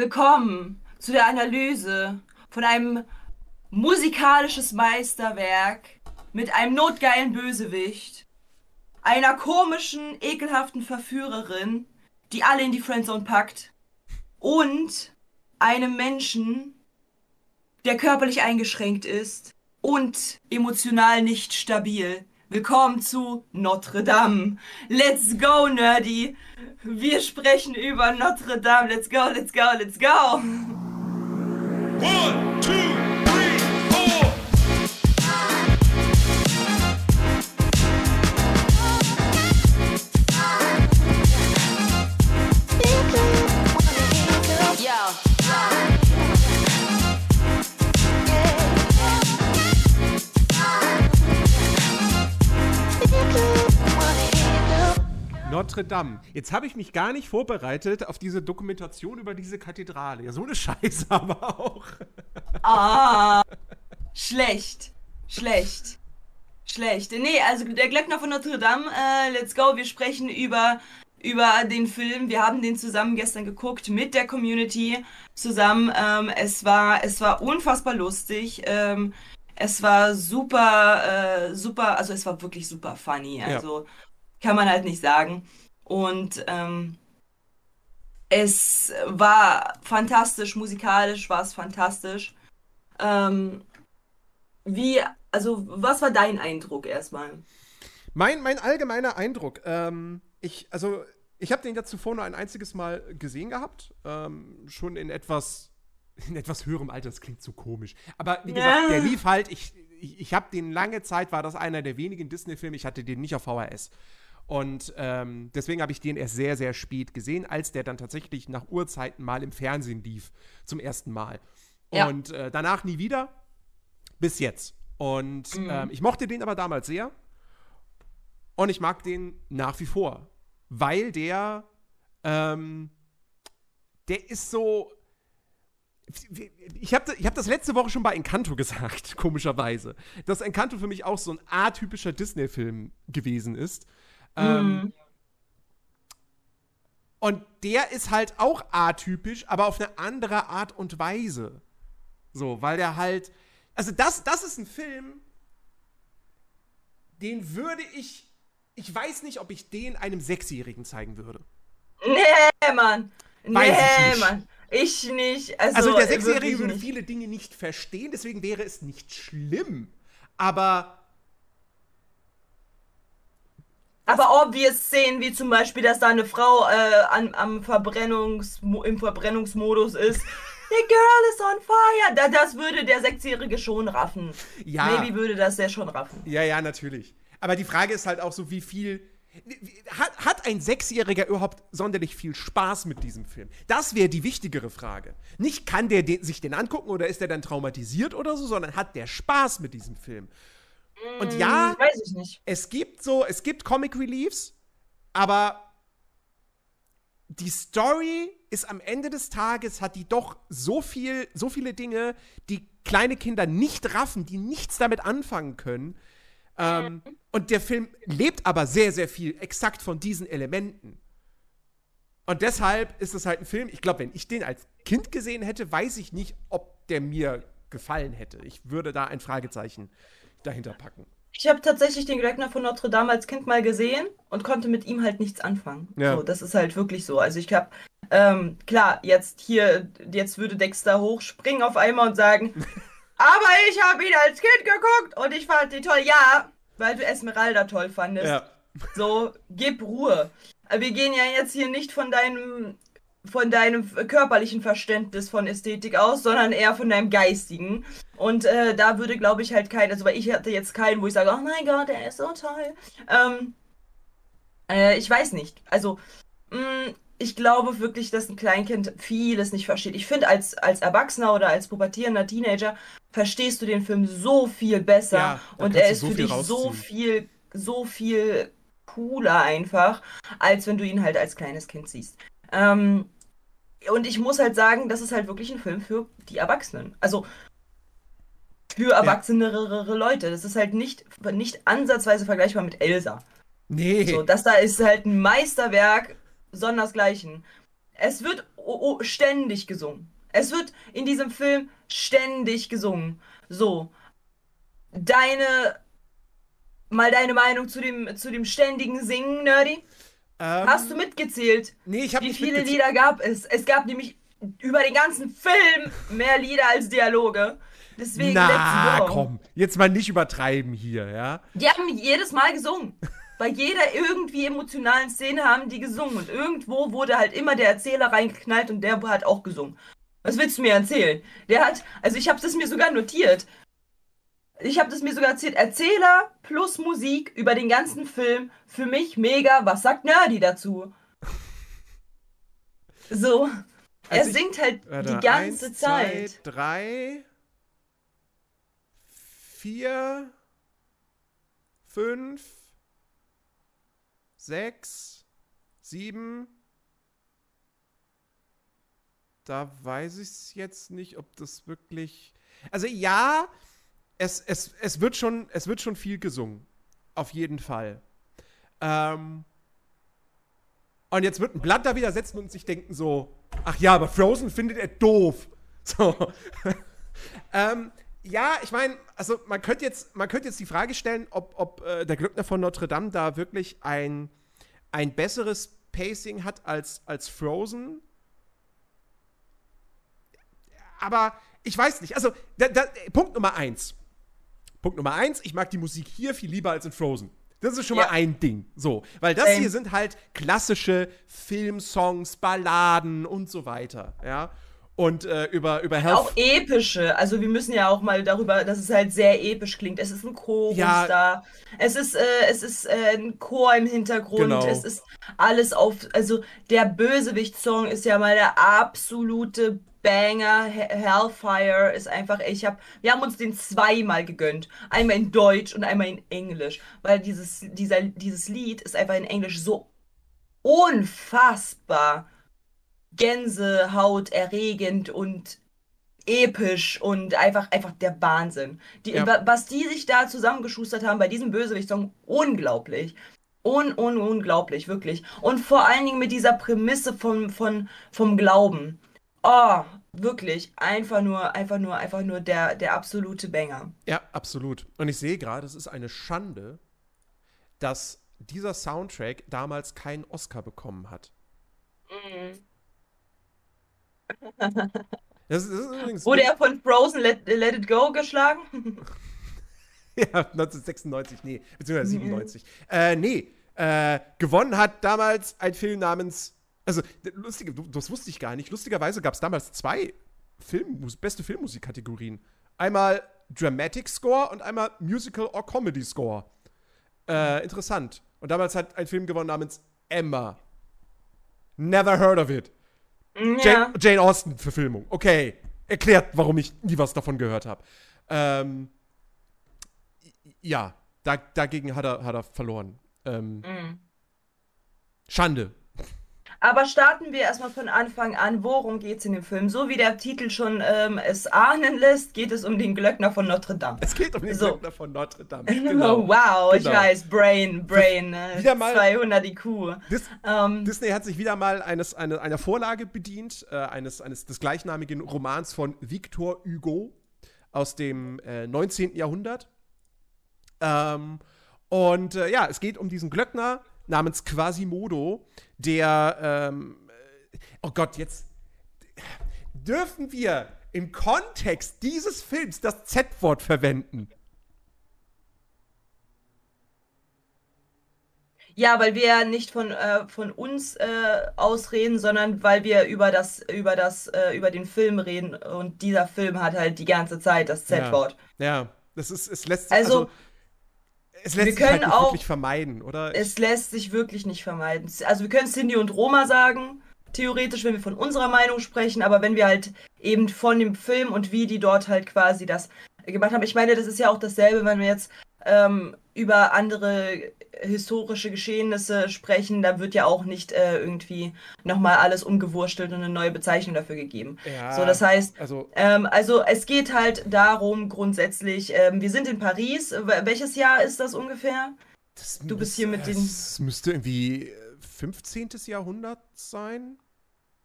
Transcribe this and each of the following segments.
Willkommen zu der Analyse von einem musikalisches Meisterwerk mit einem notgeilen Bösewicht, einer komischen, ekelhaften Verführerin, die alle in die Friendzone packt und einem Menschen, der körperlich eingeschränkt ist und emotional nicht stabil. Willkommen zu Notre Dame. Let's go, Nerdy. Wir sprechen über Notre Dame. Let's go, let's go, let's go. One, two, Notre Dame. Jetzt habe ich mich gar nicht vorbereitet auf diese Dokumentation über diese Kathedrale. Ja, so eine Scheiße aber auch. Ah, schlecht, schlecht, schlecht. Nee, also der Glöckner von Notre Dame, äh, let's go. Wir sprechen über, über den Film. Wir haben den zusammen gestern geguckt mit der Community zusammen. Ähm, es, war, es war unfassbar lustig. Ähm, es war super, äh, super, also es war wirklich super funny. Also kann man halt nicht sagen. Und ähm, es war fantastisch, musikalisch war es fantastisch. Ähm, wie, also, was war dein Eindruck erstmal? Mein, mein allgemeiner Eindruck, ähm, ich, also, ich habe den ja zuvor nur ein einziges Mal gesehen gehabt. Ähm, schon in etwas, in etwas höherem Alter, das klingt so komisch. Aber wie gesagt, Ja. der lief halt, ich, ich, ich habe den lange Zeit, war das einer der wenigen Disney-Filme, ich hatte den nicht auf VHS. Und ähm, deswegen habe ich den erst sehr, sehr spät gesehen, als der dann tatsächlich nach Urzeiten mal im Fernsehen lief, zum ersten Mal. Ja. Und äh, danach nie wieder, bis jetzt. Und ähm, ich mochte den aber damals sehr. Und ich mag den nach wie vor, weil der, ähm, der ist so. Ich habe ich hab das letzte Woche schon bei Encanto gesagt, komischerweise, dass Encanto für mich auch so ein atypischer Disney-Film gewesen ist. Ähm, und der ist halt auch atypisch, aber auf eine andere Art und Weise. So, weil der halt. Also, das, das ist ein Film, den würde ich. Ich weiß nicht, ob ich den einem Sechsjährigen zeigen würde. Nee, Mann. Weiß ich nee, nicht. Mann. Ich nicht. Also, Also, der äh, Sechsjährige würde viele Dinge nicht verstehen, deswegen wäre es nicht schlimm. Aber. Aber obvious Szenen, wie zum Beispiel, dass da eine Frau äh, an, am Verbrennungs im Verbrennungsmodus ist. The girl is on fire. Da, das würde der Sechsjährige schon raffen. Ja. Maybe würde das der schon raffen. Ja, ja, natürlich. Aber die Frage ist halt auch so, wie viel. Hat, hat ein Sechsjähriger überhaupt sonderlich viel Spaß mit diesem Film? Das wäre die wichtigere Frage. Nicht kann der den, sich den angucken oder ist der dann traumatisiert oder so, sondern hat der Spaß mit diesem Film? Und ja, ich nicht. es gibt so, es gibt Comic Reliefs, aber die Story ist am Ende des Tages, hat die doch so viel, so viele Dinge, die kleine Kinder nicht raffen, die nichts damit anfangen können. Ähm, und der Film lebt aber sehr, sehr viel exakt von diesen Elementen. Und deshalb ist es halt ein Film, ich glaube, wenn ich den als Kind gesehen hätte, weiß ich nicht, ob der mir gefallen hätte. Ich würde da ein Fragezeichen dahinter packen. Ich habe tatsächlich den Glöckner von Notre Dame als Kind mal gesehen und konnte mit ihm halt nichts anfangen. Ja. So, das ist halt wirklich so. Also ich habe, ähm, klar, jetzt hier, jetzt würde Dexter hochspringen auf einmal und sagen, aber ich habe ihn als Kind geguckt und ich fand ihn toll. Ja, weil du Esmeralda toll fandest. So, gib Ruhe. Wir gehen ja jetzt hier nicht von deinem, von deinem körperlichen Verständnis von Ästhetik aus, sondern eher von deinem geistigen. Und äh, da würde, glaube ich, halt kein, also weil ich hatte jetzt keinen, wo ich sage, oh mein Gott, der ist so toll. Ähm, äh, ich weiß nicht. Also, mh, ich glaube wirklich, dass ein Kleinkind vieles nicht versteht. Ich finde, als, als Erwachsener oder als pubertierender Teenager verstehst du den Film so viel besser Ja, und er ist so für dich so rausziehen. viel, so viel cooler einfach, als wenn du ihn halt als kleines Kind siehst. Ähm, und ich muss halt sagen, das ist halt wirklich ein Film für die Erwachsenen. Also für erwachsenere Leute. Das ist halt nicht, nicht ansatzweise vergleichbar mit Elsa. Nee. So, das da ist halt ein Meisterwerk, sondersgleichen. es wird o- o- ständig gesungen. Es wird in diesem Film ständig gesungen. So. Deine. Mal deine Meinung zu dem, zu dem ständigen Singen, Nerdy? Ähm, Hast du mitgezählt? Nee, ich habe Wie nicht viele mitgezählt. Lieder gab es? Es gab nämlich über den ganzen Film mehr Lieder als Dialoge. Deswegen Na, komm, jetzt mal nicht übertreiben hier, ja? Die haben jedes Mal gesungen. Bei jeder irgendwie emotionalen Szene haben die gesungen. Und irgendwo wurde halt immer der Erzähler reingeknallt und der hat auch gesungen. Was willst du mir erzählen? Der hat, also ich habe das mir sogar notiert. Ich habe das mir sogar erzählt. Erzähler plus Musik über den ganzen Film. Für mich mega. Was sagt Nerdy dazu? So. er Also ich- singt halt Warte, die ganze eins, Zeit. Zwei, drei, vier, fünf, sechs, sieben. Da weiß ich jetzt nicht, ob das wirklich. Also ja, es, es, es, wird schon, es wird schon viel gesungen. Auf jeden Fall. Ähm, und jetzt wird ein Blatt da wieder setzen und sich denken so, ach ja, aber Frozen findet er doof. So. ähm, ja, ich meine, also man könnte jetzt, man jetzt die Frage stellen, ob, ob äh, der Glöckner von Notre Dame da wirklich ein, ein besseres Pacing hat als, als Frozen. Aber ich weiß nicht. Also, da, da, Punkt Nummer eins. Punkt Nummer eins, ich mag die Musik hier viel lieber als in Frozen. Das ist schon Ja. mal ein Ding. So, weil das Same. hier sind halt klassische Filmsongs, Balladen und so weiter. Ja. Und äh, über, über Health. Auch epische. Also wir müssen ja auch mal darüber, dass es halt sehr episch klingt. Es ist ein Chorus Ja. da. Es ist, äh, es ist äh, ein Chor im Hintergrund. Genau. Es ist alles auf. Also der Bösewicht-Song ist ja mal der absolute Banger. He- Hellfire ist einfach. Ich hab, wir haben uns den zweimal gegönnt. Einmal in Deutsch und einmal in Englisch. Weil dieses, dieser, dieses Lied ist einfach in Englisch so unfassbar Gänsehaut erregend und episch und einfach, einfach der Wahnsinn. Die, Ja. wa- Was die sich da zusammengeschustert haben bei diesem Bösewicht-Song, unglaublich. Un, un, unglaublich, wirklich. Und vor allen Dingen mit dieser Prämisse vom, von, vom Glauben. Oh, wirklich. Einfach nur, einfach nur, einfach nur der, der absolute Banger. Ja, absolut. Und ich sehe gerade, es ist eine Schande, dass dieser Soundtrack damals keinen Oscar bekommen hat. Das ist, das ist. Wurde er von Frozen Let, Let It Go geschlagen? Ja, 1996, nee, beziehungsweise 97. Äh, nee, äh, gewonnen hat damals ein Film namens, also, du- das wusste ich gar nicht. Lustigerweise gab es damals zwei Film, beste Filmmusikkategorien. Einmal Dramatic Score und einmal Musical or Comedy Score. Äh, interessant. Und damals hat ein Film gewonnen namens Emma. Never heard of it. Ja. Jane, Jane Austen Verfilmung. Okay. Erklärt, warum ich nie was davon gehört habe. Ähm, ja, da, dagegen hat er, hat er verloren. Ähm, Mhm. Schande. Aber starten wir erstmal von Anfang an. Worum geht's in dem Film? So wie der Titel schon ähm, es ahnen lässt, geht es um den Glöckner von Notre Dame. Es geht um den So. Glöckner von Notre Dame. Genau. wow, ich Genau. weiß, Brain, Brain, äh, Wieder mal- 200 IQ. Dis Ähm, Disney hat sich wieder mal eines, eine, einer Vorlage bedient, äh, eines, eines des gleichnamigen Romans von Victor Hugo aus dem äh, 19. Jahrhundert. Ähm, und äh, ja, es geht um diesen Glöckner namens Quasimodo, der, ähm, äh, oh Gott, jetzt dürfen wir im Kontext dieses Films das Z-Wort verwenden. ja, weil wir ja nicht von, äh, von uns äh, ausreden, sondern weil wir über das, über das, äh, über den Film reden und dieser Film hat halt die ganze Zeit das Z-Wort. Ja, ja, das ist, es lässt sich, Also, also, es lässt wir sich halt auch- wirklich vermeiden, oder? Es lässt sich wirklich nicht vermeiden. Also wir können Cindy und Roma sagen, theoretisch, wenn wir von unserer Meinung sprechen, aber wenn wir halt eben von dem Film und wie die dort halt quasi das gemacht haben. Ich meine, das ist ja auch dasselbe, wenn wir jetzt ähm, über andere historische Geschehnisse sprechen, da wird ja auch nicht äh, irgendwie nochmal alles umgewurstelt und eine neue Bezeichnung dafür gegeben. Ja, so, das heißt, also, ähm, also es geht halt darum grundsätzlich, ähm, wir sind in Paris. Wel- Welches Jahr ist das ungefähr? das du bist hier mit den- Das müsste irgendwie äh, 15. Jahrhundert sein.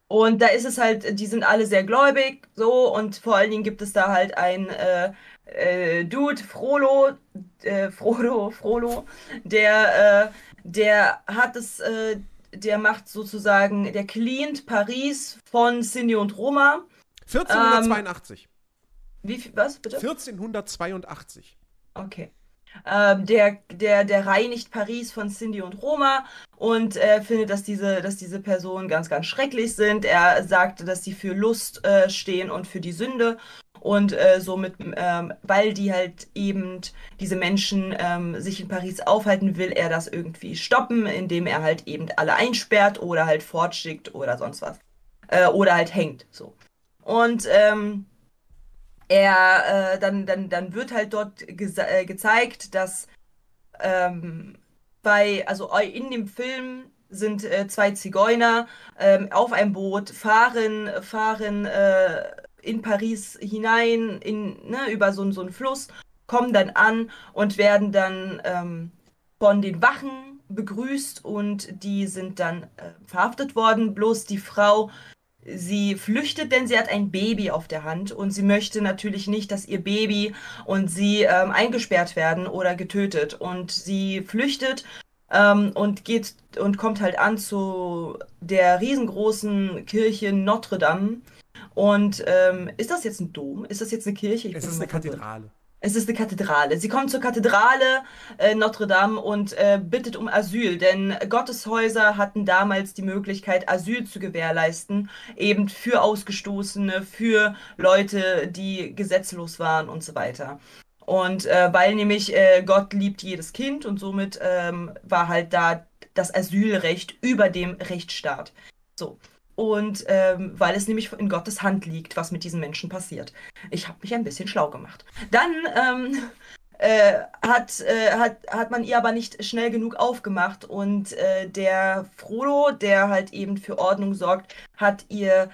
Und da ist es halt, die sind alle sehr gläubig, so, und vor allen Dingen gibt es da halt ein äh, äh, Dude, Frollo, äh, Frodo, Frollo, der, äh, der hat es, äh, der macht sozusagen, der cleant Paris von Cindy und Roma. 1482. Wie viel, was, bitte? 1482. Okay. Ähm, der, der, der reinigt Paris von Cindy und Roma und äh, findet, dass diese, dass diese Personen ganz, ganz schrecklich sind. Er sagt, dass sie für Lust äh, stehen und für die Sünde. Und äh, somit, ähm, weil die halt eben diese Menschen ähm, sich in Paris aufhalten, will er das irgendwie stoppen, indem er halt eben alle einsperrt oder halt fortschickt oder sonst was. Äh, oder halt hängt. So. Und ähm, er, äh, dann, dann, dann wird halt dort äh, gezeigt, dass ähm, bei, also in dem Film sind äh, zwei Zigeuner ähm, auf einem Boot, fahren, fahren äh, in Paris hinein, in, ne, über so, so einen Fluss, kommen dann an und werden dann ähm, von den Wachen begrüßt und die sind dann äh, verhaftet worden. Bloß die Frau Sie flüchtet, denn sie hat ein Baby auf der Hand und sie möchte natürlich nicht, dass ihr Baby und sie ähm, eingesperrt werden oder getötet. Und sie flüchtet ähm, und geht und kommt halt an zu der riesengroßen Kirche Notre Dame. Und ähm, ist das jetzt ein Dom? Ist das jetzt eine Kirche? Ich Es ist eine. Kathedrale. Es ist eine Kathedrale. Sie kommt zur Kathedrale äh, Notre Dame und äh, bittet um Asyl, denn Gotteshäuser hatten damals die Möglichkeit, Asyl zu gewährleisten, eben für Ausgestoßene, für Leute, die gesetzlos waren und so weiter. Und äh, weil nämlich äh, Gott liebt jedes Kind und somit ähm, war halt da das Asylrecht über dem Rechtsstaat. So. Und ähm, weil es nämlich in Gottes Hand liegt, was mit diesen Menschen passiert. Ich habe mich ein bisschen schlau gemacht. Dann ähm, äh, hat, äh, hat, hat man ihr aber nicht schnell genug aufgemacht und äh, der Frodo, der halt eben für Ordnung sorgt, hat ihr,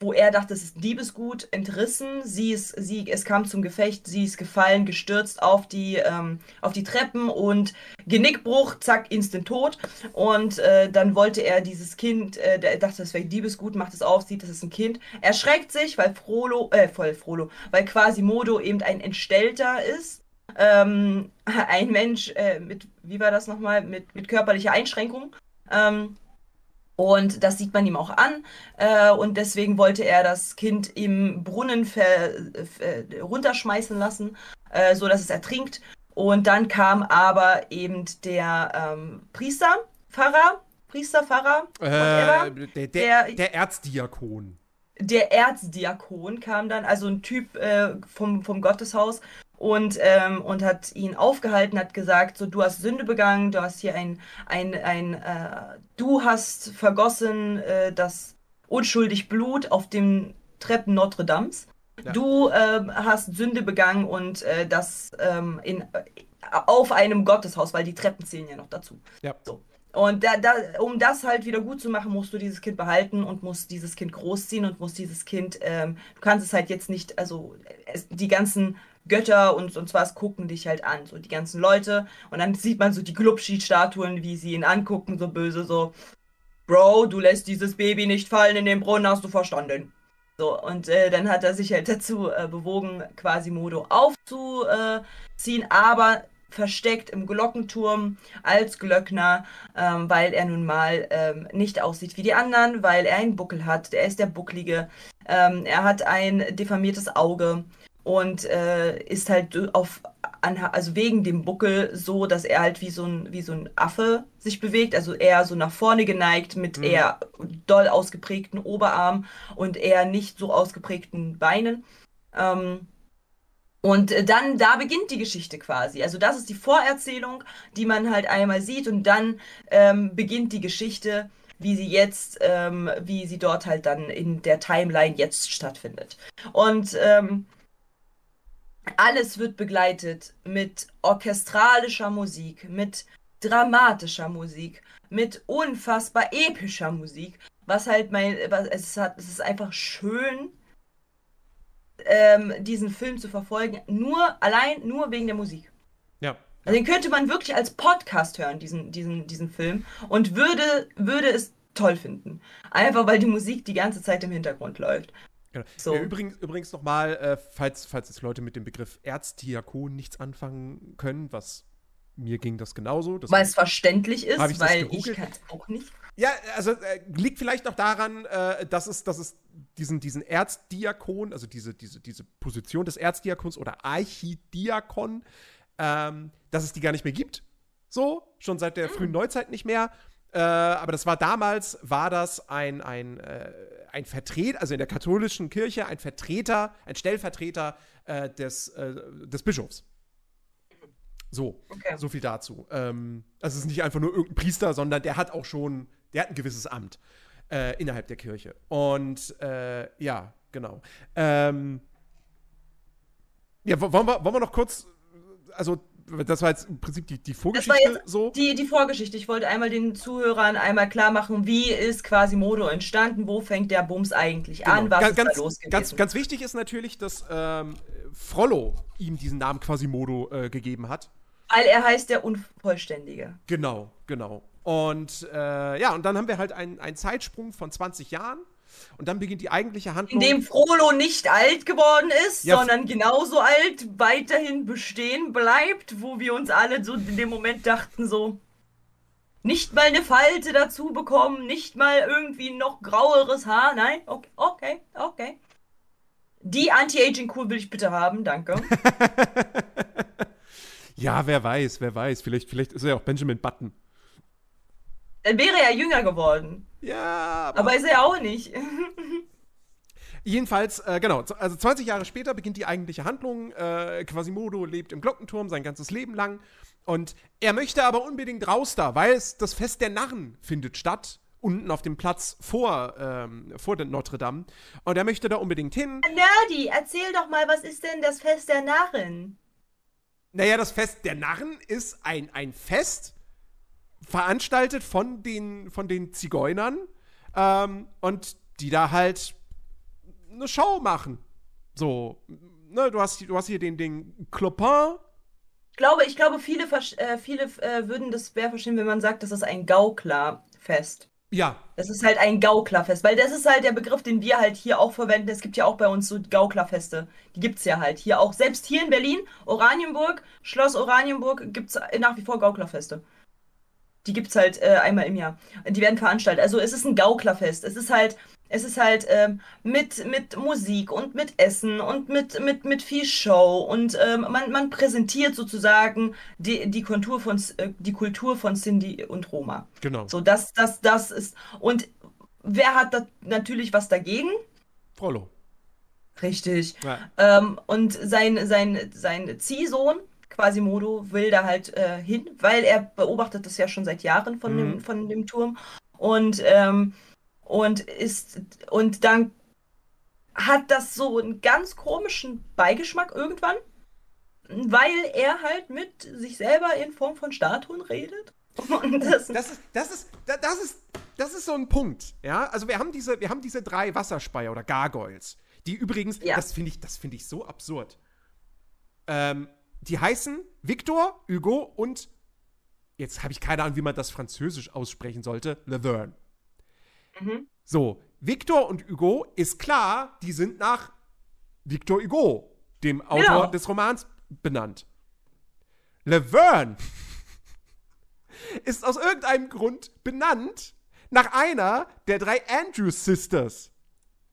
wo er dachte, es ist Diebesgut, entrissen. Sie ist, sie, es kam zum Gefecht, sie ist gefallen, gestürzt auf die, ähm, auf die Treppen und Genickbruch, zack, instant tot. Und äh, dann wollte er dieses Kind, äh, der dachte, das wäre Diebesgut, macht es auf, sieht, das ist ein Kind, erschreckt sich, weil Frollo, äh, voll Frollo, weil Quasimodo eben ein Entstellter ist. Ähm, ein Mensch äh, mit, wie war das nochmal, mit, mit körperlicher Einschränkung. Ähm, und das sieht man ihm auch an. Äh, und deswegen wollte er das Kind im Brunnen runterschmeißen lassen, äh, so dass es ertrinkt. Und dann kam aber eben der ähm, Priester, Pfarrer, Priester, Pfarrer, whatever. Äh, der, der, Der- der Erzdiakon. der Erzdiakon kam dann, also ein Typ äh, vom, vom Gotteshaus und, ähm, und hat ihn aufgehalten, hat gesagt, so du hast Sünde begangen, du hast hier ein, ein, ein äh, du hast vergossen äh, das unschuldig Blut auf dem Treppen Notre Dames. Ja. Du ähm, hast Sünde begangen und äh, das ähm, in, äh, auf einem Gotteshaus, weil die Treppen zählen ja noch dazu. Ja. So. Und da, da, um das halt wieder gut zu machen, musst du dieses Kind behalten und musst dieses Kind großziehen und musst dieses Kind, ähm, du kannst es halt jetzt nicht, also es, die ganzen Götter und, und was gucken dich halt an, so die ganzen Leute. Und dann sieht man so die Glubschi-Statuen, wie sie ihn angucken, so böse, so, Bro, du lässt dieses Baby nicht fallen in den Brunnen, hast du verstanden? So, und äh, dann hat er sich halt dazu äh, bewogen, Quasimodo aufzuziehen, aber versteckt im Glockenturm als Glöckner, ähm, weil er nun mal ähm, nicht aussieht wie die anderen, weil er einen Buckel hat. Er ist der Bucklige. Ähm, er hat ein diffamiertes Auge und äh, ist halt auf also wegen dem Buckel so, dass er halt wie so ein wie so ein Affe sich bewegt, also eher so nach vorne geneigt mit eher doll ausgeprägten Oberarm und eher nicht so ausgeprägten Beinen. Ähm, und äh, dann, da beginnt die Geschichte quasi. Also das ist die Vorerzählung, die man halt einmal sieht und dann ähm, beginnt die Geschichte, wie sie jetzt, ähm, wie sie dort halt dann in der Timeline jetzt stattfindet. Und ähm, alles wird begleitet mit orchestralischer Musik, mit dramatischer Musik, mit unfassbar epischer Musik, was halt mein, was, es, hat, es ist einfach schön, ähm, diesen Film zu verfolgen, nur allein nur wegen der Musik. Ja. Also den könnte man wirklich als Podcast hören, diesen, diesen, diesen Film, und würde, würde es toll finden. Einfach weil die Musik die ganze Zeit im Hintergrund läuft. Genau. So. Äh, übrigens übrigens nochmal, äh, falls, falls jetzt Leute mit dem Begriff Erzdiakon nichts anfangen können, was mir ging das genauso. Das Weil es verständlich ist, ich weil ich kann es auch nicht. Ja, also äh, liegt vielleicht noch daran, äh, dass, es, dass es diesen, diesen Erzdiakon, also diese, diese, diese Position des Erzdiakons oder Archidiakon, ähm, dass es die gar nicht mehr gibt. So, schon seit der frühen Neuzeit nicht mehr. Äh, aber das war damals, war das ein, ein, äh, ein Vertreter, also in der katholischen Kirche ein Vertreter, ein Stellvertreter äh, des, äh, des Bischofs. So, Okay. so viel dazu. Ähm, also es ist nicht einfach nur irgendein Priester, sondern der hat auch schon, der hat ein gewisses Amt äh, innerhalb der Kirche. Und äh, ja, genau. Ähm, ja, wo- wollen wir, wollen wir noch kurz, also das war jetzt im Prinzip die, die Vorgeschichte so. die, die Vorgeschichte. Ich wollte einmal den Zuhörern einmal klar machen, wie ist quasi Modo entstanden, wo fängt der Bums eigentlich an, Genau. was ganz, ist ganz, da los gewesen. ganz, ganz wichtig ist natürlich, dass ähm, Frollo ihm diesen Namen Quasimodo äh, gegeben hat. Weil er heißt der Unvollständige. Genau, genau. Und äh, ja, und dann haben wir halt einen, einen Zeitsprung von 20 Jahren. Und dann beginnt die eigentliche In Handlung. dem Frollo nicht alt geworden ist, Ja, sondern genauso alt weiterhin bestehen bleibt, wo wir uns alle so in dem Moment dachten, so nicht mal eine Falte dazu bekommen, nicht mal irgendwie noch graueres Haar. Nein, okay, okay, okay. Die Anti-Aging-Kur will ich bitte haben, danke. ja, wer weiß, wer weiß. Vielleicht, vielleicht ist er ja auch Benjamin Button. Dann wäre er jünger geworden. Ja, aber Aber ist er auch nicht. Jedenfalls, äh, genau, also 20 Jahre später beginnt die eigentliche Handlung. Äh, Quasimodo lebt im Glockenturm sein ganzes Leben lang. Und er möchte aber unbedingt raus da, weil es das Fest der Narren findet statt. Unten auf dem Platz vor, ähm, vor Notre Dame. Und er möchte da unbedingt hin. Nerdy, erzähl doch mal, was ist denn das Fest der Narren? Naja, das Fest der Narren ist ein, ein Fest, veranstaltet von den, von den Zigeunern. Ähm, und die da halt eine Show machen. So, ne, du hast, du hast hier den, den Clopin. Ich glaube, ich glaube, viele, äh, viele äh, würden das schwer verstehen, wenn man sagt, das ist ein Gauklerfest. Ja, Das ist halt ein Gauklerfest, weil das ist halt der Begriff, den wir halt hier auch verwenden. Es gibt ja auch bei uns so Gauklerfeste. Die gibt's ja halt hier auch. Selbst hier in Berlin, Oranienburg, Schloss Oranienburg, gibt's nach wie vor Gauklerfeste. Die gibt's halt äh, einmal im Jahr. Die werden veranstaltet. Also es ist ein Gauklerfest. Es ist halt, es ist halt ähm, mit, mit Musik und mit Essen und mit, mit, mit viel Show. Und ähm, man, man präsentiert sozusagen die, die, Kontur von, äh, die Kultur von Cindy und Roma. genau. So, das, das, das ist. Und wer hat da natürlich was dagegen? Frollo. Richtig. Ja. Ähm, und sein, sein, sein Ziehsohn, Quasimodo, will da halt äh, hin, weil er beobachtet das ja schon seit Jahren von, Mhm. dem, von dem Turm. Und, ähm, und ist. Und dann hat das so einen ganz komischen Beigeschmack irgendwann, weil er halt mit sich selber in Form von Statuen redet. Und das, Das ist, das ist, da- das ist, das ist so ein Punkt, ja. Also wir haben diese, wir haben diese drei Wasserspeier oder Gargoyles, die übrigens, Ja. das finde ich, das finde ich so absurd. Ähm, die heißen Victor, Hugo und jetzt habe ich keine Ahnung, wie man das Französisch aussprechen sollte, Laverne. Mhm. So, Victor und Hugo ist klar, die sind nach Victor Hugo, dem Autor Genau. des Romans, benannt. Laverne ist aus irgendeinem Grund benannt nach einer der drei Andrews Sisters.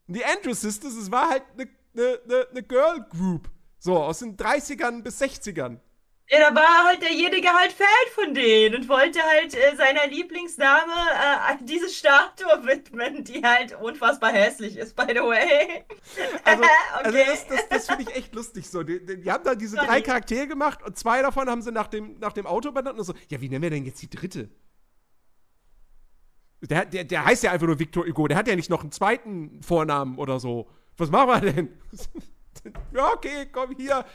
Und die Andrews Sisters, es war halt eine ne, ne, ne Girl Group. So, aus den 30ern bis 60ern. Ja, da war halt derjenige halt Fan von denen und wollte halt äh, seiner Lieblingsdame äh, diese Statue widmen, die halt unfassbar hässlich ist, by the way. Also, also Okay. das, das, das finde ich echt lustig so. Die, die, die haben da diese Funny. drei Charaktere gemacht und zwei davon haben sie nach dem, nach dem Auto benannt und so, ja, wie nennen wir denn jetzt die dritte? Der, der, der heißt ja einfach nur Victor Hugo, der hat ja nicht noch einen zweiten Vornamen oder so. Was machen wir denn? Ja, okay, komm hier.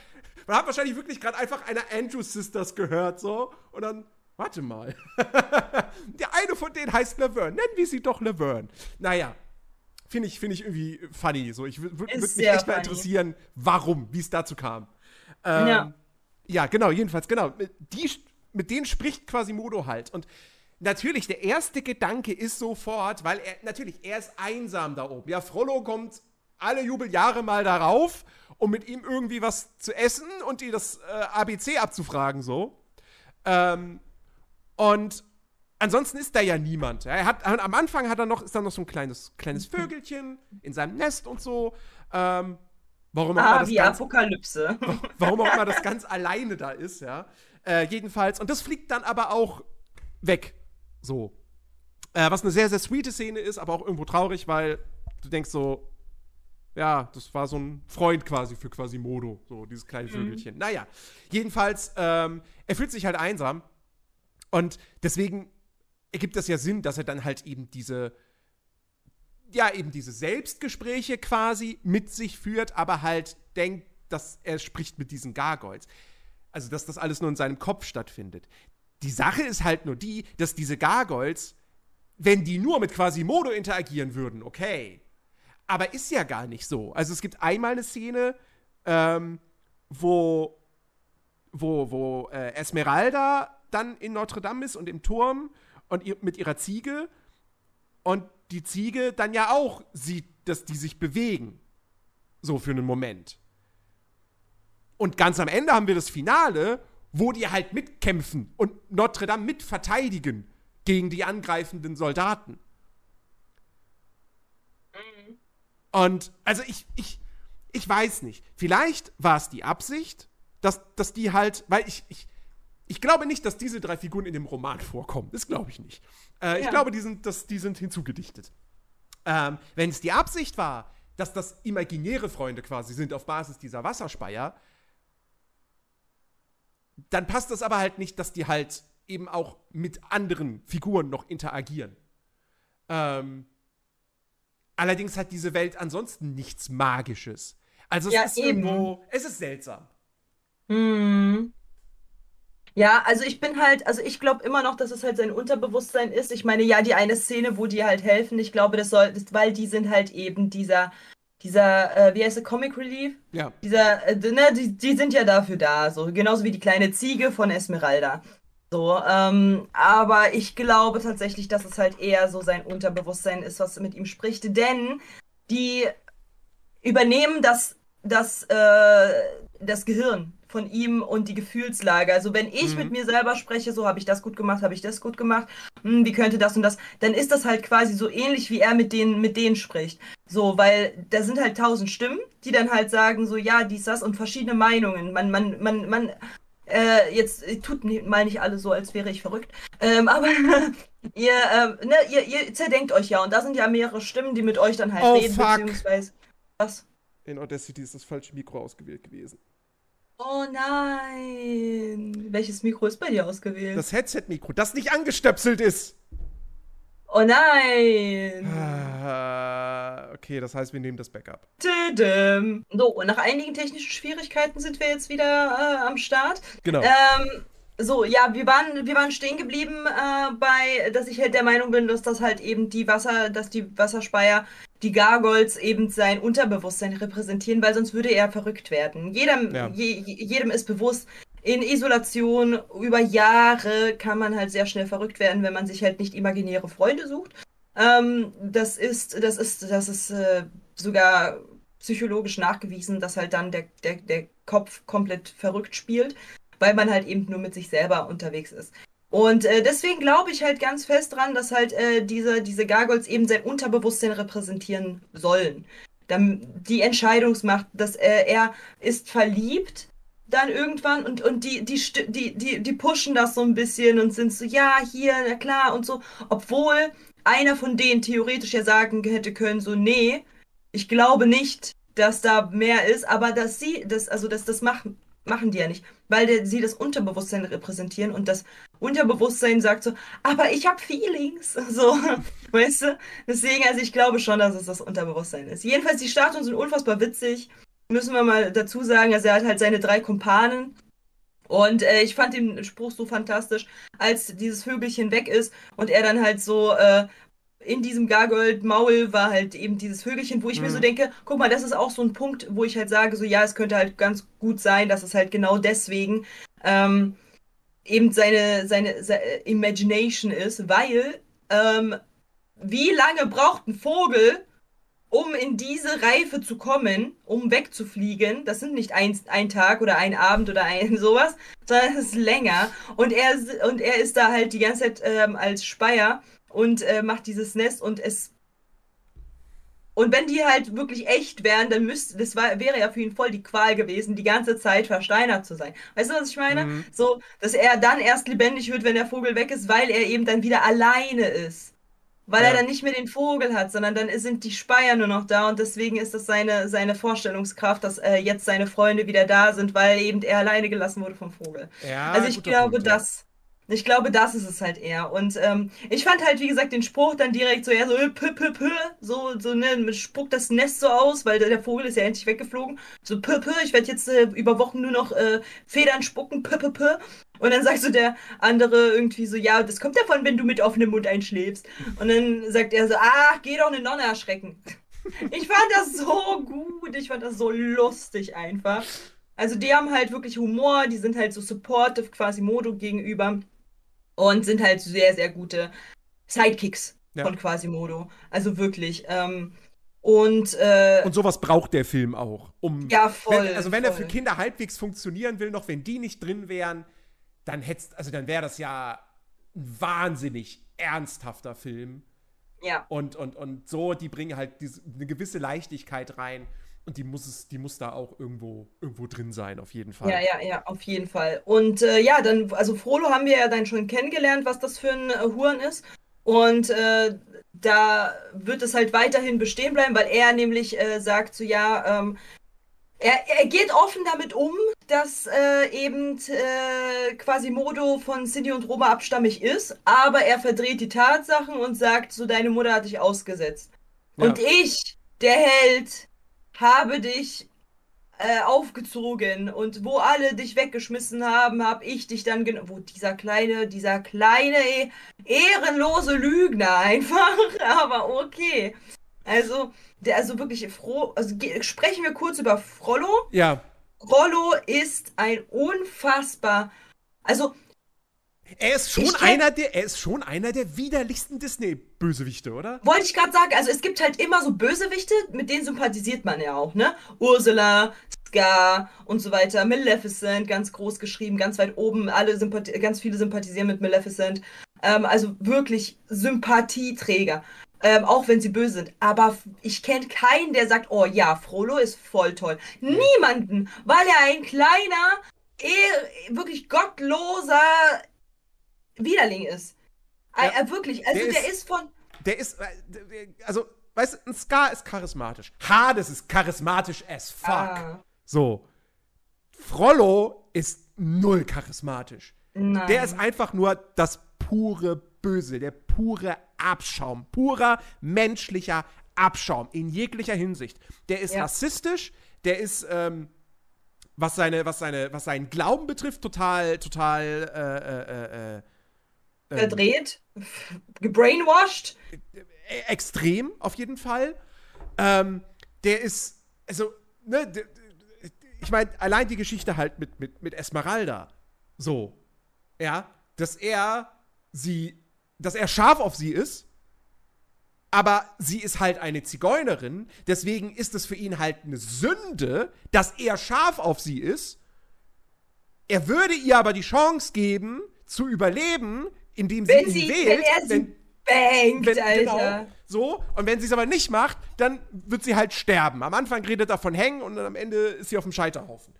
Man hat wahrscheinlich wirklich gerade einfach einer Andrews Sisters gehört, so. Und dann, warte mal. der eine von denen heißt Laverne. Nennen wir sie doch Laverne. Naja, finde ich, finde ich irgendwie funny. So, ich würde Ist mich echt mal funny. interessieren, warum, wie es dazu kam. Ähm, Ja. ja, genau, jedenfalls, genau. Mit, die, mit denen spricht Quasimodo halt. Und natürlich, der erste Gedanke ist sofort, weil er, natürlich, er ist einsam da oben. Ja, Frollo kommt alle Jubeljahre mal darauf, um mit ihm irgendwie was zu essen und die das äh, ABC abzufragen, so. Ähm, und ansonsten ist da ja niemand. Er hat, am Anfang hat er noch, ist da noch so ein kleines, kleines Vögelchen in seinem Nest und so. Ähm, warum auch immer Ah, das wie ganz, Apokalypse. warum auch immer das ganz alleine da ist, ja. Äh, jedenfalls, und das fliegt dann aber auch weg. So. Äh, was eine sehr, sehr sweete Szene ist, aber auch irgendwo traurig, weil du denkst so, ja, das war so ein Freund quasi für Quasimodo, so dieses kleine Vögelchen. Naja, jedenfalls, ähm, er fühlt sich halt einsam und deswegen ergibt das ja Sinn, dass er dann halt eben diese, ja, eben diese Selbstgespräche quasi mit sich führt, aber halt denkt, dass er spricht mit diesen Gargoyles. Also, dass das alles nur in seinem Kopf stattfindet. Die Sache ist halt nur die, dass diese Gargoyles, wenn die nur mit Quasimodo interagieren würden, okay. Aber ist ja gar nicht so. Also, es gibt einmal eine Szene, ähm, wo, wo, wo äh, Esmeralda dann in Notre Dame ist und im Turm und ihr, mit ihrer Ziege und die Ziege dann ja auch sieht, dass die sich bewegen. So für einen Moment. Und ganz am Ende haben wir das Finale, wo die halt mitkämpfen und Notre Dame mitverteidigen gegen die angreifenden Soldaten. Und also ich, ich, ich weiß nicht. Vielleicht war es die Absicht, dass, dass die halt, weil ich, ich, ich glaube nicht, dass diese drei Figuren in dem Roman vorkommen. Das glaube ich nicht. Äh, Ich Ja. glaube, die sind, das, die sind hinzugedichtet. Ähm, Wenn es die Absicht war, dass das imaginäre Freunde quasi sind auf Basis dieser Wasserspeier, dann passt das aber halt nicht, dass die halt eben auch mit anderen Figuren noch interagieren. Ähm, allerdings hat diese Welt ansonsten nichts Magisches. Also es Ja, ist eben. irgendwo, es ist seltsam. Hm. Ja, also ich bin halt, also ich glaube immer noch, dass es halt sein Unterbewusstsein ist. Ich meine, ja, die eine Szene, wo die halt helfen, ich glaube, das soll, das, weil die sind halt eben dieser, dieser, äh, wie heißt der, Comic Relief? Ja. Dieser, äh, ne, die, die sind ja dafür da, so genauso wie die kleine Ziege von Esmeralda. So, ähm, aber ich glaube tatsächlich, dass es halt eher so sein Unterbewusstsein ist, was mit ihm spricht, denn die übernehmen das, das, äh, das Gehirn von ihm und die Gefühlslage. Also wenn ich Mhm. mit mir selber spreche, so habe ich das gut gemacht, habe ich das gut gemacht, hm, wie könnte das und das, dann ist das halt quasi so ähnlich, wie er mit denen, mit denen spricht. So, weil da sind halt tausend Stimmen, die dann halt sagen, so ja, dies, das und verschiedene Meinungen. Man, man, man, man, äh, jetzt äh, tut mal nicht alle so, als wäre ich verrückt. Ähm, aber ihr, ähm, ne, ihr, ihr zerdenkt euch ja und da sind ja mehrere Stimmen, die mit euch dann halt Oh, reden, fuck. beziehungsweise. Was? In Audacity ist das falsche Mikro ausgewählt gewesen. Oh nein. Welches Mikro ist bei dir ausgewählt? Das Headset-Mikro, das nicht angestöpselt ist. Oh nein. Ah, okay, das heißt, wir nehmen das Backup. Tüdüm. So, und nach einigen technischen Schwierigkeiten sind wir jetzt wieder äh, am Start. Genau. Ähm, so, ja, wir waren, wir waren stehen geblieben äh, bei, dass ich halt der Meinung bin, dass das halt eben die Wasser, dass die Wasserspeier, die Gargoyles eben sein Unterbewusstsein repräsentieren, weil sonst würde er verrückt werden. Jedem, Ja. je- jedem ist bewusst, in Isolation über Jahre kann man halt sehr schnell verrückt werden, wenn man sich halt nicht imaginäre Freunde sucht. Ähm, das ist, das ist, das ist äh, sogar psychologisch nachgewiesen, dass halt dann der, der, der Kopf komplett verrückt spielt, weil man halt eben nur mit sich selber unterwegs ist. Und äh, deswegen glaube ich halt ganz fest dran, dass halt äh, diese, diese Gargoyles eben sein Unterbewusstsein repräsentieren sollen. Dann die Entscheidungsmacht, dass äh, er ist verliebt dann irgendwann und, und die, die, die, die, die pushen das so ein bisschen und sind so, ja, hier, na klar und so, obwohl einer von denen theoretisch ja sagen hätte können, so, nee, ich glaube nicht, dass da mehr ist, aber dass sie das, also dass das machen, machen die ja nicht, weil der, sie das Unterbewusstsein repräsentieren und das Unterbewusstsein sagt so, aber ich habe Feelings, so, weißt du? Deswegen, also ich glaube schon, dass es das Unterbewusstsein ist. Jedenfalls, die Statuen sind unfassbar witzig, müssen wir mal dazu sagen, also er hat halt seine drei Kumpanen. Und äh, ich fand den Spruch so fantastisch, als dieses Vögelchen weg ist und er dann halt so äh, in diesem Gargold-Maul war halt eben dieses Vögelchen, wo ich mir so denke, guck mal, das ist auch so ein Punkt, wo ich halt sage, so ja, es könnte halt ganz gut sein, dass es halt genau deswegen ähm, eben seine, seine, seine Imagination ist, weil ähm, wie lange braucht ein Vogel, um in diese Reife zu kommen, um wegzufliegen? Das sind nicht ein, ein Tag oder ein Abend oder ein sowas, sondern es ist länger. Und er, und er ist da halt die ganze Zeit ähm, als Speier und äh, macht dieses Nest und es und wenn die halt wirklich echt wären, dann müsste, das war, wäre ja für ihn voll die Qual gewesen, die ganze Zeit versteinert zu sein. Weißt du, was ich meine? Mhm. So, dass er dann erst lebendig wird, wenn der Vogel weg ist, weil er eben dann wieder alleine ist. Weil Ja. er dann nicht mehr den Vogel hat, sondern dann sind die Speier nur noch da und deswegen ist das seine, seine Vorstellungskraft, dass äh, jetzt seine Freunde wieder da sind, weil eben er alleine gelassen wurde vom Vogel. Ja, Also ich glaube, Punkt, das. Ich glaube, das ist es halt eher. Und ähm, ich fand halt, wie gesagt, den Spruch dann direkt so eher so, pö, pö, pö, so, so, ne, spuckt das Nest so aus, weil der, Vogel ist ja endlich weggeflogen. So, pö, pö, ich werde jetzt äh, über Wochen nur noch äh, Federn spucken, pö, pö, pö. Und dann sagt so der andere irgendwie so, ja, das kommt davon, wenn du mit offenem Mund einschläfst. Und dann sagt er so, ach, geh doch eine Nonne erschrecken. Ich fand das so gut, ich fand das so lustig einfach. Also die haben halt wirklich Humor, die sind halt so supportive quasi Modo gegenüber und sind halt sehr, sehr gute Sidekicks Ja. von Quasimodo. Also wirklich. Ähm, und, äh, Und sowas braucht der Film auch. Um, ja, voll. wenn, also wenn er für voll. Kinder halbwegs funktionieren will, noch wenn die nicht drin wären, dann hätt's, also dann wäre das ja ein wahnsinnig ernsthafter Film. Ja, Und, und, und so, die bringen halt diese, eine gewisse Leichtigkeit rein. Und die muss es, die muss da auch irgendwo, irgendwo drin sein, auf jeden Fall. ja, ja, ja, auf jeden Fall. Und äh, ja, dann, also Frollo haben wir ja dann schon kennengelernt, was das für ein äh, Huren ist. Und äh, da wird es halt weiterhin bestehen bleiben, weil er nämlich äh, sagt so, ja, ähm, er, er geht offen damit um, dass äh, eben äh, Quasimodo von Cindy und Roma abstammig ist, aber er verdreht die Tatsachen und sagt so, deine Mutter hat dich ausgesetzt. Ja. Und ich, der Held, habe dich äh, aufgezogen und wo alle dich weggeschmissen haben, habe ich dich dann genommen. Wo dieser kleine, dieser kleine, eh- ehrenlose Lügner einfach, aber okay. Also, der, also wirklich froh, also sprechen wir kurz über Frollo. Ja. Rollo ist ein unfassbar, also Er ist schon Ich einer der, er ist schon einer der widerlichsten Disney-Bösewichte, oder? wollte ich gerade sagen, also es gibt halt immer so Bösewichte, mit denen sympathisiert man ja auch, ne? Ursula, Scar und so weiter, Maleficent, ganz groß geschrieben, ganz weit oben, alle Sympathie, ganz viele sympathisieren mit Maleficent. Ähm, also wirklich Sympathieträger. Ähm, auch wenn sie böse sind. Aber ich kenne keinen, der sagt, oh ja, Frollo ist voll toll. Niemanden, weil er ein kleiner, eh, wirklich gottloser Widerling ist. Ja. Äh, äh, wirklich, also Der der, ist- ist von, Der ist, äh, also, weißt du, ein Scar ist charismatisch. Hades ist charismatisch as fuck. Ah. So. Frollo ist null charismatisch. Nein. Der ist einfach nur das pure Böse, der pure Abschaum, purer menschlicher Abschaum in jeglicher Hinsicht. Der ist Ja. rassistisch, der ist, ähm, was seine, was seine, was seinen Glauben betrifft, total, total, äh, äh, äh, äh, verdreht, gebrainwashed. e- extrem auf jeden Fall. Ähm, der ist, also, ne, ich meine, allein die Geschichte halt mit, mit, mit Esmeralda. So. Ja, dass er sie, dass er scharf auf sie ist, aber sie ist halt eine Zigeunerin, deswegen ist es für ihn halt eine Sünde, dass er scharf auf sie ist. Er würde ihr aber die Chance geben, zu überleben, indem sie Wenn ihn sie, wählt. wenn er sie bangt, Wenn, Alter. genau, so. Und wenn sie es aber nicht macht, dann wird sie halt sterben. Am Anfang redet er von hängen und dann am Ende ist sie auf dem Scheiterhaufen.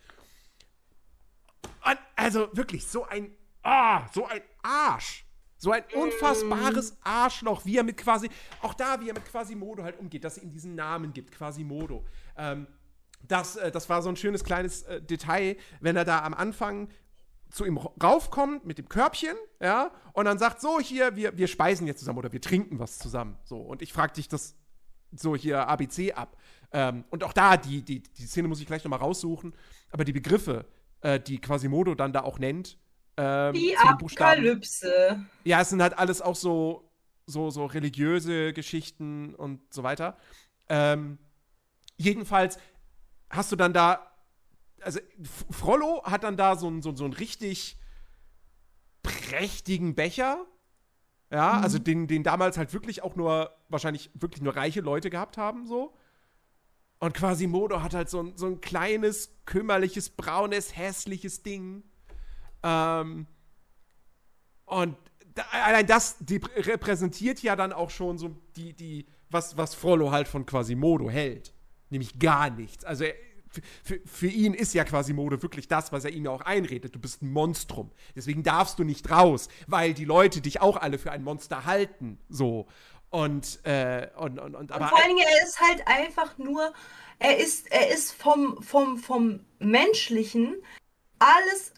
Und also wirklich, so ein, ah, so ein Arsch. So ein unfassbares Arschloch, wie er mit quasi, auch da, wie er mit Quasimodo halt umgeht, dass er ihm diesen Namen gibt, Quasimodo. Ähm, das, äh, das war so ein schönes kleines äh, Detail, wenn er da am Anfang zu ihm raufkommt mit dem Körbchen, ja, und dann sagt, so hier, wir, wir speisen jetzt zusammen oder wir trinken was zusammen. So, und ich frag dich das so hier ABC ab. Ähm, und auch da, die, die, die Szene muss ich gleich nochmal raussuchen, aber die Begriffe, äh, die Quasimodo dann da auch nennt, ähm, Die. Apokalypse. Ja, es sind halt alles auch so, so, so religiöse Geschichten und so weiter. Ähm, jedenfalls hast du dann da, also Frollo hat dann da so ein, so, so ein richtig prächtigen Becher. Ja, Mhm. also den, den damals halt wirklich auch nur, wahrscheinlich wirklich nur reiche Leute gehabt haben, so. Und Quasimodo hat halt so ein, so ein kleines, kümmerliches, braunes, hässliches Ding. Ähm, und da, allein das repräsentiert ja dann auch schon so die, die, was, was Frollo halt von Quasimodo hält. Nämlich gar nichts. Also er, für, für, ihn ist ja Quasimodo wirklich das, was er ihm ja auch einredet. Du bist ein Monstrum. Deswegen darfst du nicht raus, weil die Leute dich auch alle für ein Monster halten. So. Und, äh, und, und, und aber. Und vor allen Dingen, er ist halt einfach nur, er ist, er ist vom, vom, vom Menschlichen alles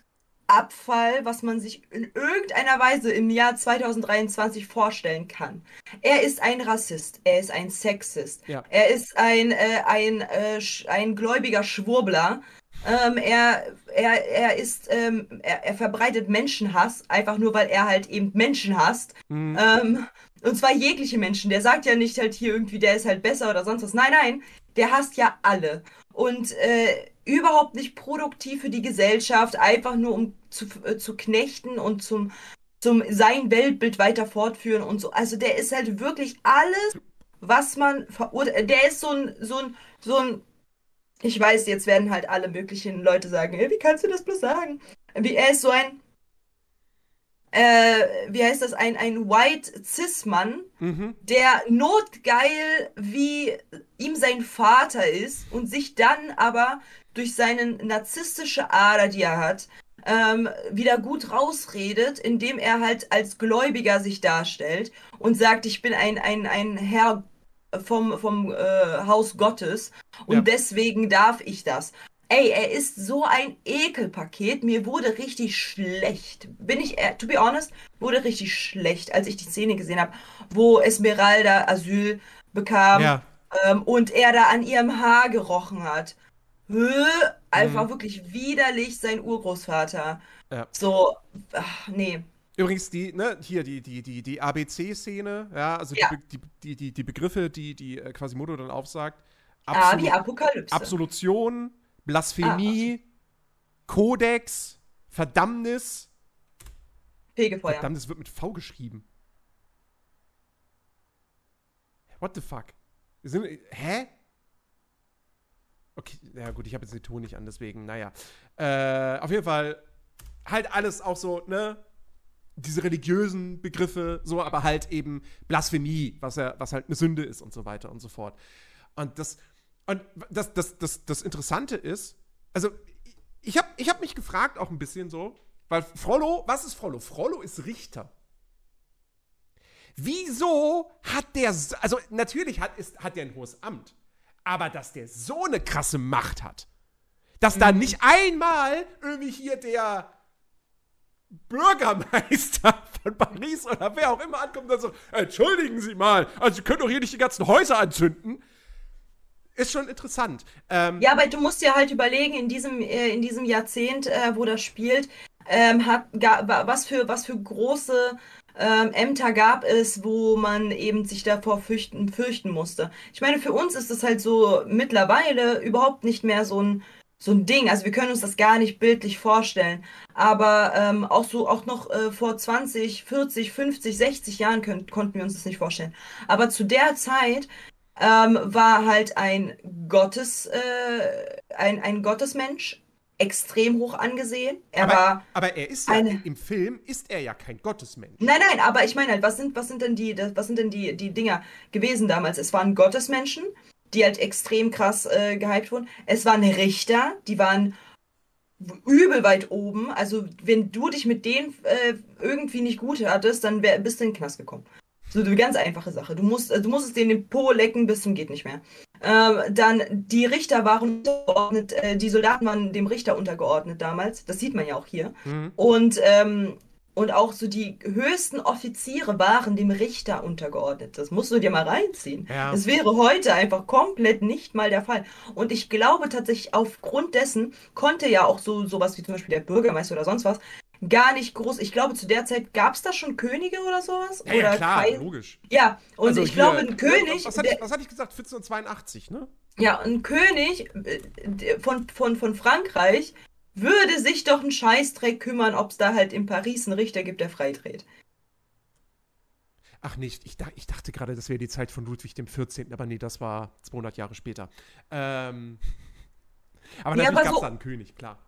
Abfall, was man sich in irgendeiner Weise im Jahr 2023 vorstellen kann. Er ist ein Rassist, er ist ein Sexist, Ja. er ist ein, äh, ein, äh, ein gläubiger Schwurbler. Ähm, er, er, er ist, ähm, er, er verbreitet Menschenhass, einfach nur weil er halt eben Menschen hasst. Mhm. Ähm, und zwar jegliche Menschen. Der sagt ja nicht halt hier irgendwie, der ist halt besser oder sonst was. Nein, nein, der hasst ja alle. Und äh, überhaupt nicht produktiv für die Gesellschaft, einfach nur um zu, äh, zu knechten und zum, zum sein Weltbild weiter fortführen und so. Also der ist halt wirklich alles, was man verurteilt. Der ist so ein, so ein, so ein. Ich weiß, jetzt werden halt alle möglichen Leute sagen, "Ey, wie kannst du das bloß sagen? Wie er ist so ein äh, wie heißt das, ein, ein White Cis-Mann, Mhm. der notgeil wie ihm sein Vater ist und sich dann aber durch seine narzisstische Ader, die er hat, ähm, wieder gut rausredet, indem er halt als Gläubiger sich darstellt und sagt, ich bin ein, ein, ein Herr vom, vom äh, Haus Gottes und Ja. deswegen darf ich das. Ey, er ist so ein Ekelpaket. Mir wurde richtig schlecht. Bin ich, to be honest, wurde richtig schlecht, als ich die Szene gesehen habe, wo Esmeralda Asyl bekam Ja. ähm, und er da an ihrem Haar gerochen hat. Hö, einfach Mhm. wirklich widerlich sein Urgroßvater. Ja. So, ach, nee. Übrigens, die, ne, hier, die, die, die, die ABC-Szene, ja, also Ja. Die, die, die, die, die Begriffe, die, die äh, Quasimodo dann aufsagt. Ah, wie Absolu- Apokalypse. Absolution, Blasphemie, Ah, Kodex, Verdammnis. Fegefeuer. Verdammnis wird mit V geschrieben. What the fuck? Sind, hä? Okay, ja gut, ich habe jetzt den Ton nicht an, deswegen, naja. Äh, auf jeden Fall halt alles auch so, ne? Diese religiösen Begriffe, so, aber halt eben Blasphemie, was ja, was halt eine Sünde ist und so weiter und so fort. Und das, und das, das, das, das Interessante ist, also ich habe ich hab mich gefragt auch ein bisschen so, weil Frollo, was ist Frollo? Frollo ist Richter. Wieso hat der, also natürlich hat, ist, hat der ein hohes Amt, aber dass der so eine krasse Macht hat, dass da nicht einmal irgendwie hier der Bürgermeister von Paris oder wer auch immer ankommt und sagt so, entschuldigen Sie mal, also Sie können doch hier nicht die ganzen Häuser anzünden. Ist schon interessant. Ähm, Ja, aber du musst dir halt überlegen, in diesem, äh, in diesem Jahrzehnt, äh, wo das spielt, ähm, hat, ga, wa- was, für, was für große ähm, Ämter gab es, wo man eben sich davor fürchten, fürchten musste. Ich meine, für uns ist es halt so mittlerweile überhaupt nicht mehr so ein, so ein Ding. Also wir können uns das gar nicht bildlich vorstellen. Aber ähm, auch so, auch noch äh, vor 20, 40, 50, 60 Jahren können, konnten wir uns das nicht vorstellen. Aber zu der Zeit ähm, war halt ein Gottes, äh, ein, ein Gottesmensch, extrem hoch angesehen. Er aber, war. aber er ist ja, eine- im Film ist er ja kein Gottesmensch. Nein, nein, aber ich meine halt, was sind, was sind denn die, was sind denn die, die Dinger gewesen damals? Es waren Gottesmenschen, die halt extrem krass äh, gehypt wurden. Es waren Richter, die waren übel weit oben. Also, wenn du dich mit denen äh, irgendwie nicht gut hattest, dann wär, bist du in den Knast gekommen. So eine ganz einfache Sache. Du musst, äh, du musstest denen den Po lecken bis zum geht nicht mehr. Ähm, dann die Richter waren untergeordnet, äh, die Soldaten waren dem Richter untergeordnet damals. Das sieht man ja auch hier. Mhm. Und, ähm, und auch so die höchsten Offiziere waren dem Richter untergeordnet. Das musst du dir mal reinziehen. Ja. Das wäre heute einfach komplett nicht mal der Fall. Und ich glaube tatsächlich, aufgrund dessen konnte ja auch so sowas wie zum Beispiel der Bürgermeister oder sonst was gar nicht groß. Ich glaube, zu der Zeit gab es da schon Könige oder sowas? Ja, ja oder klar, Kai- logisch. Ja, und Also ich hier- glaube, ein König, Was hatte ich, was hatte ich gesagt? 1482, ne? ja, ein König äh, von, von, von Frankreich würde sich doch ein Scheißdreck kümmern, ob es da halt in Paris einen Richter gibt, der freidreht. Ach nicht, ich, ich dachte gerade, das wäre die Zeit von Ludwig dem 14., aber nee, das war 200 Jahre später. Ähm, aber Ja, natürlich aber gab es so- da einen König, klar.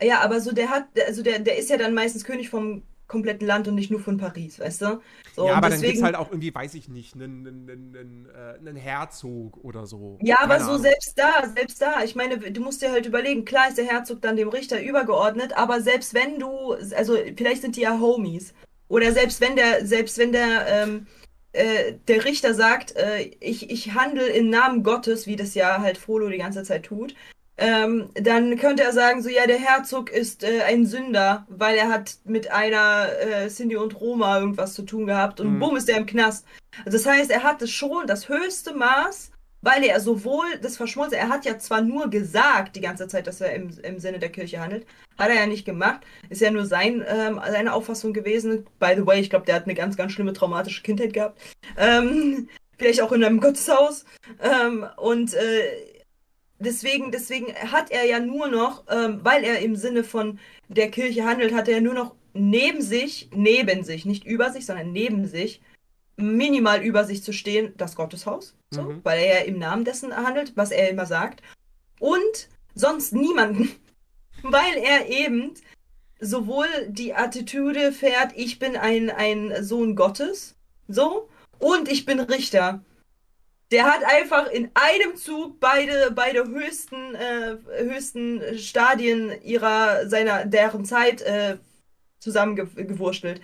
Ja, aber so der hat, also der, der ist ja dann meistens König vom kompletten Land und nicht nur von Paris, weißt du? So, ja, aber dann gibt es deswegen- halt auch irgendwie, weiß ich nicht, einen, einen, einen, einen, äh, Herzog oder so. Ja, aber Keine so Ahnung. selbst da, selbst da. Ich meine, du musst dir halt überlegen, klar ist der Herzog dann dem Richter übergeordnet, aber selbst wenn du, also vielleicht sind die ja Homies. Oder selbst wenn der, selbst wenn der, ähm, äh, der Richter sagt, äh, ich, ich handle im Namen Gottes, wie das ja halt Frollo die ganze Zeit tut, ähm, dann könnte er sagen, so ja, der Herzog ist äh, ein Sünder, weil er hat mit einer äh, Cindy und Roma irgendwas zu tun gehabt und Mhm. bumm ist er im Knast. Also das heißt, er hatte schon das höchste Maß weil er sowohl das Verschmolzen, er hat ja zwar nur gesagt die ganze Zeit, dass er im, im Sinne der Kirche handelt, hat er ja nicht gemacht, ist ja nur sein, ähm, seine Auffassung gewesen. By the way, ich glaube, der hat eine ganz, ganz schlimme traumatische Kindheit gehabt. Ähm, vielleicht auch in einem Gotteshaus. Ähm, und äh, deswegen, deswegen hat er ja nur noch, ähm, weil er im Sinne von der Kirche handelt, hat er nur noch neben sich, neben sich, nicht über sich, sondern neben sich, minimal über sich zu stehen, das Gotteshaus, so, Mhm. weil er ja im Namen dessen handelt, was er immer sagt, und sonst niemanden, weil er eben sowohl die Attitüde fährt, ich bin ein, ein Sohn Gottes, so, und ich bin Richter. Der hat einfach in einem Zug beide, beide höchsten, äh, höchsten Stadien ihrer, seiner, deren Zeit äh, zusammengewurschtelt.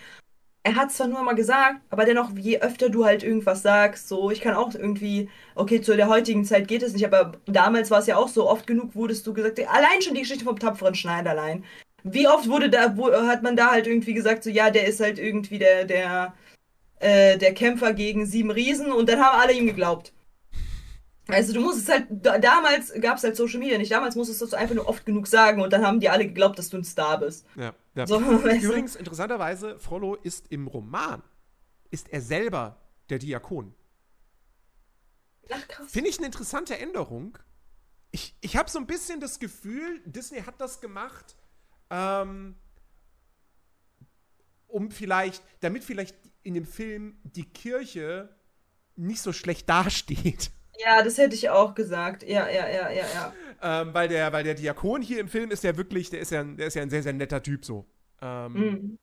Er hat zwar nur mal gesagt, aber dennoch, je öfter du halt irgendwas sagst, so, ich kann auch irgendwie, okay, zu der heutigen Zeit geht es nicht, aber damals war es ja auch so, oft genug wurdest du gesagt, allein schon die Geschichte vom tapferen Schneiderlein. Wie oft wurde da, wo, hat man da halt irgendwie gesagt, so, ja, der ist halt irgendwie der, der, äh, der Kämpfer gegen sieben Riesen und dann haben alle ihm geglaubt. Also du musst es halt, da, damals gab es halt Social Media nicht, damals musstest du es einfach nur oft genug sagen und dann haben die alle geglaubt, dass du ein Star bist. Ja, ja. So, du? Übrigens, interessanterweise, Frollo ist im Roman, ist er selber der Diakon. Ach, krass. Finde ich eine interessante Änderung. Ich, ich habe so ein bisschen das Gefühl, Disney hat das gemacht, ähm, um vielleicht, damit vielleicht in dem Film die Kirche nicht so schlecht dasteht. Ja, das hätte ich auch gesagt. Ja, ja, ja, ja, ja. Ähm, weil, der, weil der Diakon hier im Film ist ja wirklich, der ist ja, ein- der ist ja ein sehr, sehr netter Typ so. Ähm, Mhm.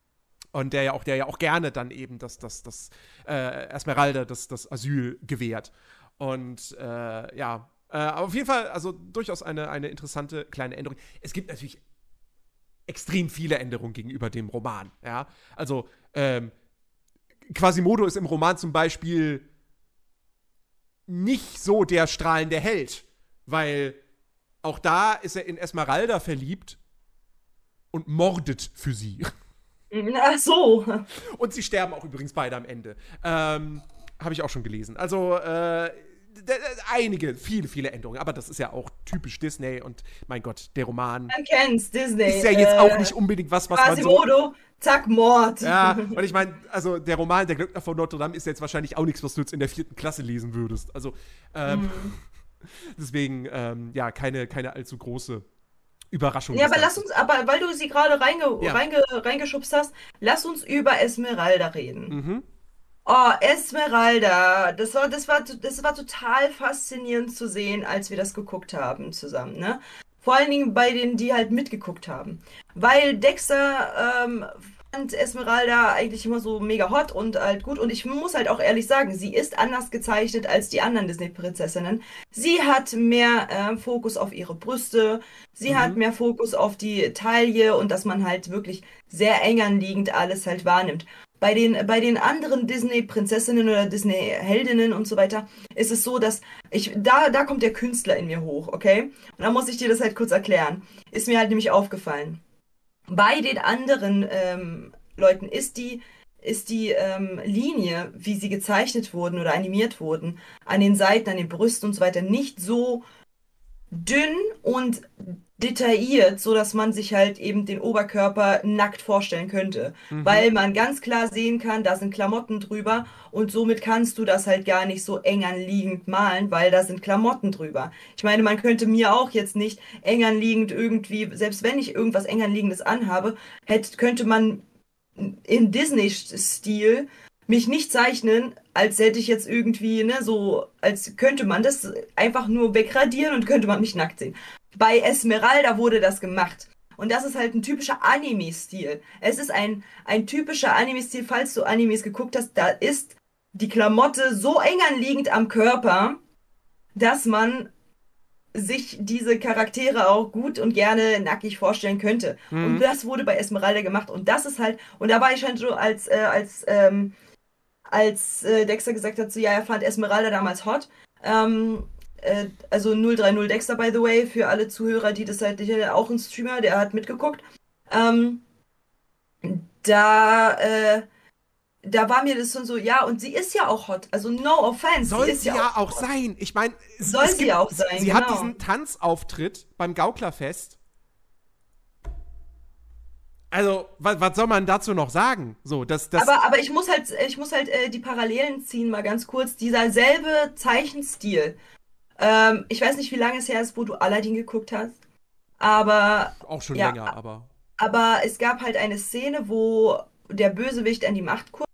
Und der ja auch, der ja auch gerne dann eben das, das, das, äh, Esmeralda das, das Asyl gewährt. Und äh, ja, äh, aber auf jeden Fall, also durchaus eine, eine interessante kleine Änderung. Es gibt natürlich extrem viele Änderungen gegenüber dem Roman, ja. Also, ähm, Quasimodo ist im Roman zum Beispiel nicht so der strahlende Held, weil auch da ist er in Esmeralda verliebt und mordet für sie. Ach so. Und sie sterben auch übrigens beide am Ende. Ähm, Habe ich auch schon gelesen. Also, äh, einige, viele, viele Änderungen. Aber das ist ja auch typisch Disney und mein Gott, der Roman Man kennt's, Disney. ist ja jetzt äh, auch nicht unbedingt was, was man so. Zack, Mord. Ja, und ich meine, also der Roman Der Glöckner von Notre Dame ist jetzt wahrscheinlich auch nichts, was du jetzt in der vierten Klasse lesen würdest. Also, ähm, Mhm. deswegen, ähm, ja, keine, keine allzu große Überraschung. Ja, aber lass uns, aber weil du sie gerade reinge, Ja. reinge, reingeschubst hast, lass uns über Esmeralda reden. Mhm. Oh, Esmeralda, das war, das war, das war total faszinierend zu sehen, als wir das geguckt haben zusammen, ne? Vor allen Dingen bei denen, die halt mitgeguckt haben. Weil Dexter ähm, fand Esmeralda eigentlich immer so mega hot und halt gut. Und ich muss halt auch ehrlich sagen, sie ist anders gezeichnet als die anderen Disney-Prinzessinnen. Sie hat mehr ähm, Fokus auf ihre Brüste, sie hat mehr Fokus auf die Taille und dass man halt wirklich sehr eng anliegend alles halt wahrnimmt. Bei den, bei den anderen Disney-Prinzessinnen oder Disney-Heldinnen und so weiter ist es so, dass ich, da, da kommt der Künstler in mir hoch, okay? Und da muss ich dir das halt kurz erklären. Ist mir halt nämlich aufgefallen. Bei den anderen ähm, Leuten ist die, ist die ähm, Linie, wie sie gezeichnet wurden oder animiert wurden, an den Seiten, an den Brüsten und so weiter, nicht so dünn und detailliert, so dass man sich halt eben den Oberkörper nackt vorstellen könnte, Mhm. weil man ganz klar sehen kann, da sind Klamotten drüber und somit kannst du das halt gar nicht so eng anliegend malen, weil da sind Klamotten drüber. Ich meine, man könnte mir auch jetzt nicht eng anliegend irgendwie, selbst wenn ich irgendwas eng anliegendes anhabe, hätte, könnte man in Disney-Stil mich nicht zeichnen, als hätte ich jetzt irgendwie, ne, so, als könnte man das einfach nur wegradieren und könnte man mich nackt sehen. Bei Esmeralda wurde das gemacht. Und das ist halt ein typischer Anime-Stil. Es ist ein, ein typischer Anime-Stil, falls du Animes geguckt hast, da ist die Klamotte so eng anliegend am Körper, dass man sich diese Charaktere auch gut und gerne nackig vorstellen könnte. Und das wurde bei Esmeralda gemacht. Und das ist halt, und da war ich schon so als, äh, als, ähm, als äh, Dexter gesagt hat, so ja, er fand Esmeralda damals hot. Ähm, äh, also 030 Dexter, by the way, für alle Zuhörer, die das halt, auch ein Streamer, der hat mitgeguckt. Ähm, da, äh, da war mir das schon so, ja, und sie ist ja auch hot. Also no offense, Soll sie ist sie ja auch hot. sein. Ich meine, Soll sie gibt- auch sein, Sie hat genau. diesen Tanzauftritt beim Gauklerfest. Also, was, was soll man dazu noch sagen? So, das, das, Aber, aber ich muss halt, ich muss halt äh, die Parallelen ziehen, mal ganz kurz. Dieser selbe Zeichenstil. Ähm, ich weiß nicht, wie lange es her ist, wo du Aladdin geguckt hast. Aber, auch schon ja, länger, aber. aber es gab halt eine Szene, wo der Bösewicht an die Macht kommt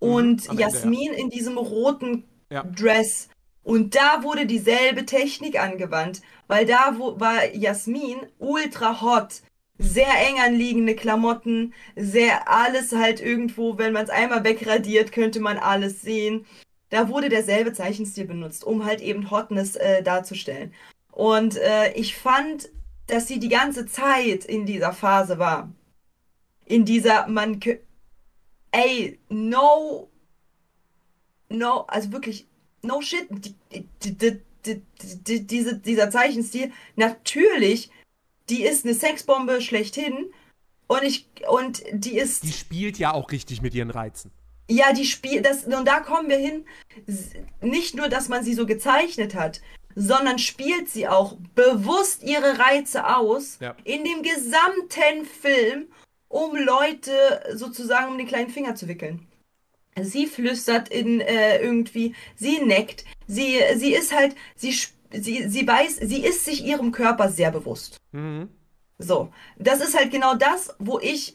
Mhm, und Ende, ja. Jasmin in diesem roten Ja. Dress. Und da wurde dieselbe Technik angewandt, weil da wo, war Jasmin ultra hot. Sehr eng anliegende Klamotten, sehr alles halt irgendwo, wenn man es einmal wegradiert, könnte man alles sehen. Da wurde derselbe Zeichenstil benutzt, um halt eben Hotness äh, darzustellen. Und äh, ich fand, dass sie die ganze Zeit in dieser Phase war. In dieser, man, ey, no, no, also wirklich, no shit, die, die, die, diese, dieser Zeichenstil, natürlich, die ist eine Sexbombe schlechthin und ich, und die ist, Die spielt ja auch richtig mit ihren Reizen. Ja, die spielt, das, und da kommen wir hin, nicht nur, dass man sie so gezeichnet hat, sondern spielt sie auch bewusst ihre Reize aus Ja. in dem gesamten Film, um Leute sozusagen um den kleinen Finger zu wickeln. Sie flüstert in äh, irgendwie, sie neckt, sie, sie ist halt, sie, sie, sie weiß, sie ist sich ihrem Körper sehr bewusst. Mhm. So, das ist halt genau das, wo ich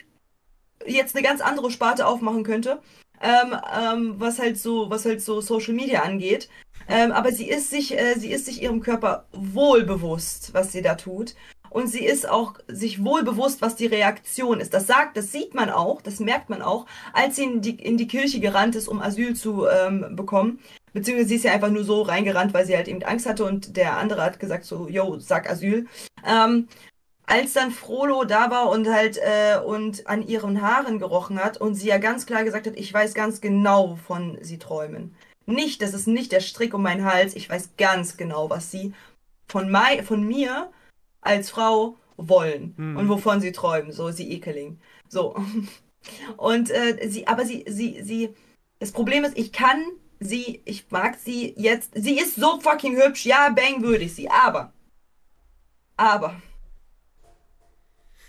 jetzt eine ganz andere Sparte aufmachen könnte, ähm, ähm, was halt so, was halt so Social Media angeht. Ähm, aber sie ist sich, äh, sie ist sich ihrem Körper wohl bewusst, was sie da tut. Und sie ist auch sich wohl bewusst, was die Reaktion ist. Das sagt, das sieht man auch, das merkt man auch, als sie in die, in die Kirche gerannt ist, um Asyl zu ähm, bekommen. Beziehungsweise sie ist ja einfach nur so reingerannt, weil sie halt eben Angst hatte und der andere hat gesagt so, yo, sag Asyl. Ähm, als dann Frollo da war und halt äh, und an ihren Haaren gerochen hat und sie ja ganz klar gesagt hat, ich weiß ganz genau, wovon sie träumen. Nicht, das ist nicht der Strick um meinen Hals, ich weiß ganz genau, was sie von, mei von mir als Frau wollen Mhm. und wovon sie träumen, so sie Ekeling. So. Und äh, sie, aber sie, sie, sie, das Problem ist, ich kann sie, ich mag sie jetzt, sie ist so fucking hübsch, ja, bang würde ich sie, aber, aber,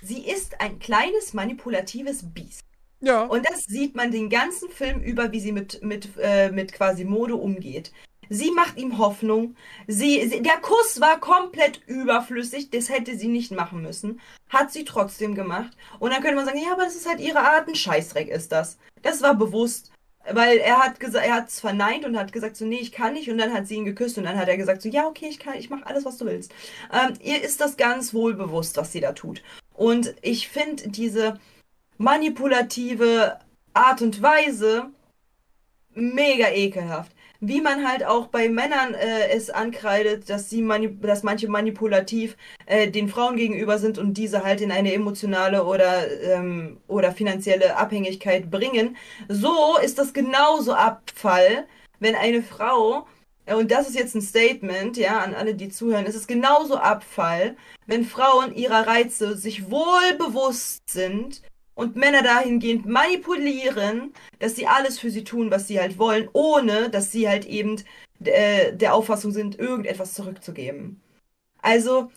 sie ist ein kleines manipulatives Biest. Ja. Und das sieht man den ganzen Film über, wie sie mit, mit, äh, mit quasi Mode umgeht. Sie macht ihm Hoffnung. Sie, sie, der Kuss war komplett überflüssig, das hätte sie nicht machen müssen. Hat sie trotzdem gemacht. Und dann könnte man sagen, ja, aber das ist halt ihre Art, ein Scheißdreck ist das. Das war bewusst. Weil er hat gesagt, er hat es verneint und hat gesagt, so, nee, ich kann nicht. Und dann hat sie ihn geküsst und dann hat er gesagt, so, ja, okay, ich kann, ich mache alles, was du willst. Ähm, ihr ist das ganz wohl bewusst, was sie da tut. Und ich finde diese manipulative Art und Weise mega ekelhaft. Wie man halt auch bei Männern äh, es ankreidet, dass sie dass manche manipulativ äh, den Frauen gegenüber sind und diese halt in eine emotionale oder ähm, oder finanzielle Abhängigkeit bringen. So ist das genauso Abfall, wenn eine Frau und das ist jetzt ein Statement, ja, an alle, die zuhören. Es ist genauso Abfall, wenn Frauen ihrer Reize sich wohl bewusst sind und Männer dahingehend manipulieren, dass sie alles für sie tun, was sie halt wollen, ohne dass sie halt eben äh, der Auffassung sind, irgendetwas zurückzugeben. Also,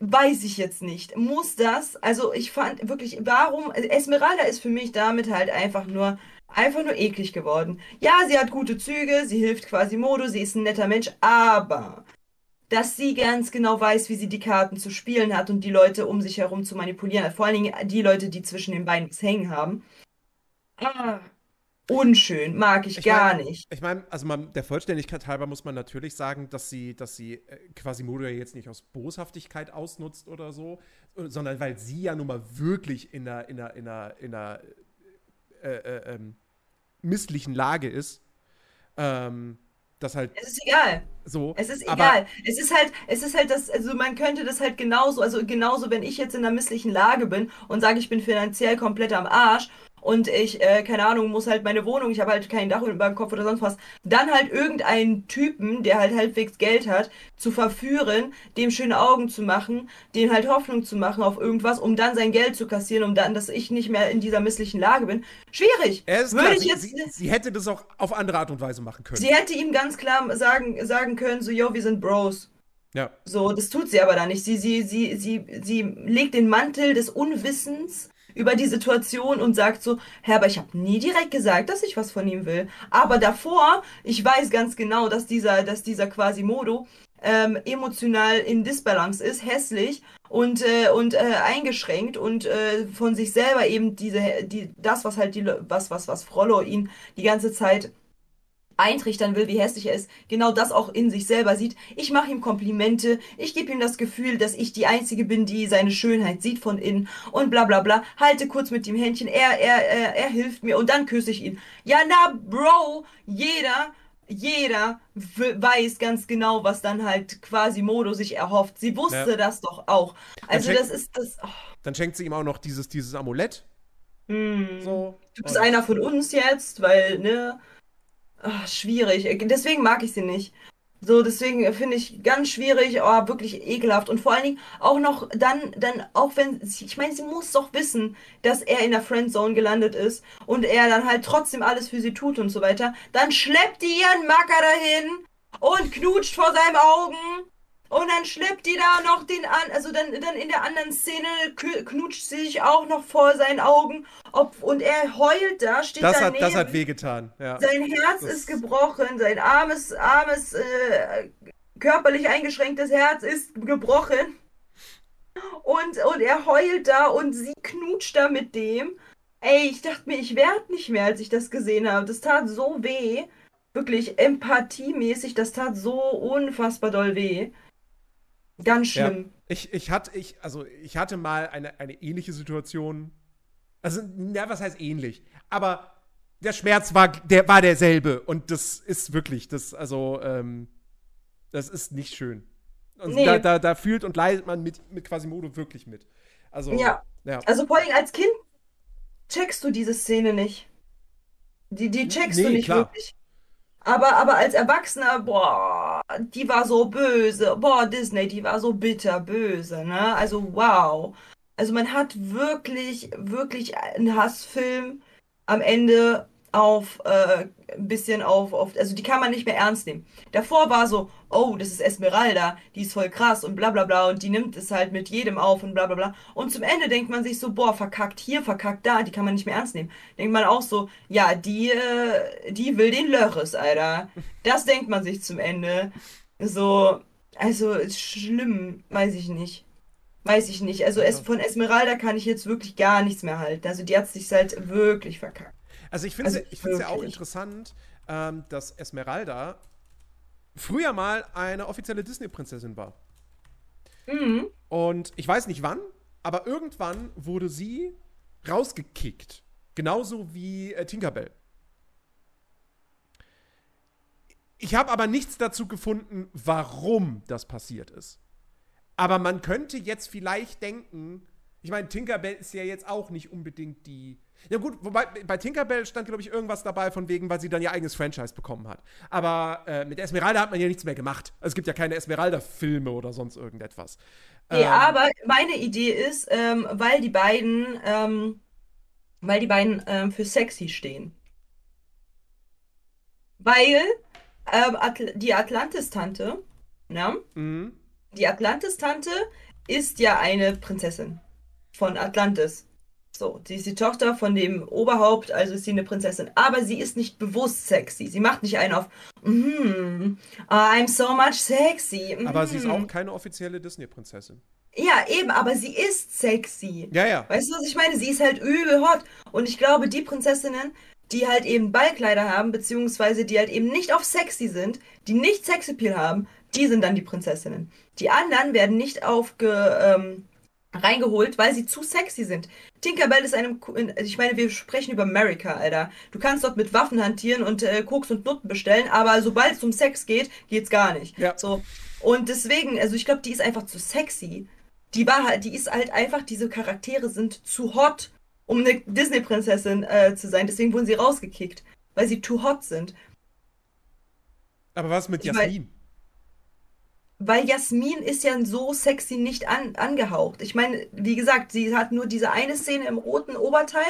weiß ich jetzt nicht. Muss das? Also ich fand wirklich, warum? Esmeralda ist für mich damit halt einfach nur, einfach nur eklig geworden. Ja, sie hat gute Züge, sie hilft quasi Modo, sie ist ein netter Mensch, aber dass sie ganz genau weiß, wie sie die Karten zu spielen hat und die Leute um sich herum zu manipulieren hat. Vor allen Dingen die Leute, die zwischen den Beinen was hängen haben. Ah, unschön, mag ich, Ich gar mein- nicht. Ich meine, also man, der Vollständigkeit halber muss man natürlich sagen, dass sie, dass sie äh, Quasimodo ja jetzt nicht aus Boshaftigkeit ausnutzt oder so, äh, sondern weil sie ja nun mal wirklich in einer, in einer, in einer, in einer äh, äh, ähm, misslichen Lage ist. Ähm, das halt Es ist egal. so. Es ist egal. Es ist halt, es ist halt das, also man könnte das halt genauso, also genauso, wenn ich jetzt in einer misslichen Lage bin und sage, ich bin finanziell komplett am Arsch und ich, äh, keine Ahnung, muss halt meine Wohnung, ich habe halt kein Dach über dem Kopf oder sonst was, dann halt irgendeinen Typen, der halt halbwegs Geld hat, zu verführen, dem schöne Augen zu machen, dem halt Hoffnung zu machen auf irgendwas, um dann sein Geld zu kassieren, um dann, dass ich nicht mehr in dieser misslichen Lage bin. Schwierig. Ist Würde klar, ich sie, jetzt. sie, sie hätte das auch auf andere Art und Weise machen können. Sie hätte ihm ganz klar sagen, sagen können, so, yo, wir sind Bros. ja. So, das tut sie aber da nicht. Sie, sie, sie, sie, sie legt den Mantel des Unwissens über die Situation und sagt so, Herr, aber ich habe nie direkt gesagt, dass ich was von ihm will. Aber davor, ich weiß ganz genau, dass dieser, dass dieser Quasimodo ähm, emotional in Disbalance ist, hässlich und, äh, und äh, eingeschränkt und äh, von sich selber eben diese, die, das, was halt die, was, was, was Frollo ihn die ganze Zeit eintrichtern will, wie hässlich er ist, genau das auch in sich selber sieht. Ich mache ihm Komplimente, ich gebe ihm das Gefühl, dass ich die Einzige bin, die seine Schönheit sieht von innen und bla bla bla. Halte kurz mit dem Händchen, er, er, er, er hilft mir und dann küsse ich ihn. Ja, na, Bro, jeder, jeder weiß ganz genau, was dann halt quasi Modo sich erhofft. Sie wusste Ja. das doch auch. Also das ist das. Oh, Dann schenkt sie ihm auch noch dieses, dieses Amulett. hm. So. Du bist Und- einer von uns jetzt, weil, ne? Ach, schwierig. Deswegen mag ich sie nicht. So, deswegen finde ich ganz schwierig, oh, wirklich ekelhaft. Und vor allen Dingen auch noch dann, dann, auch wenn, ich meine, sie muss doch wissen, dass er in der Friendzone gelandet ist und er dann halt trotzdem alles für sie tut und so weiter. Dann schleppt die ihren Macker dahin und knutscht vor seinen Augen. Und dann schleppt die da noch den an, also dann, dann in der anderen Szene knutscht sie sich auch noch vor seinen Augen. Ob, und er heult da, steht Das daneben. hat, das hat wehgetan. Ja. Sein Herz Das- ist gebrochen, sein armes, armes, äh, körperlich eingeschränktes Herz ist gebrochen. Und, und er heult da und sie knutscht da mit dem. Ey, ich dachte mir, ich werd nicht mehr, als ich das gesehen habe. Das tat so weh. Wirklich empathiemäßig, das tat so unfassbar doll weh. Ganz Ja. schlimm. Ich, ich hatte, ich, also ich hatte mal eine, eine ähnliche Situation. Also, na, was heißt ähnlich? Aber der Schmerz war, der war derselbe. Und das ist wirklich, das, also, ähm, das ist nicht schön. Also Nee. da, da, da fühlt und leidet man mit, mit Quasimodo wirklich mit. Also, Ja. ja. Also vor allem als Kind checkst du diese Szene nicht. Die, die checkst du Nee, nicht klar. wirklich. Aber, aber als Erwachsener, boah, die war so böse. Boah, Disney, die war so bitter böse, ne? Also wow. Also man hat wirklich, wirklich einen Hassfilm am Ende auf äh, ein bisschen auf, auf, also die kann man nicht mehr ernst nehmen. Davor war so, oh, das ist Esmeralda, die ist voll krass und bla bla bla und die nimmt es halt mit jedem auf und bla bla bla. Und zum Ende denkt man sich so, boah, verkackt hier, verkackt da, die kann man nicht mehr ernst nehmen. Denkt man auch so, ja, die, äh, die will den Lörres, Alter. Das denkt man sich zum Ende. So, also ist schlimm, weiß ich nicht. Weiß ich nicht. Also es, von Esmeralda kann ich jetzt wirklich gar nichts mehr halten. Also die hat sich halt wirklich verkackt. Also ich finde es Also ich find's ja auch interessant, ähm, dass Esmeralda früher mal eine offizielle Disney-Prinzessin war. Mhm. Und ich weiß nicht wann, aber irgendwann wurde sie rausgekickt. Genauso wie äh, Tinkerbell. Ich habe aber nichts dazu gefunden, warum das passiert ist. Aber man könnte jetzt vielleicht denken, ich meine, Tinkerbell ist ja jetzt auch nicht unbedingt die. Ja gut, wobei bei Tinkerbell stand, glaube ich, irgendwas dabei von wegen, weil sie dann ihr eigenes Franchise bekommen hat. Aber äh, mit Esmeralda hat man ja nichts mehr gemacht. Also es gibt ja keine Esmeralda-Filme oder sonst irgendetwas. Nee, Ähm, aber meine Idee ist, ähm, weil die beiden, ähm, weil die beiden ähm, für sexy stehen. Weil ähm, Atl die Atlantis-Tante, ne? mhm. Die Atlantis-Tante ist ja eine Prinzessin von Atlantis. So, sie ist die Tochter von dem Oberhaupt, also ist sie eine Prinzessin. Aber sie ist nicht bewusst sexy. Sie macht nicht einen auf, mm, I'm so much sexy. Aber sie ist mhm." auch keine offizielle Disney-Prinzessin. Ja, eben, aber sie ist sexy. Ja, ja. Weißt du, was ich meine? Sie ist halt übel hot. Und ich glaube, die Prinzessinnen, die halt eben Ballkleider haben, beziehungsweise die halt eben nicht auf sexy sind, die nicht Sexappeal haben, die sind dann die Prinzessinnen. Die anderen werden nicht aufge, ähm, reingeholt, weil sie zu sexy sind. Tinkerbell ist einem, in- ich meine, wir sprechen über America, Alter. Du kannst dort mit Waffen hantieren und äh, Koks und Nutten bestellen, aber sobald es um Sex geht, geht's gar nicht. Ja. So. Und deswegen, also ich glaube, die ist einfach zu sexy. Die war halt, die ist halt einfach, diese Charaktere sind zu hot, um eine Disney-Prinzessin äh, zu sein. Deswegen wurden sie rausgekickt, weil sie too hot sind. Aber was mit Ich Jasmin? Weil Jasmin ist ja so sexy nicht an, angehaucht. Ich meine, wie gesagt, sie hat nur diese eine Szene im roten Oberteil,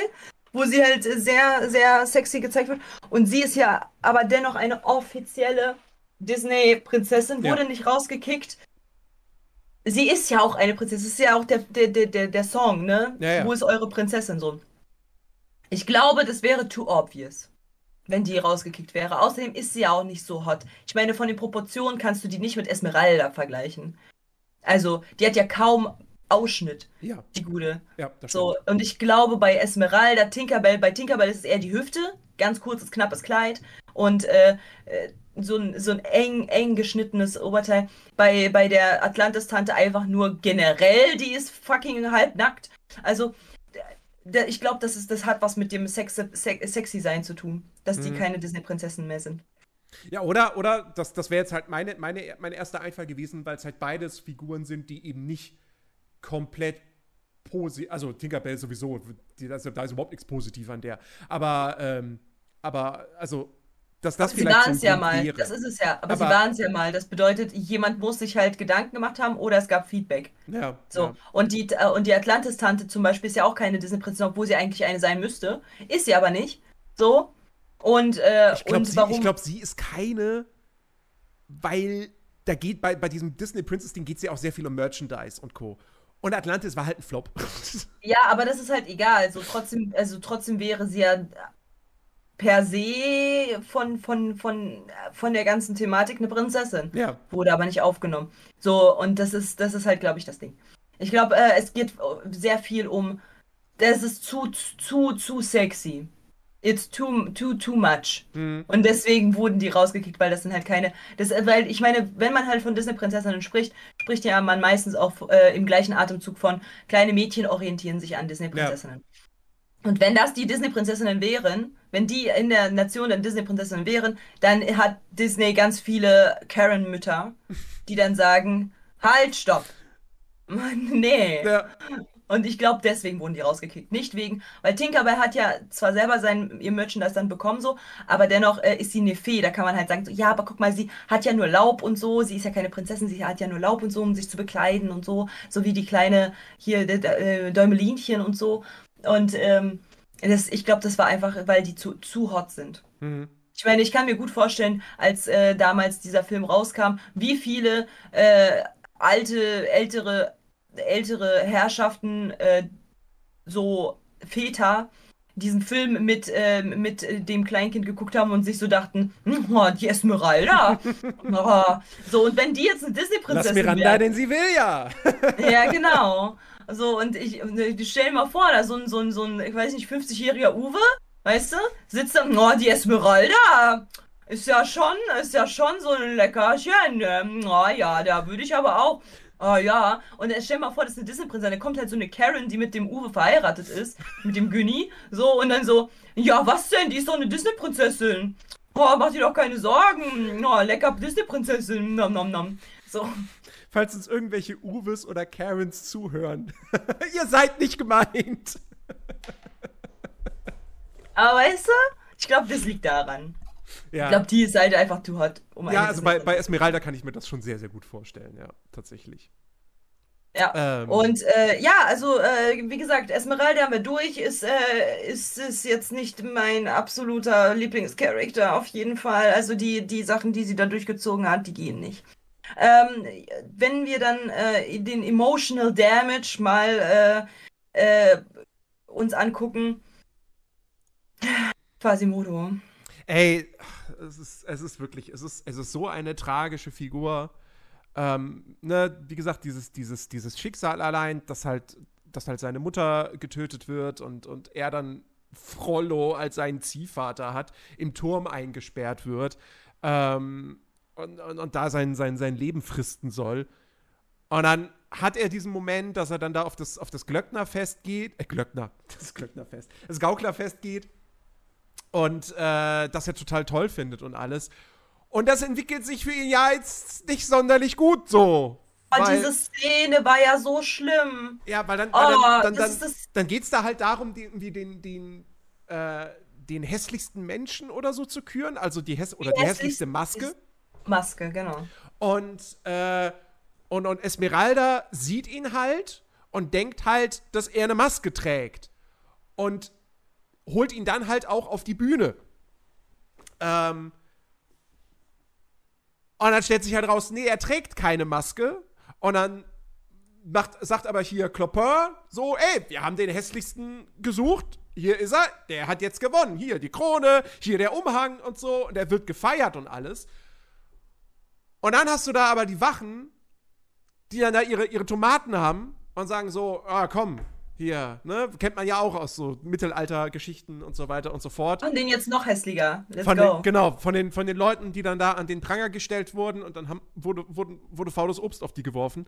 wo sie halt sehr, sehr sexy gezeigt wird. Und sie ist ja aber dennoch eine offizielle Disney-Prinzessin, wurde Ja. nicht rausgekickt. Sie ist ja auch eine Prinzessin. Das ist ja auch der, der, der, der, Song, ne? Ja, ja. Wo ist eure Prinzessin so? Ich glaube, das wäre too obvious, wenn die rausgekickt wäre. Außerdem ist sie ja auch nicht so hot. Ich meine, von den Proportionen kannst du die nicht mit Esmeralda vergleichen. Also, die hat ja kaum Ausschnitt, Ja, die gute. ja, das So, stimmt. und ich glaube, bei Esmeralda, Tinkerbell, bei Tinkerbell ist es eher die Hüfte, ganz kurzes, knappes Kleid und äh, äh, so ein, so ein eng, eng geschnittenes Oberteil. Bei, bei der Atlantis-Tante einfach nur generell, die ist fucking halbnackt. Also, ich glaube, das, ist- das hat was mit dem Sex, Sex, sexy sein zu tun, dass die Mhm. keine Disney-Prinzessinnen mehr sind. Ja, oder, oder das, das wäre jetzt halt meine, meine, mein erster Einfall gewesen, weil es halt beides Figuren sind, die eben nicht komplett positiv, also Tinkerbell sowieso, die, also, da ist überhaupt nichts positiv an der. Aber, ähm, aber, also, dass das sie vielleicht waren es ja mal. Das ist es ja. Aber, sie Aber- waren es ja mal. Das bedeutet, jemand muss sich halt Gedanken gemacht haben oder es gab Feedback. ja, So, ja. und die, äh, und die Atlantis-Tante zum Beispiel ist ja auch keine Disney-Prinzessin, obwohl sie eigentlich eine sein müsste. Ist sie aber nicht. So. Und, äh, Ich glaube, und sie, warum. ich glaub, sie ist keine, weil da geht bei, bei diesem Disney Princess Ding geht es ja auch sehr viel um Merchandise und Co. Und Atlantis war halt ein Flop. ja, aber das ist halt egal. So, trotzdem, also trotzdem wäre sie ja per se von, von, von, von der ganzen Thematik eine Prinzessin. ja. Wurde aber nicht aufgenommen. So, und das ist, das ist halt, glaube ich, das Ding. Ich glaube, äh, es geht sehr viel um, das ist zu, zu, zu sexy. It's too, too, too much. Mhm. Und deswegen wurden die rausgekickt, weil das sind halt keine. Das, weil ich meine, wenn man halt von Disney-Prinzessinnen spricht, spricht ja man meistens auch äh, im gleichen Atemzug von kleine Mädchen orientieren sich an Disney-Prinzessinnen. Und wenn das die Disney-Prinzessinnen wären, wenn die in der Nation der Disney-Prinzessinnen wären, dann hat Disney ganz viele Karen-Mütter, die dann sagen, halt, stopp. nee. ja. Und ich glaube, deswegen wurden die rausgekickt. Nicht wegen, weil Tinkerbell hat ja zwar selber sein, ihr Merchandise dann bekommen, so, aber dennoch äh, ist sie eine Fee. Da kann man halt sagen, so, ja, aber guck mal, sie hat ja nur Laub und so. Sie ist ja keine Prinzessin, sie hat ja nur Laub und so, um sich zu bekleiden und so. So wie die kleine hier, äh, Däumelinchen und so. Und ähm, das, ich glaube, das war einfach, weil die zu, zu hot sind. Mhm. Ich meine, ich kann mir gut vorstellen, als äh, damals dieser Film rauskam, wie viele äh, alte, ältere, ältere Herrschaften, äh, so Väter, diesen Film mit, äh, mit dem Kleinkind geguckt haben und sich so dachten, "Hm, oh, die Esmeralda. oh. So, und wenn die jetzt eine Disney-Prinzessin Miranda, wäre, denn sie will ja. ja, genau. So, und ich, ich stell dir mal vor, da so ein, so ein, so ein, ich weiß nicht, 50-jähriger Uwe, weißt du, sitzt da, oh, die Esmeralda, ist ja schon, ist ja schon so ein Leckerchen, ähm, oh ja, da würde ich aber auch, oh ja, und dann stell dir mal vor, das ist eine Disney-Prinzessin, da kommt halt so eine Karen, die mit dem Uwe verheiratet ist, mit dem Günni, so, und dann so, ja, was denn, die ist doch eine Disney-Prinzessin. Oh, mach dir doch keine Sorgen. Oh, lecker Disney-Prinzessin. Nom, nom, nom. So. Falls uns irgendwelche Uwes oder Karens zuhören. Ihr seid nicht gemeint. Aber weißt du, ich glaube, das liegt daran. Ja, Ich glaube, die ist halt einfach too hot. Um ja also bei, bei Esmeralda kann ich mir das schon sehr, sehr gut vorstellen. Ja, tatsächlich. Ja. Ähm, Und äh, ja, also äh, wie gesagt, Esmeralda haben wir durch. Ist, äh, ist, ist jetzt nicht mein absoluter Lieblingscharakter, auf jeden Fall. Also die, die Sachen, die sie da durchgezogen hat, die gehen nicht. Ähm, wenn wir dann äh, den Emotional Damage mal äh, äh, uns angucken, Quasimodo. Ey, es ist, es ist wirklich, es ist, es ist so eine tragische Figur. Ähm, ne, wie gesagt, dieses, dieses, dieses Schicksal allein, dass halt, dass halt seine Mutter getötet wird und, und er dann Frollo als seinen Ziehvater hat, im Turm eingesperrt wird ähm, und, und, und da sein, sein, sein Leben fristen soll. Und dann hat er diesen Moment, dass er dann da auf das, auf das Glöcknerfest geht, äh, Glöckner, das Glöcknerfest, das Gauklerfest geht und äh, das er total toll findet und alles. Und das entwickelt sich für ihn ja jetzt nicht sonderlich gut so. Und weil- diese Szene war ja so schlimm. ja, weil dann, Oh, weil dann, dann, dann, dann geht es da halt darum, die, irgendwie den, den, äh, den hässlichsten Menschen oder so zu küren, also die, häss oder die, hässlichste Maske. Maske, genau. Und, äh, und, und Esmeralda sieht ihn halt und denkt halt, dass er eine Maske trägt. Und holt ihn dann halt auch auf die Bühne. Ähm, und dann stellt sich halt raus, nee, er trägt keine Maske. Und dann macht, sagt aber hier Clopin so, ey, wir haben den hässlichsten gesucht. Hier ist er, der hat jetzt gewonnen. Hier die Krone, hier der Umhang und so. Und er wird gefeiert und alles. Und dann hast du da aber die Wachen, die dann da ihre, ihre Tomaten haben und sagen so, ah, komm, hier, ne, kennt man ja auch aus so Mittelaltergeschichten und so weiter und so fort. Und den jetzt noch hässlicher. Let's Von go. den, genau, von den, von den Leuten, die dann da an den Pranger gestellt wurden und dann haben, wurde, wurde, wurde faules Obst auf die geworfen.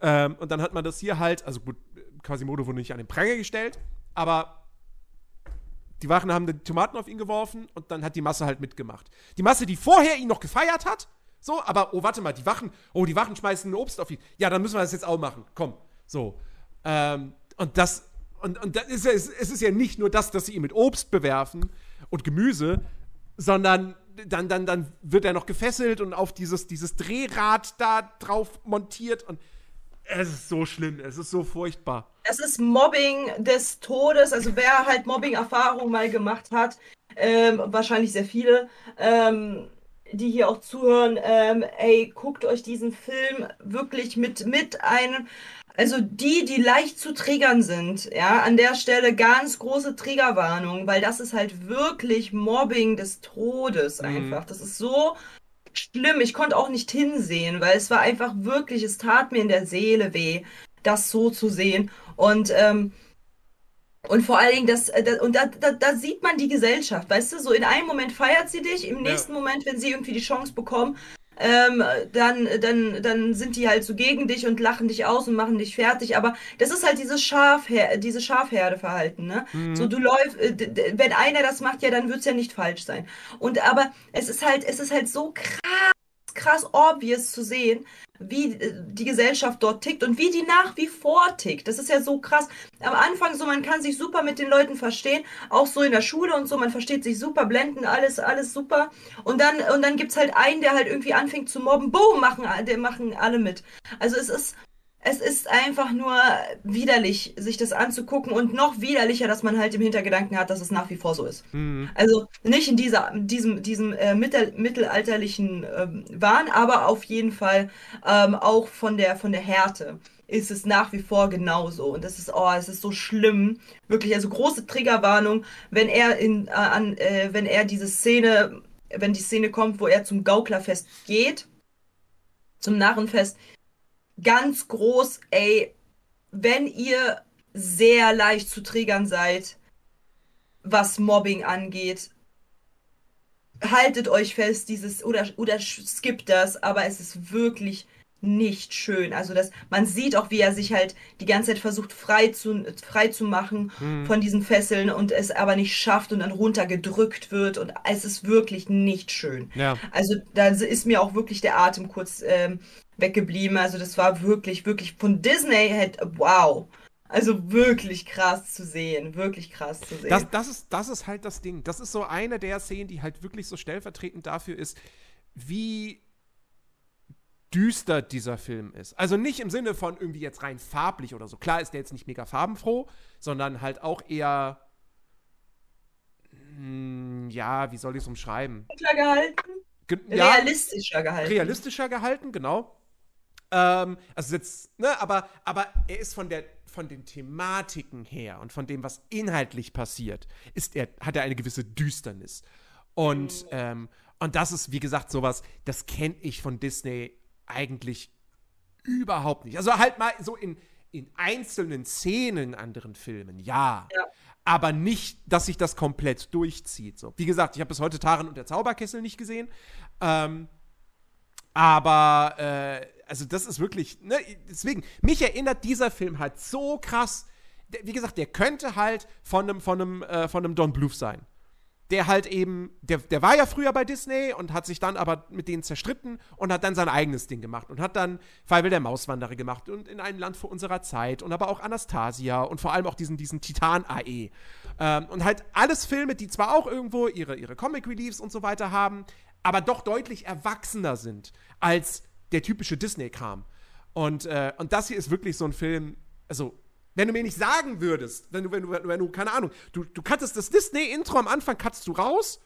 Ähm, und dann hat man das hier halt, also gut, Quasimodo wurde nicht an den Pranger gestellt, aber die Wachen haben die Tomaten auf ihn geworfen und dann hat die Masse halt mitgemacht. Die Masse, die vorher ihn noch gefeiert hat, so, aber, oh, warte mal, die Wachen, oh, die Wachen schmeißen Obst auf ihn. Ja, dann müssen wir das jetzt auch machen. Komm, so. Ähm, und das, und, und das ist es ist ja nicht nur das, dass sie ihn mit Obst bewerfen und Gemüse, sondern dann, dann, dann wird er noch gefesselt und auf dieses, dieses Drehrad da drauf montiert und es ist so schlimm, es ist so furchtbar. Es ist Mobbing des Todes. Also wer halt Mobbing-Erfahrung mal gemacht hat, ähm, wahrscheinlich sehr viele, ähm, die hier auch zuhören, ähm, ey, guckt euch diesen Film wirklich mit, mit einem, also die, die leicht zu triggern sind, ja, an der Stelle ganz große Triggerwarnung, weil das ist halt wirklich Mobbing des Todes einfach. Das ist so schlimm. Ich konnte auch nicht hinsehen, weil es war einfach wirklich, es tat mir in der Seele weh, das so zu sehen. Und, ähm, und vor allen Dingen, das, äh, das und da, da, da sieht man die Gesellschaft, weißt du, so in einem Moment feiert sie dich, im nächsten Moment, wenn sie irgendwie die Chance bekommen, ähm, dann, dann, dann sind die halt so gegen dich und lachen dich aus und machen dich fertig. Aber das ist halt dieses Schafher diese Schafherdeverhalten, ne? So du läufst, äh, wenn einer das macht, ja, dann wird's ja nicht falsch sein. Und aber es ist halt, es ist halt so krass, krass obvious zu sehen, wie äh, die Gesellschaft dort tickt und wie die nach wie vor tickt. Das ist ja so krass. Am Anfang so, man kann sich super mit den Leuten verstehen, auch so in der Schule und so, man versteht sich super, blenden, alles, alles super. Und dann, und dann gibt's halt einen, der halt irgendwie anfängt zu mobben, boom, machen, der machen alle mit. Also es ist, es ist einfach nur widerlich, sich das anzugucken und noch widerlicher, dass man halt im Hintergedanken hat, dass es nach wie vor so ist. Also nicht in dieser, diesem, diesem äh, mittel, mittelalterlichen ähm, Wahn, aber auf jeden Fall ähm, auch von der, von der Härte ist es nach wie vor genauso. Und das ist, oh, es ist so schlimm. Wirklich, also große Triggerwarnung, wenn er in, äh, an, äh, wenn er diese Szene, wenn die Szene kommt, wo er zum Gauklerfest geht, zum Narrenfest, ganz groß, ey, wenn ihr sehr leicht zu triggern seid, was Mobbing angeht, haltet euch fest, dieses oder oder skippt das, aber es ist wirklich nicht schön. Also das, man sieht auch, wie er sich halt die ganze Zeit versucht frei zu frei zu machen von diesen Fesseln und es aber nicht schafft und dann runtergedrückt wird und es ist wirklich nicht schön. Ja. Also da ist mir auch wirklich der Atem kurz ähm, weggeblieben. Also das war wirklich, wirklich von Disney halt, wow. Also wirklich krass zu sehen, wirklich krass zu sehen. Das, das, ist, das ist halt das Ding. Das ist so eine der Szenen, die halt wirklich so stellvertretend dafür ist, wie düster dieser Film ist. Also nicht im Sinne von irgendwie jetzt rein farblich oder so. Klar ist der jetzt nicht mega farbenfroh, sondern halt auch eher, mm, ja, wie soll ich es umschreiben? Gehalten, Ge ja, realistischer gehalten. realistischer gehalten, genau. Ähm, also jetzt, ne, aber, aber er ist von der von den Thematiken her und von dem, was inhaltlich passiert, ist er, hat er eine gewisse Düsternis. Und, ähm, und das ist, wie gesagt, sowas, das kenne ich von Disney eigentlich überhaupt nicht. Also halt mal so in, in einzelnen Szenen in anderen Filmen, ja. Ja. Aber nicht, dass sich das komplett durchzieht. So. Wie gesagt, ich habe bis heute Taran und der Zauberkessel nicht gesehen. Ähm, aber, äh, also das ist wirklich, ne, deswegen, mich erinnert dieser Film halt so krass. Wie gesagt, der könnte halt von einem, von einem, äh, von einem Don Bluth sein. Der halt eben, der, der war ja früher bei Disney und hat sich dann aber mit denen zerstritten und hat dann sein eigenes Ding gemacht und hat dann Feivel der Mauswanderer gemacht und in ein Land vor unserer Zeit und aber auch Anastasia und vor allem auch diesen, diesen Titan-AE. Ähm, und halt alles Filme, die zwar auch irgendwo ihre, ihre Comic Reliefs und so weiter haben, aber doch deutlich erwachsener sind als der typische Disney-Kram. Und, äh, und das hier ist wirklich so ein Film, also, wenn du mir nicht sagen würdest, wenn du, wenn du, wenn du keine Ahnung, du, du cuttest das Disney-Intro am Anfang, cuttest du raus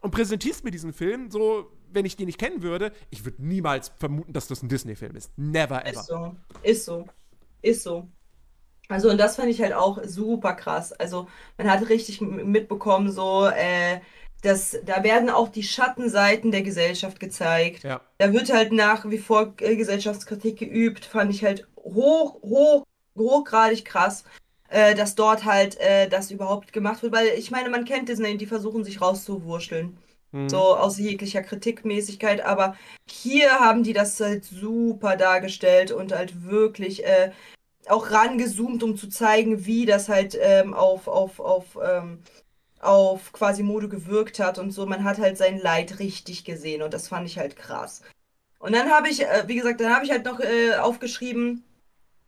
und präsentierst mir diesen Film, so, wenn ich den nicht kennen würde, ich würde niemals vermuten, dass das ein Disney-Film ist. Never ever. Ist so. Ist so. Ist so. Also, und das fand ich halt auch super krass. Also, man hat richtig mitbekommen, so, äh, dass da werden auch die Schattenseiten der Gesellschaft gezeigt. Ja. Da wird halt nach wie vor äh, Gesellschaftskritik geübt, fand ich halt hoch, hoch, hochgradig krass, äh, dass dort halt äh, das überhaupt gemacht wird, weil ich meine, man kennt Disney, die versuchen sich rauszuwurschteln. Mhm. So aus jeglicher Kritikmäßigkeit, aber hier haben die das halt super dargestellt und halt wirklich äh, auch rangezoomt, um zu zeigen, wie das halt ähm, auf, auf, auf, ähm, auf Quasimodo gewirkt hat und so. Man hat halt sein Leid richtig gesehen und das fand ich halt krass. Und dann habe ich, äh, wie gesagt, dann habe ich halt noch äh, aufgeschrieben,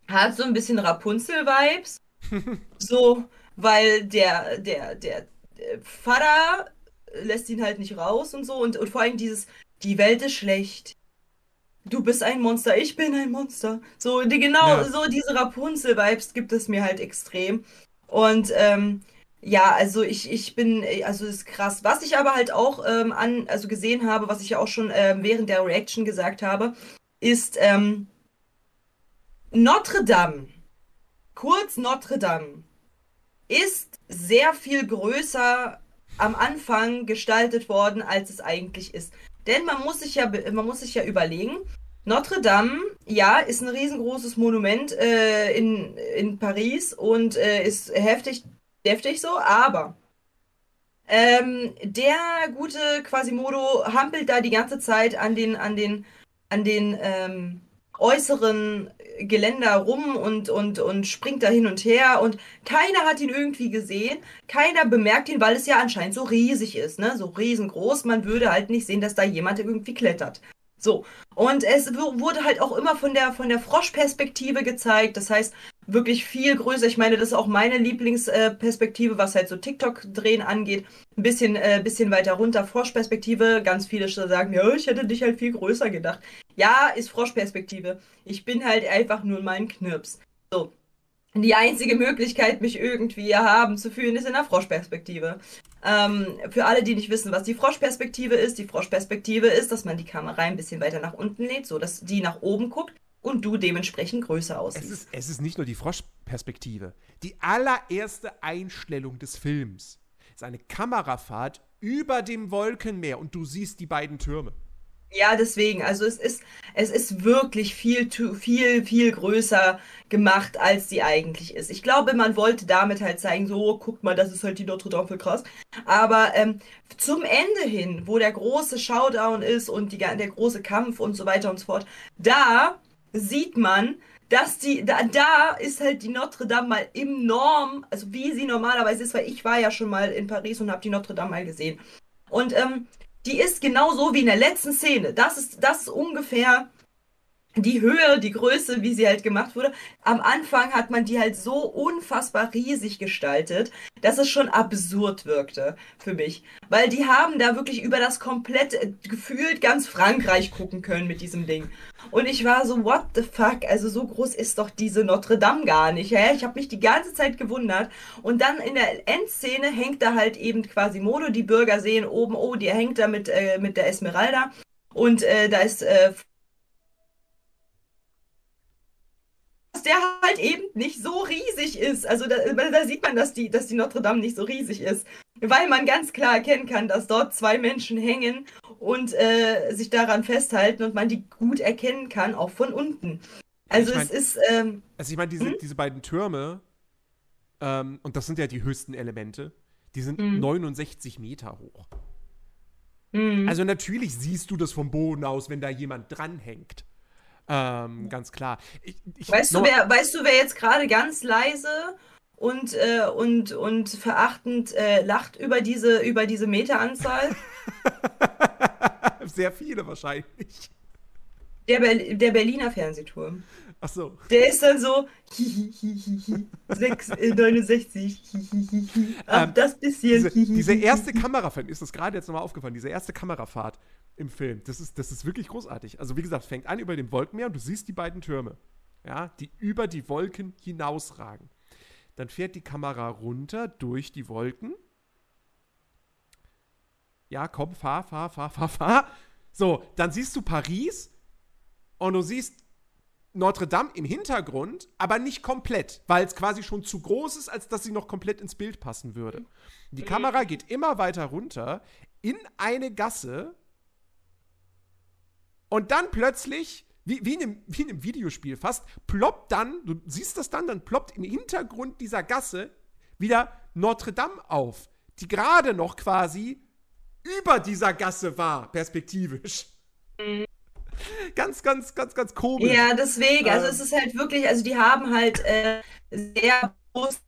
hat so ein bisschen Rapunzel-Vibes. so, weil der, der, der äh, Vater lässt ihn halt nicht raus und so. Und, und vor allem dieses, die Welt ist schlecht. Du bist ein Monster, ich bin ein Monster. So, die, genau, Ja. so diese Rapunzel-Vibes gibt es mir halt extrem. Und ähm, ja, also ich, ich bin, also das ist krass. Was ich aber halt auch ähm, an, also gesehen habe, was ich ja auch schon ähm, während der Reaction gesagt habe, ist ähm, Notre Dame, kurz Notre Dame, ist sehr viel größer am Anfang gestaltet worden, als es eigentlich ist. Denn man muss sich ja, man muss sich ja überlegen, Notre Dame, ja, ist ein riesengroßes Monument äh, in, in Paris und äh, ist heftig, deftig so, aber ähm, der gute Quasimodo hampelt da die ganze Zeit an den, an den, an den ähm, äußeren Geländer rum und, und, und springt da hin und her und keiner hat ihn irgendwie gesehen, keiner bemerkt ihn, weil es ja anscheinend so riesig ist, ne? So riesengroß, man würde halt nicht sehen, dass da jemand irgendwie klettert. So. Und es wurde halt auch immer von der, von der Froschperspektive gezeigt. Das heißt, wirklich viel größer. Ich meine, das ist auch meine Lieblingsperspektive, was halt so TikTok-Drehen angeht. Ein bisschen, äh, bisschen weiter runter, Froschperspektive. Ganz viele sagen, ja, ich hätte dich halt viel größer gedacht. Ja, ist Froschperspektive. Ich bin halt einfach nur mal ein Knirps. So. Die einzige Möglichkeit, mich irgendwie haben zu fühlen, ist in der Froschperspektive. Ähm, für alle, die nicht wissen, was die Froschperspektive ist, die Froschperspektive ist, dass man die Kamera ein bisschen weiter nach unten lädt, so dass die nach oben guckt und du dementsprechend größer Es aussiehst. ist, es ist nicht nur die Froschperspektive. Die allererste Einstellung des Films ist eine Kamerafahrt über dem Wolkenmeer und du siehst die beiden Türme. Ja, deswegen, also es ist, es ist wirklich viel, zu- viel, viel größer gemacht, als sie eigentlich ist. Ich glaube, man wollte damit halt zeigen, so, guckt mal, das ist halt die Notre Dame für krass. Aber ähm, zum Ende hin, wo der große Showdown ist und die, der große Kampf und so weiter und so fort, da sieht man, dass die, da, da ist halt die Notre Dame mal im Norm, also wie sie normalerweise ist, weil ich war ja schon mal in Paris und habe die Notre Dame mal gesehen. Und ähm, die ist genauso wie in der letzten Szene. Das ist, das ist ungefähr die Höhe, die Größe, wie sie halt gemacht wurde. Am Anfang hat man die halt so unfassbar riesig gestaltet, dass es schon absurd wirkte für mich. Weil die haben da wirklich über das komplett äh, gefühlt ganz Frankreich gucken können mit diesem Ding. Und ich war so, what the fuck? Also so groß ist doch diese Notre Dame gar nicht. Hä? Ich habe mich die ganze Zeit gewundert. Und dann in der Endszene hängt da halt eben Quasimodo. Die Bürger sehen oben, oh, die hängt da mit, äh, mit der Esmeralda. Und äh, da ist äh, der halt eben nicht so riesig ist. Also da, da sieht man, dass die, dass die Notre Dame nicht so riesig ist. Weil man ganz klar erkennen kann, dass dort zwei Menschen hängen und äh, sich daran festhalten und man die gut erkennen kann, auch von unten. Also Ich mein- es ist, ähm, Also ich meine, diese, Hm? diese beiden Türme, ähm, und das sind ja die höchsten Elemente, die sind Hm. 69 Meter hoch. mh. Also natürlich siehst du das vom Boden aus, wenn da jemand dranhängt. Ähm, ganz klar. Ich, ich, weißt, du, wer, weißt du, wer jetzt gerade ganz leise und, äh, und, und verachtend äh, lacht über diese, über diese Meteranzahl? Sehr viele wahrscheinlich. Der, Ber der Berliner Fernsehturm. Ach so. Der ist dann so, hihihihihi, 6, äh, 69, hihihihi, ab Ähm, das bisschen. Diese, diese erste Kamerafahrt, ist das gerade jetzt nochmal aufgefallen, diese erste Kamerafahrt im Film, das ist, das ist wirklich großartig. Also wie gesagt, es fängt an über dem Wolkenmeer und du siehst die beiden Türme, ja, die über die Wolken hinausragen. Dann fährt die Kamera runter durch die Wolken. Ja, komm, fahr, fahr, fahr, fahr, fahr. So, dann siehst du Paris und du siehst Notre Dame im Hintergrund, aber nicht komplett, weil es quasi schon zu groß ist, als dass sie noch komplett ins Bild passen würde. Die Kamera geht immer weiter runter in eine Gasse und dann plötzlich, wie, wie, in einem, wie in einem Videospiel fast, ploppt dann, du siehst das dann, dann ploppt im Hintergrund dieser Gasse wieder Notre Dame auf, die gerade noch quasi über dieser Gasse war, perspektivisch. Ganz, ganz, ganz, ganz komisch. Ja, deswegen, also Ähm. es ist halt wirklich, also die haben halt äh, sehr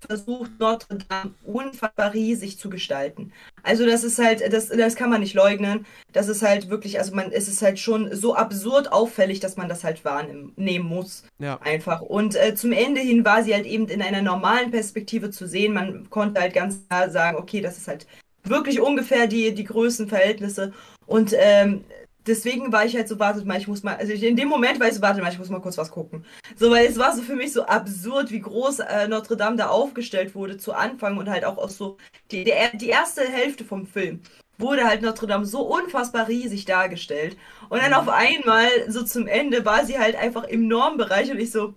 versucht, Notre Dame unfassbar riesig zu gestalten. Also das ist halt, das, das kann man nicht leugnen. Das ist halt wirklich, also man, es ist halt schon so absurd auffällig, dass man das halt wahrnehmen muss. Ja. Einfach. Und äh, zum Ende hin war sie halt eben in einer normalen Perspektive zu sehen. Man konnte halt ganz klar sagen, okay, das ist halt wirklich ungefähr die, die Größenverhältnisse. Und ähm, deswegen war ich halt so, wartet mal, ich muss mal, also in dem Moment war ich so, warte mal, ich muss mal kurz was gucken. So, weil es war so für mich so absurd, wie groß äh, Notre Dame da aufgestellt wurde zu Anfang und halt auch aus so, die, der, die erste Hälfte vom Film wurde halt Notre Dame so unfassbar riesig dargestellt. Und dann auf einmal, so zum Ende, war sie halt einfach im Normbereich und ich so,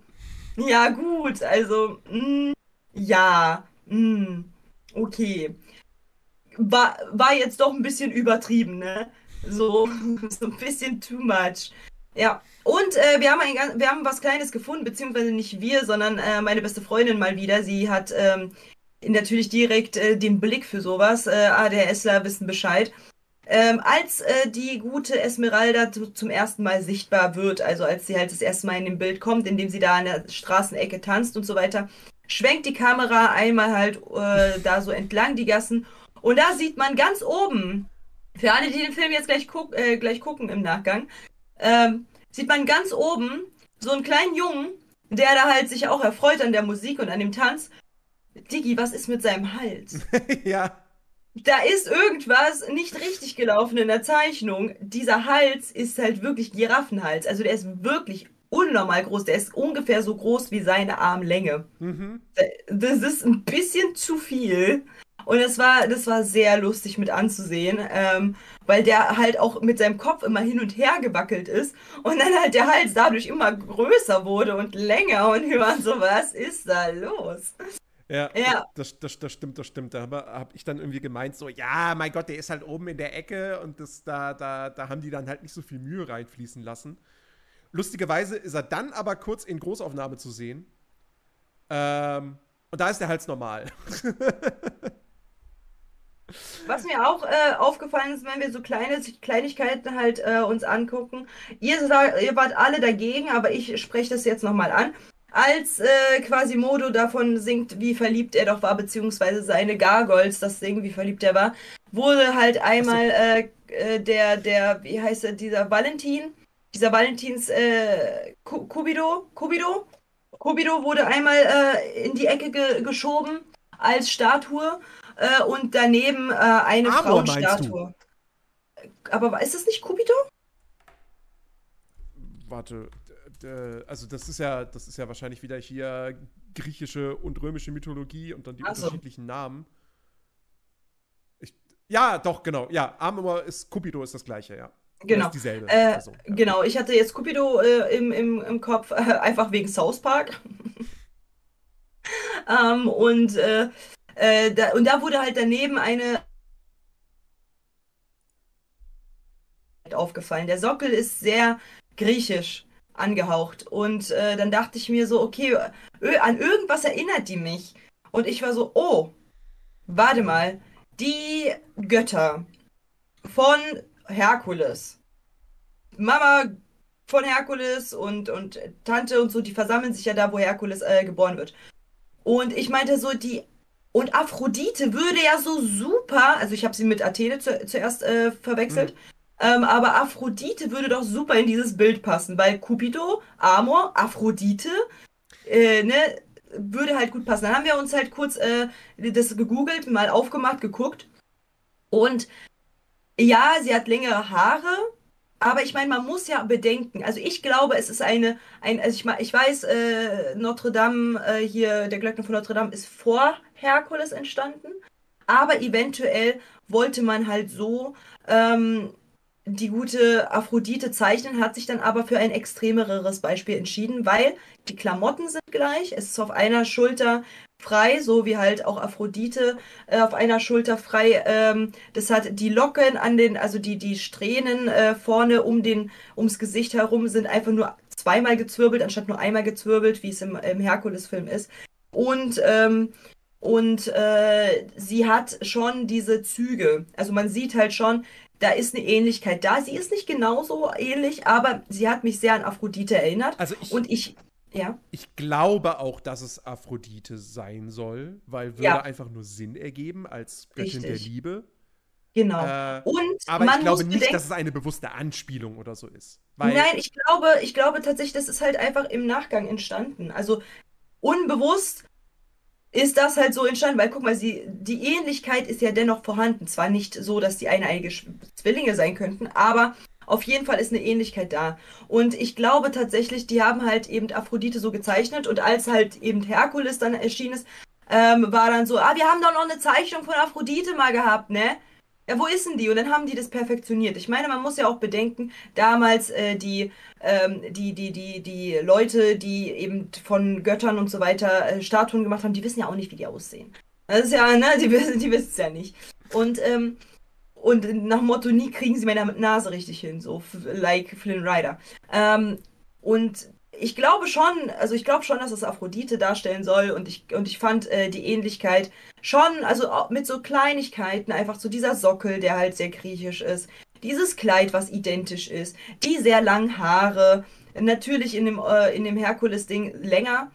ja gut, also, mh, ja, mh, okay. War, war jetzt doch ein bisschen übertrieben, ne? So, so ein bisschen too much. Ja, und äh, wir, haben ein, wir haben was Kleines gefunden, beziehungsweise nicht wir, sondern äh, meine beste Freundin mal wieder. Sie hat ähm, natürlich direkt äh, den Blick für sowas. Äh, ADHSler wissen Bescheid. Ähm, als äh, die gute Esmeralda zu, zum ersten Mal sichtbar wird, also als sie halt das erste Mal in dem Bild kommt, indem sie da an der Straßenecke tanzt und so weiter, schwenkt die Kamera einmal halt äh, da so entlang die Gassen und da sieht man ganz oben, für alle, die den Film jetzt gleich, guck, äh, gleich gucken im Nachgang, ähm, sieht man ganz oben so einen kleinen Jungen, der da halt sich auch erfreut an der Musik und an dem Tanz. Diggi, was ist mit seinem Hals? ja. Da ist irgendwas nicht richtig gelaufen in der Zeichnung. Dieser Hals ist halt wirklich Giraffenhals. Also der ist wirklich unnormal groß. Der ist ungefähr so groß wie seine Armlänge. Mhm. Das ist ein bisschen zu viel. Und das war, das war sehr lustig mit anzusehen, ähm, weil der halt auch mit seinem Kopf immer hin und her gewackelt ist und dann halt der Hals dadurch immer größer wurde und länger und waren so, was ist da los? Ja, Ja. Das, das, das stimmt, das stimmt. Da habe hab ich dann irgendwie gemeint, so, ja, mein Gott, der ist halt oben in der Ecke und das, da, da, da haben die dann halt nicht so viel Mühe reinfließen lassen. Lustigerweise ist er dann aber kurz in Großaufnahme zu sehen. Ähm, und da ist der Hals normal. Was mir auch äh, aufgefallen ist, wenn wir so kleine Kleinigkeiten halt äh, uns angucken, ihr, ihr wart alle dagegen, aber ich spreche das jetzt nochmal an. Als äh, Quasimodo davon singt, wie verliebt er doch war, beziehungsweise seine Gargoyles das singen, wie verliebt er war, wurde halt einmal äh, äh, der, der, wie heißt er, dieser Valentin, dieser Valentins äh, Ku- Kubido, Kubido, Kubido wurde einmal äh, in die Ecke ge geschoben als Statue äh, und daneben äh, eine Amor, Frauenstatue. Aber ist das nicht Kubido? Warte, also das ist ja, das ist ja wahrscheinlich wieder hier griechische und römische Mythologie und dann die Ach so. unterschiedlichen Namen. Ich, ja, doch, genau. Ja, Amor ist Cupido ist das gleiche, ja. Genau. ist dieselbe Äh, Person. Ja. Genau, ich hatte jetzt Cupido äh, im, im, im Kopf, äh, einfach wegen South Park. ähm, und, äh, da, und da wurde halt daneben eine aufgefallen. Der Sockel ist sehr griechisch angehaucht. Und äh, dann dachte ich mir so, okay, an irgendwas erinnert die mich. Und ich war so, oh, warte mal, die Götter von Herkules. Mama von Herkules und, und Tante und so, die versammeln sich ja da, wo Herkules äh, geboren wird. Und ich meinte so, die. Und Aphrodite würde ja so super, also ich habe sie mit Athene zu, zuerst äh, verwechselt, ähm, aber Aphrodite würde doch super in dieses Bild passen, weil Cupido, Amor, Aphrodite, äh, ne, würde halt gut passen. Dann haben wir uns halt kurz äh, das gegoogelt, mal aufgemacht, geguckt. Und ja, sie hat längere Haare, aber ich meine, man muss ja bedenken. Also ich glaube, es ist eine, ein, also ich, ich weiß, äh, Notre Dame, äh, hier, der Glöckner von Notre Dame ist vor Herkules entstanden, aber eventuell wollte man halt so ähm, die gute Aphrodite zeichnen, hat sich dann aber für ein extremeres Beispiel entschieden, weil die Klamotten sind gleich, es ist auf einer Schulter frei, so wie halt auch Aphrodite äh, auf einer Schulter frei. Ähm, das hat die Locken an den, also die, die Strähnen äh, vorne um den, ums Gesicht herum sind einfach nur zweimal gezwirbelt, anstatt nur einmal gezwirbelt, wie es im, im Herkules-Film ist. Und, ähm, und äh, sie hat schon diese Züge. Also man sieht halt schon, da ist eine Ähnlichkeit da. Sie ist nicht genauso ähnlich, aber sie hat mich sehr an Aphrodite erinnert. Also ich, Und ich, ja. ich glaube auch, dass es Aphrodite sein soll, weil würde Ja. einfach nur Sinn ergeben als Göttin der Richtig. Liebe. Genau. Äh, und Aber man ich glaube nicht, bedenken, dass es eine bewusste Anspielung oder so ist. Nein, ich glaube, ich glaube tatsächlich, das ist halt einfach im Nachgang entstanden. Also unbewusst ist das halt so entstanden, weil guck mal, sie, die Ähnlichkeit ist ja dennoch vorhanden. Zwar nicht so, dass die eineiige Sch- Zwillinge sein könnten, aber auf jeden Fall ist eine Ähnlichkeit da. Und ich glaube tatsächlich, die haben halt eben Aphrodite so gezeichnet und als halt eben Herkules dann erschienen ist, ähm, war dann so, ah, wir haben doch noch eine Zeichnung von Aphrodite mal gehabt, ne? Ja, wo ist denn die? Und dann haben die das perfektioniert. Ich meine, man muss ja auch bedenken, damals äh, die, ähm, die, die, die, die Leute, die eben von Göttern und so weiter äh, Statuen gemacht haben, die wissen ja auch nicht, wie die aussehen. Das ist ja, ne, die die wissen es ja nicht. Und, ähm, und nach Motto, nie kriegen sie meine Nase richtig hin, so like Flynn Rider. Ähm, und ich glaube schon, also ich glaube schon, dass es Aphrodite darstellen soll. Und ich, und ich fand äh, die Ähnlichkeit schon, also mit so Kleinigkeiten, einfach so dieser Sockel, der halt sehr griechisch ist, dieses Kleid, was identisch ist, die sehr langen Haare, natürlich in dem, äh, in dem Herkules-Ding länger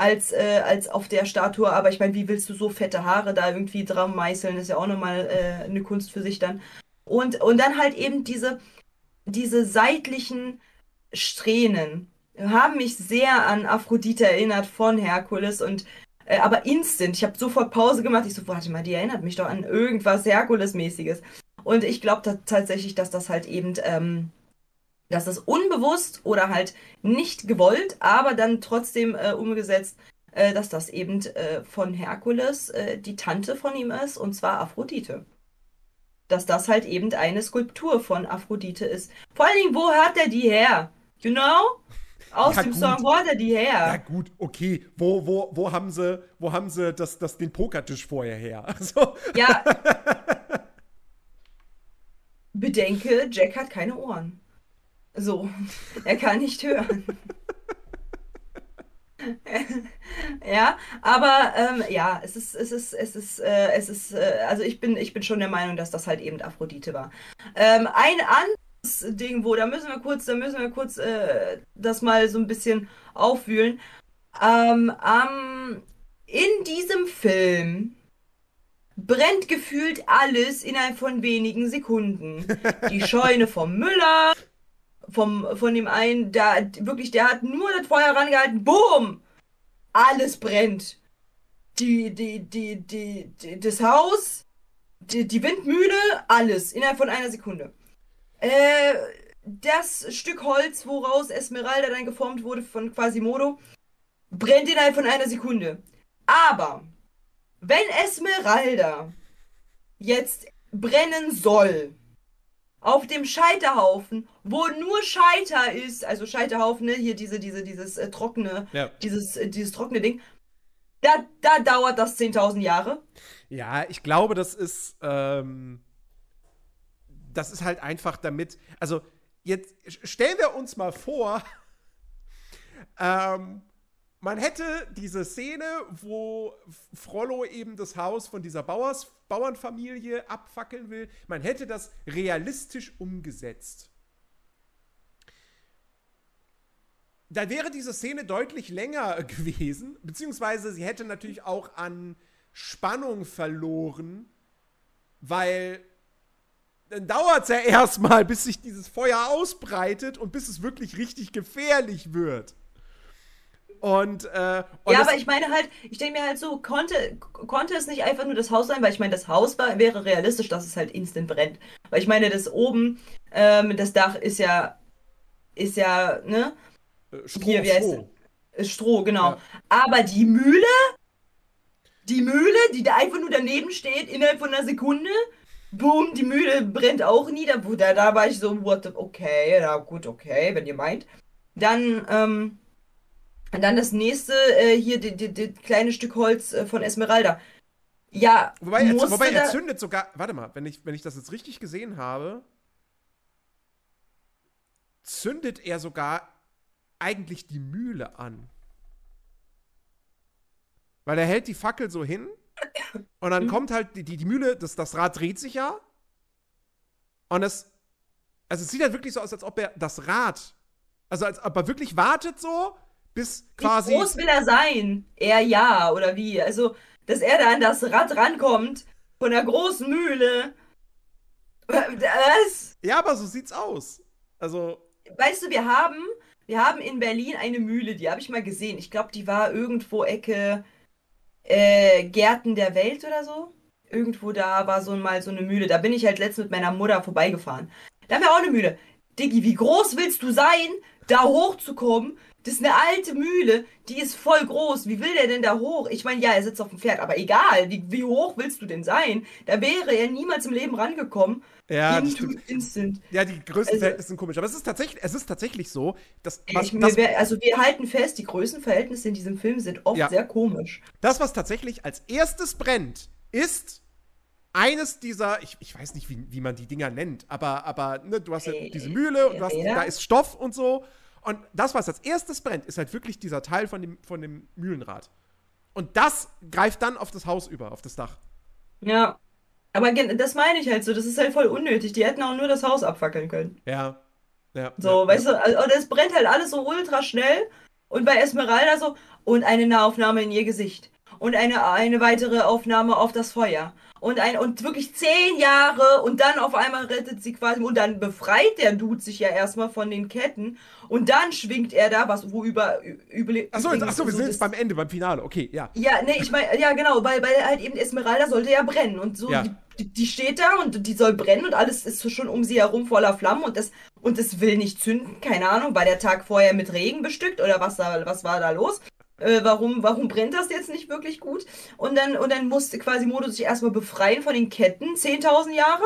als, äh, als auf der Statue, aber ich meine, wie willst du so fette Haare da irgendwie dran meißeln, ist ja auch nochmal äh, eine Kunst für sich dann. Und, und dann halt eben diese, diese seitlichen Strähnen haben mich sehr an Aphrodite erinnert von Herkules und äh, aber instant. Ich habe sofort Pause gemacht. Ich so, warte mal, die erinnert mich doch an irgendwas Herkules-mäßiges. Und ich glaube tatsächlich, dass das halt eben, ähm, dass das unbewusst oder halt nicht gewollt, aber dann trotzdem äh, umgesetzt, äh, dass das eben äh, von Herkules äh, die Tante von ihm ist, und zwar Aphrodite. Dass das halt eben eine Skulptur von Aphrodite ist. Vor allen Dingen, wo hat er die her? You know? Aus Ja, dem gut. Song, wo hat er die her? ja gut, okay, wo, wo, wo haben sie, wo haben sie das, das, den Pokertisch vorher her? Also, Ja. Bedenke, Jack hat keine Ohren. So, er kann nicht hören. Ja, aber ähm, ja, es ist, es ist, es ist, äh, es ist, äh, also ich bin, ich bin schon der Meinung, dass das halt eben Aphrodite war. Ähm, ein anderes Ding, wo, da müssen wir kurz, da müssen wir kurz äh, das mal so ein bisschen aufwühlen. Ähm, in diesem Film brennt gefühlt alles innerhalb von wenigen Sekunden. Die Scheune vom Müller, vom, von dem einen, da wirklich, der hat nur das Feuer rangehalten, boom! Alles brennt. Die, die, die, die, die das Haus, die, die Windmühle, alles innerhalb von einer Sekunde. Äh, das Stück Holz, woraus Esmeralda dann geformt wurde von Quasimodo, brennt innerhalb von einer Sekunde. Aber wenn Esmeralda jetzt brennen soll, auf dem Scheiterhaufen, wo nur Scheiter ist, also Scheiterhaufen, ne, hier diese, diese, dieses äh, trockene, Ja. dieses, äh, dieses trockene Ding, da, da dauert das 10.000 Jahre. Ja, ich glaube, das ist, ähm, das ist halt einfach damit, also jetzt stellen wir uns mal vor, ähm, man hätte diese Szene, wo Frollo eben das Haus von dieser Bauers, Bauernfamilie abfackeln will, man hätte das realistisch umgesetzt. Dann wäre diese Szene deutlich länger gewesen, beziehungsweise sie hätte natürlich auch an Spannung verloren, weil dann dauert es ja erstmal, bis sich dieses Feuer ausbreitet und bis es wirklich richtig gefährlich wird. Und, äh, und ja, aber ich meine halt, ich denke mir halt so, konnte, konnte es nicht einfach nur das Haus sein, weil ich meine, das Haus war, wäre realistisch, dass es halt instant brennt. Weil ich meine, das oben, ähm, das Dach ist ja, ist ja, ne, äh, Stroh, hier, wie heißt Stroh. ist Stroh, genau. Ja. Aber die Mühle, die Mühle, die da einfach nur daneben steht, innerhalb von einer Sekunde, boom, die Mühle brennt auch nieder. Da, da war ich so, what the, okay, na gut, okay, wenn ihr meint. Dann, ähm, dann das nächste, äh, hier, die, die, die kleine Stück Holz äh, von Esmeralda. Ja, Wobei, er, wobei er zündet sogar, warte mal, wenn ich, wenn ich das jetzt richtig gesehen habe, zündet er sogar eigentlich die Mühle an. Weil er hält die Fackel so hin und Mhm. dann kommt halt die, die, die Mühle, das, das Rad dreht sich ja. Und es, also es sieht halt wirklich so aus, als ob er das Rad, also als ob er wirklich wartet so, bis quasi. Wie groß will er sein? Er ja, oder wie? Also, dass er da an das Rad rankommt, von der großen Mühle. Was? Ja, aber so sieht's aus. Also, Weißt du, wir haben, wir haben in Berlin eine Mühle, die habe ich mal gesehen. Ich glaube, die war irgendwo Ecke äh, Gärten der Welt oder so. Irgendwo da war so mal so eine Mühle. Da bin ich halt letztens mit meiner Mutter vorbeigefahren. Da haben wir auch eine Mühle. Diggi, wie groß willst du sein, da hochzukommen? Das ist eine alte Mühle, die ist voll groß. Wie will der denn da hoch? Ich meine, ja, er sitzt auf dem Pferd, aber egal, wie, wie hoch willst du denn sein? Da wäre er niemals im Leben rangekommen. ja, das stimmt. instant. Ja, die größten Also- sind komisch. Aber es ist tatsächlich, es ist tatsächlich so, dass was, Ich, das, wär, also wir halten fest, die Größenverhältnisse in diesem Film sind oft Ja. sehr komisch. das, was tatsächlich als erstes brennt, ist eines dieser, ich, ich weiß nicht, wie, wie man die Dinger nennt, aber, aber ne, du hast ja diese Mühle und du hast, Räder? da ist Stoff und so. Und das, was als erstes brennt, ist halt wirklich dieser Teil von dem, von dem Mühlenrad. Und das greift dann auf das Haus über, auf das Dach. Ja. Aber das meine ich halt so, das ist halt voll unnötig. Die hätten auch nur das Haus abfackeln können. Ja. ja So, ja, weißt du, also, und es brennt halt alles so ultra schnell. Und bei Esmeralda so, und eine Nahaufnahme in ihr Gesicht. Und eine, eine weitere Aufnahme auf das Feuer. Und ein, und wirklich zehn Jahre und dann auf einmal rettet sie quasi, und dann befreit der Dude sich ja erstmal von den Ketten. Und dann schwingt er da, was, wo über, über, Achso, jetzt- achso, wir so sind jetzt beim Ende, beim Finale. Okay, ja. Ja, nee, ich meine, ja genau, weil, weil halt eben Esmeralda sollte ja brennen und so, Ja. die, die, steht da und die soll brennen und alles ist so schon um sie herum voller Flammen und das, und das will nicht zünden, keine Ahnung, war der Tag vorher mit Regen bestückt oder was da, was war da los? Äh, warum, warum brennt das jetzt nicht wirklich gut? Und dann, und dann musste quasi Modo sich erstmal befreien von den Ketten, 10.000 Jahre.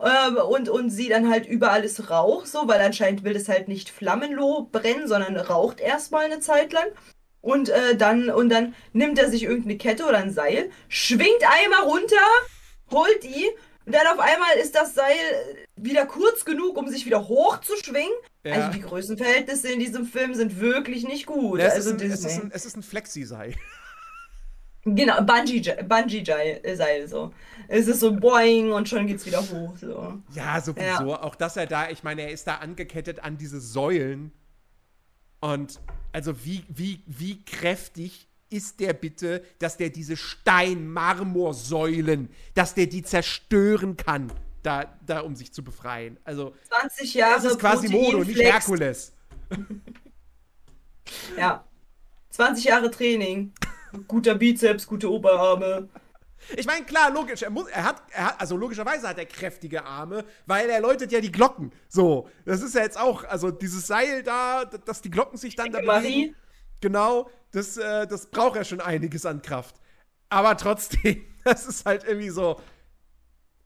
Ähm, und, und sie dann halt überall ist Rauch, so, weil anscheinend will es halt nicht flammenloh brennen, sondern raucht erstmal eine Zeit lang. Und äh, dann und dann nimmt er sich irgendeine Kette oder ein Seil, schwingt einmal runter, holt die und dann auf einmal ist das Seil wieder kurz genug, um sich wieder hochzuschwingen. Ja. Also die Größenverhältnisse in diesem Film sind wirklich nicht gut. Ja, es, also ist ein, es, ist ein, es ist ein Flexi-Seil. Genau, Bungee Bungee Seil so. Es ist so boing und schon geht's wieder hoch so. Ja, sowieso. Auch dass er da, ich meine, er ist da angekettet an diese Säulen. Und also wie, wie, wie kräftig ist der bitte, dass der diese Stein-Marmorsäulen, dass der die zerstören kann, da, da um sich zu befreien. Also 20 Jahre das ist quasi Modo, nicht. Herkules. Ja. 20 Jahre Training. Guter Bizeps, gute Oberarme. Ich meine, klar, logisch, er muss, er hat, er hat, also logischerweise hat er kräftige Arme, weil er läutet ja die Glocken. So, das ist ja jetzt auch, also dieses Seil da, dass die Glocken sich dann da Dicke Marie. Genau, das, äh, das braucht ja schon einiges an Kraft. Aber trotzdem, das ist halt irgendwie so.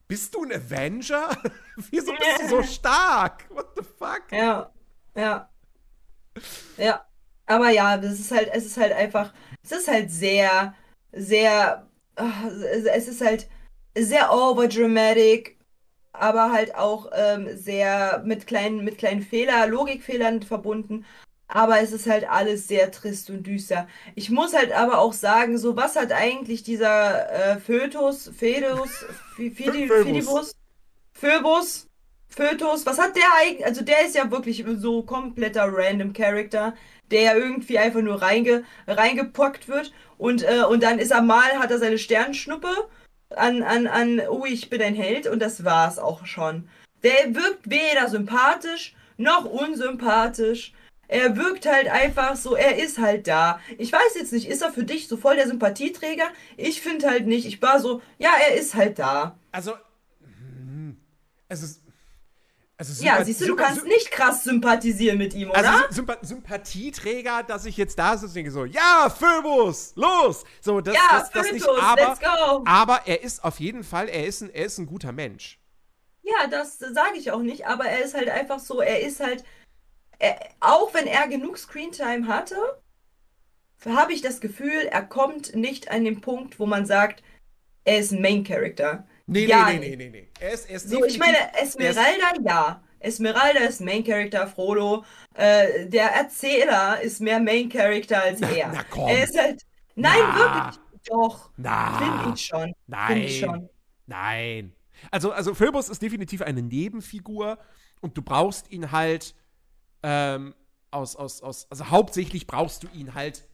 bist du ein Avenger? Wieso bist du so stark? What the fuck? Ja, ja. Ja. Aber ja, das ist halt, es ist halt einfach, es ist halt sehr, sehr, ah, es ist halt sehr overdramatic, aber halt auch ähm, sehr mit kleinen, mit kleinen Fehler, Logikfehlern verbunden. Aber es ist halt alles sehr trist und düster. Ich muss halt aber auch sagen, so was hat eigentlich dieser äh, Fötus, Fedus. Fidibus, Phoebus, Fötus, was hat der eigentlich? Also der ist ja wirklich so kompletter random Character, der ja irgendwie einfach nur reinge, reingepockt wird und, äh, und dann ist er mal, hat er seine Sternschnuppe an, an, an, oh, ich bin ein Held und das war's auch schon. Der wirkt weder sympathisch noch unsympathisch. Er wirkt halt einfach so, er ist halt da. Ich weiß jetzt nicht, ist er für dich so voll der Sympathieträger? Ich finde halt nicht. Ich war so, ja, er ist halt da. Also, hm, es ist. Also Ja, siehst du, du kannst nicht krass sympathisieren mit ihm, oder? Also Sympa Sympathieträger, dass ich jetzt da sitze und denke so, ja, Phoebus, los! So, das, ja, das, das nicht, Fötus, aber, let's go. aber er ist auf jeden Fall, er ist ein, er ist ein guter Mensch. Ja, das sage ich auch nicht, aber er ist halt einfach so, er ist halt, er, auch wenn er genug Screentime hatte, habe ich das Gefühl, er kommt nicht an den Punkt, wo man sagt, er ist ein Main Character. Nee, Ja, nee, nee, nee, nee, nee. Er ist, er ist So, ich meine, er ist- Esmeralda, ja. Esmeralda ist Main Character, Frodo. Äh, der Erzähler ist mehr Main Character als er. na komm. Er ist halt. Nein, Na. wirklich. Doch. Finde ich schon. Nein. Finde ich schon. Nein. Also, also Phoebus ist definitiv eine Nebenfigur und du brauchst ihn halt ähm, aus, aus, aus, also hauptsächlich brauchst du ihn halt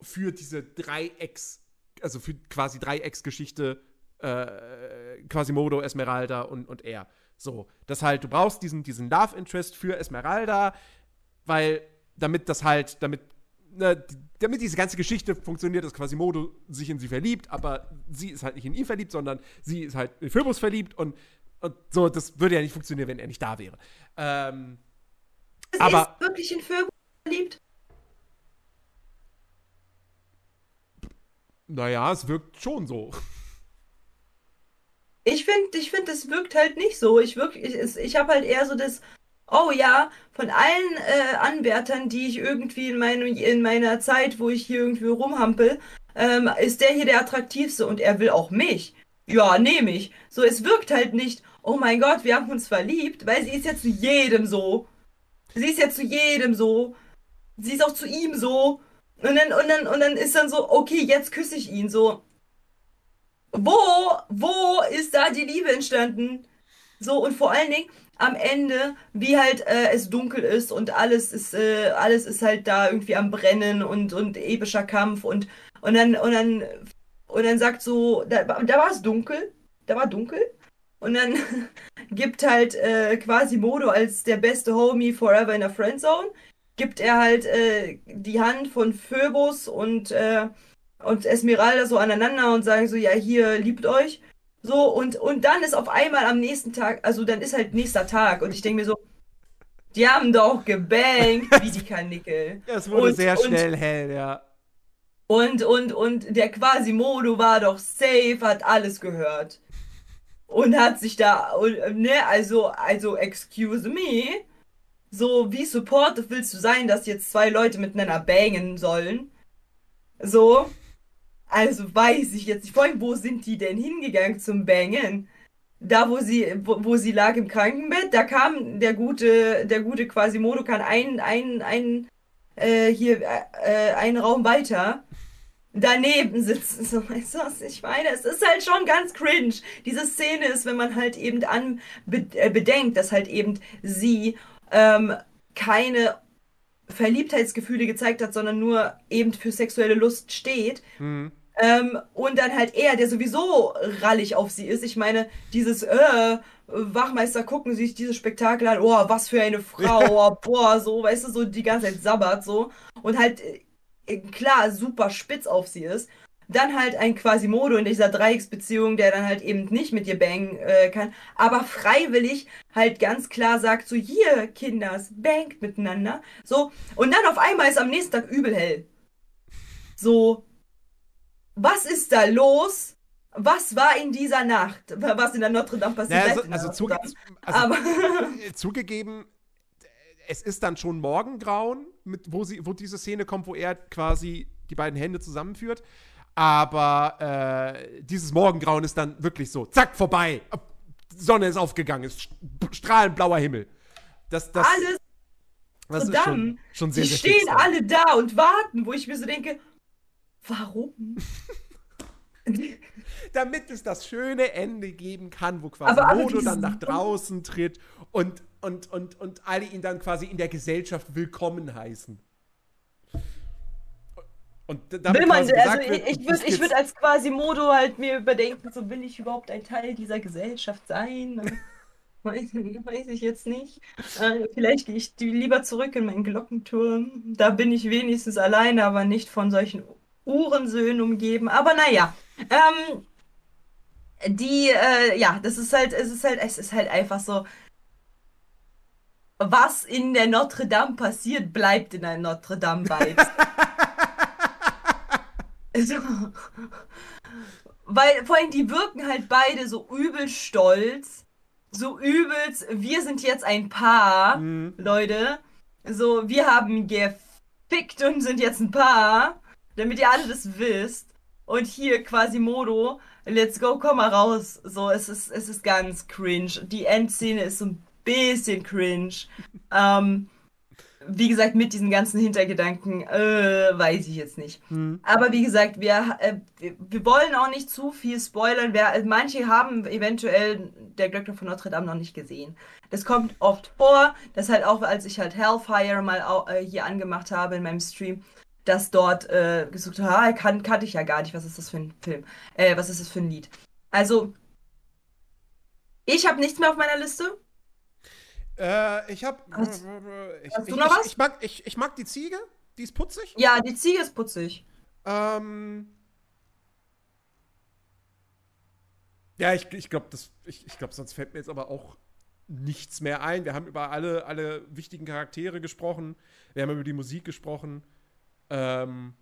für diese Dreiecks, also für quasi Dreiecksgeschichte äh, Quasimodo, Esmeralda und, und er. So, das halt, du brauchst diesen, diesen Love Interest für Esmeralda, weil damit das halt, damit, ne, damit diese ganze Geschichte funktioniert, dass Quasimodo sich in sie verliebt, aber sie ist halt nicht in ihn verliebt, sondern sie ist halt in Phoebus verliebt und, und so, das würde ja nicht funktionieren, wenn er nicht da wäre. Ähm, Es Aber- ist wirklich in Phoebus verliebt. naja, es wirkt schon so. Ich finde, ich finde, es wirkt halt nicht so. Ich ich, ich habe halt eher so das, oh ja, von allen äh, Anwärtern, die ich irgendwie in meinem, in meiner Zeit, wo ich hier irgendwie rumhampel, ähm, ist der hier der attraktivste und er will auch mich. Ja, nehme ich. So, es wirkt halt nicht, oh mein Gott, wir haben uns verliebt, weil sie ist ja zu jedem so. Sie ist ja zu jedem so. Sie ist auch zu ihm so. Und dann, und dann, und dann ist dann so, okay, jetzt küsse ich ihn so. Wo, wo ist da die Liebe entstanden? So, und vor allen Dingen am Ende, wie halt äh, es dunkel ist und alles ist, äh, alles ist halt da irgendwie am Brennen und, und epischer Kampf und, und dann, und dann, und dann sagt so, da, da war es dunkel, da war dunkel. Und dann gibt halt äh, Quasimodo als der beste Homie forever in der Friendzone, gibt er halt äh, die Hand von Phoebus und, äh, und Esmeralda so aneinander und sagen so, ja, hier, liebt euch. So, und, und dann ist auf einmal am nächsten Tag, also dann ist halt nächster Tag und ich denke mir so, die haben doch gebankt wie die Kanickel. Es wurde Und- sehr und- schnell hell, ja. Und, und, und der Quasimodo war doch safe, hat alles gehört. Und hat sich da, und, ne, also, also, excuse me. So, wie supportive willst du sein, dass jetzt zwei Leute miteinander bangen sollen? So. Also weiß ich jetzt nicht. Vor allem, wo sind die denn hingegangen zum Bangen? Da, wo sie, wo, wo sie lag im Krankenbett, da kam der gute, der gute Quasimodo kann ein, ein, ein, äh, hier, äh, einen Raum weiter daneben sitzen. So, weißt du, was ich meine? Es ist halt schon ganz cringe. Diese Szene ist, wenn man halt eben an äh, bedenkt, dass halt eben sie ähm, keine Verliebtheitsgefühle gezeigt hat, sondern nur eben für sexuelle Lust steht. Hm. Ähm, und dann halt er, der sowieso rallig auf sie ist. Ich meine, dieses, äh, Wachmeister gucken sich dieses Spektakel an, oh, was für eine Frau, oh, boah, so, weißt du, so die ganze Zeit sabbert, so. Und halt, äh, klar, super spitz auf sie ist. Dann halt ein Quasimodo in dieser Dreiecksbeziehung, der dann halt eben nicht mit ihr bangen äh, kann, aber freiwillig halt ganz klar sagt, so, hier, Kinders, bangt miteinander. So, und dann auf einmal ist am nächsten Tag übel hell. So, was ist da los? was war in dieser Nacht, was in der Notre Dame passiert Naja, also, also, zuge also zugegeben, es ist dann schon Morgengrauen, mit, wo, sie, wo diese Szene kommt, wo er quasi die beiden Hände zusammenführt. Aber äh, dieses Morgengrauen ist dann wirklich so, zack, vorbei. Sonne ist aufgegangen, ist st- strahlend blauer Himmel. Das, das, alles das Notre ist schon, schon sehr, die stehen fix dann. alle da und warten, wo ich mir so denke, warum? damit es das schöne Ende geben kann, wo quasi Modo dann nach draußen tritt und, und, und, und alle ihn dann quasi in der Gesellschaft willkommen heißen. Will man, also ich, wird, ich würde ich würd als quasi Modo halt mir überdenken, so will ich überhaupt ein Teil dieser Gesellschaft sein? Weiß, weiß ich jetzt nicht. Äh, vielleicht gehe ich lieber zurück in meinen Glockenturm. Da bin ich wenigstens alleine, aber nicht von solchen Uhrensöhnen umgeben. Aber naja. Ähm, die, äh, ja, das ist halt, es ist halt, es ist halt einfach so. Was in der Notre Dame passiert, bleibt in der Notre Dame Vibes. Also, weil vor allem die wirken halt beide so übel stolz, so übelst, wir sind jetzt ein Paar, Mhm. Leute. So, wir haben gefickt und sind jetzt ein Paar, damit ihr alle das wisst. Und hier quasi Modo, let's go, komm mal raus. So, es ist, es ist ganz cringe. Die Endszene ist so ein bisschen cringe. Ähm, wie gesagt, mit diesen ganzen Hintergedanken, äh, weiß ich jetzt nicht. Aber wie gesagt, wir, äh, wir, wir wollen auch nicht zu viel spoilern. Äh, manche haben eventuell der Glöckner von Notre Dame noch nicht gesehen. Das kommt oft vor, dass halt auch, als ich halt Hellfire mal äh, hier angemacht habe in meinem Stream, dass dort äh, gesucht habe, ah, kann, kannte ich ja gar nicht, was ist das für ein Film? Äh, was ist das für ein Lied? Also, ich habe nichts mehr auf meiner Liste. Äh, ich hab. Hast- ich, hast du noch ich, was? Ich mag, ich, ich mag die Ziege, die ist putzig. Ja, die Ziege ist putzig. Ähm. Ja, ich, ich glaube, ich, ich glaub, sonst fällt mir jetzt aber auch nichts mehr ein. Wir haben über alle, alle wichtigen Charaktere gesprochen. Wir haben über die Musik gesprochen. Ähm.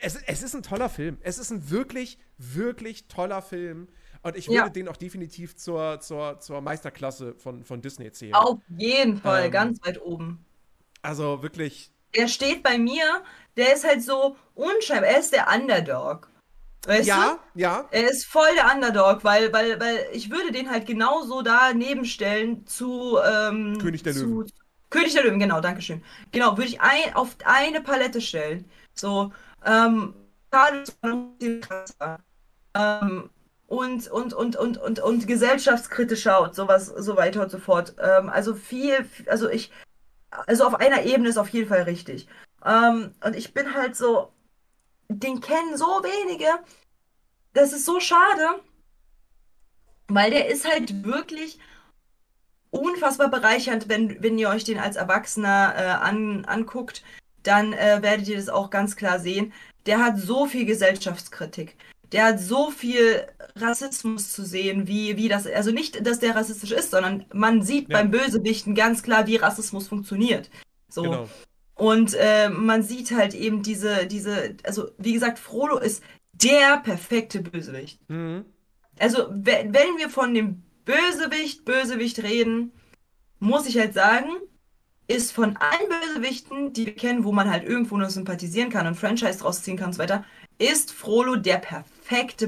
Es, es ist ein toller Film. Es ist ein wirklich, wirklich toller Film. Und ich würde Ja. den auch definitiv zur, zur, zur Meisterklasse von, von Disney zählen. Auf jeden Fall, Ähm. ganz weit oben. Also wirklich. Der steht bei mir, der ist halt so unscheinbar. Er ist der Underdog. Weißt Ja, du? ja. Er ist voll der Underdog, weil, weil, weil ich würde den halt genauso daneben stellen zu ähm, König der zu, Löwen. König der Löwen, genau, Dankeschön. Genau, würde ich ein, auf eine Palette stellen. So, ähm. Ähm, und, und, und, und, und, und gesellschaftskritischer und sowas, so weiter und so fort. Ähm, also viel, also ich, also auf einer Ebene ist auf jeden Fall richtig. Ähm, und ich bin halt so, den kennen so wenige. Das ist so schade, weil der ist halt wirklich unfassbar bereichernd, wenn, wenn ihr euch den als Erwachsener äh, an, anguckt, dann äh, werdet ihr das auch ganz klar sehen. Der hat so viel Gesellschaftskritik. Der hat so viel Rassismus zu sehen, wie, wie das, also nicht, dass der rassistisch ist, sondern man sieht Ja. beim Bösewichten ganz klar, wie Rassismus funktioniert. So. Genau. Und äh, man sieht halt eben diese, diese, also wie gesagt, Frodo ist der perfekte Bösewicht. Mhm. Also we- wenn wir von dem Bösewicht, Bösewicht reden, muss ich halt sagen, ist von allen Bösewichten, die wir kennen, wo man halt irgendwo noch sympathisieren kann und Franchise draus ziehen kann und so weiter, ist Frollo der perfekte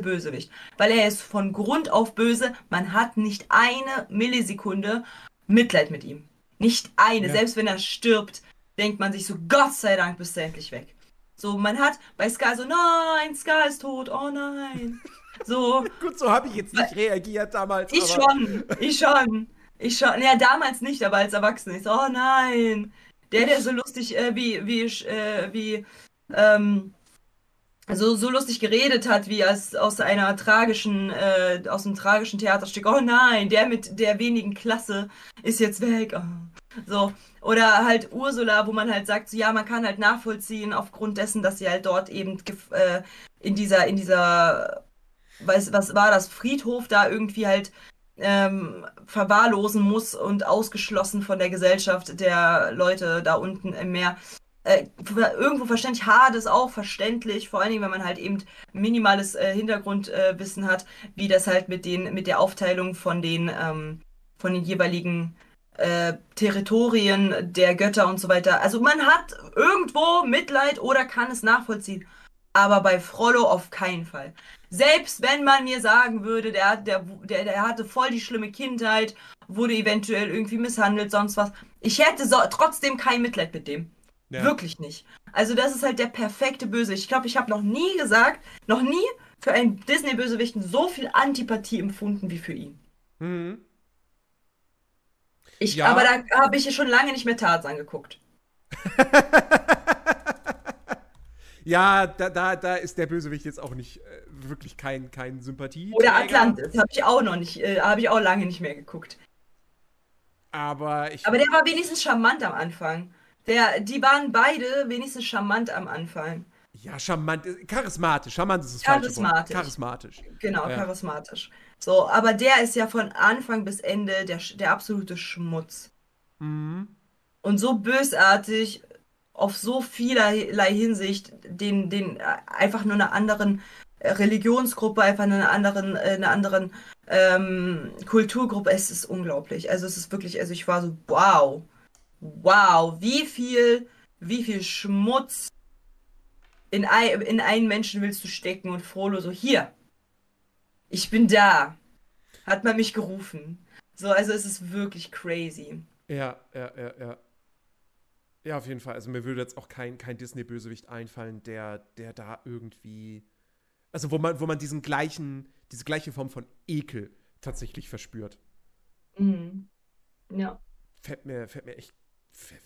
Bösewicht. Weil er ist von Grund auf böse, man hat nicht eine Millisekunde Mitleid mit ihm. Nicht eine, Ja. selbst wenn er stirbt, denkt man sich so, Gott sei Dank bist du endlich weg. So, man hat bei Sky so, nein, Sky ist tot, oh nein. So, Gut, so habe ich jetzt nicht reagiert damals. ich aber schon, ich schon. Ich schon. Ja, damals nicht, aber als Erwachsener. Ich so, oh nein. Der, der so lustig, äh, wie, wie, äh, wie, ähm, so, so lustig geredet hat, wie aus, aus einer tragischen, äh, aus einem tragischen Theaterstück. Oh nein, der mit der wenigen Klasse ist jetzt weg. Oh. So. Oder halt Ursula, wo man halt sagt, so, ja, man kann halt nachvollziehen, aufgrund dessen, dass sie halt dort eben äh, in dieser, in dieser, weiß, was war das, Friedhof da irgendwie halt ähm, verwahrlosen muss und ausgeschlossen von der Gesellschaft der Leute da unten im Meer. Äh, irgendwo verständlich, hart ist auch verständlich, vor allen Dingen, wenn man halt eben minimales äh, Hintergrundwissen hat, wie das halt mit den, mit der Aufteilung von den, ähm, von den jeweiligen äh, Territorien der Götter und so weiter. Also man hat irgendwo Mitleid oder kann es nachvollziehen. Aber bei Frollo auf keinen Fall. Selbst wenn man mir sagen würde, der, der, der, der hatte voll die schlimme Kindheit, wurde eventuell irgendwie misshandelt, sonst was. Ich hätte so, trotzdem kein Mitleid mit dem. Ja. Wirklich nicht. Also das ist halt der perfekte Bösewicht. Ich glaube, ich habe noch nie gesagt, noch nie für einen Disney-Bösewichten so viel Antipathie empfunden wie für ihn. Mhm. Ich, Ja. Aber da habe ich ja schon lange nicht mehr Tarzan geguckt. Ja, da, da, da ist der Bösewicht jetzt auch nicht äh, wirklich kein, kein Sympathie. Oder Atlantis, habe ich auch noch nicht, äh, habe ich auch lange nicht mehr geguckt. Aber ich. Aber der war wenigstens charmant am Anfang. Der, die waren beide wenigstens charmant am Anfang. ja, charmant. äh, Charismatisch. Charmant ist das falsche Wort. Charismatisch. Charismatisch. Genau, Ja. charismatisch. So, aber der ist ja von Anfang bis Ende der, der absolute Schmutz. Mhm. Und so bösartig auf so vielerlei Hinsicht, den, den äh, einfach nur einer anderen äh, Religionsgruppe, einfach einer anderen, einer anderen ähm, Kulturgruppe. Es ist unglaublich. Also es ist wirklich, also ich war so, wow, wow, wie viel, wie viel Schmutz in, ein, in einen Menschen willst du stecken und Frollo so, hier, ich bin da. Hat man mich gerufen. So, also es ist wirklich crazy. Ja, ja, ja, ja. Ja, auf jeden Fall. Also mir würde jetzt auch kein, kein Disney-Bösewicht einfallen, der, der da irgendwie. Also wo man, wo man diesen gleichen, diese gleiche Form von Ekel tatsächlich verspürt. Mhm. Ja. Fällt mir, fällt mir echt.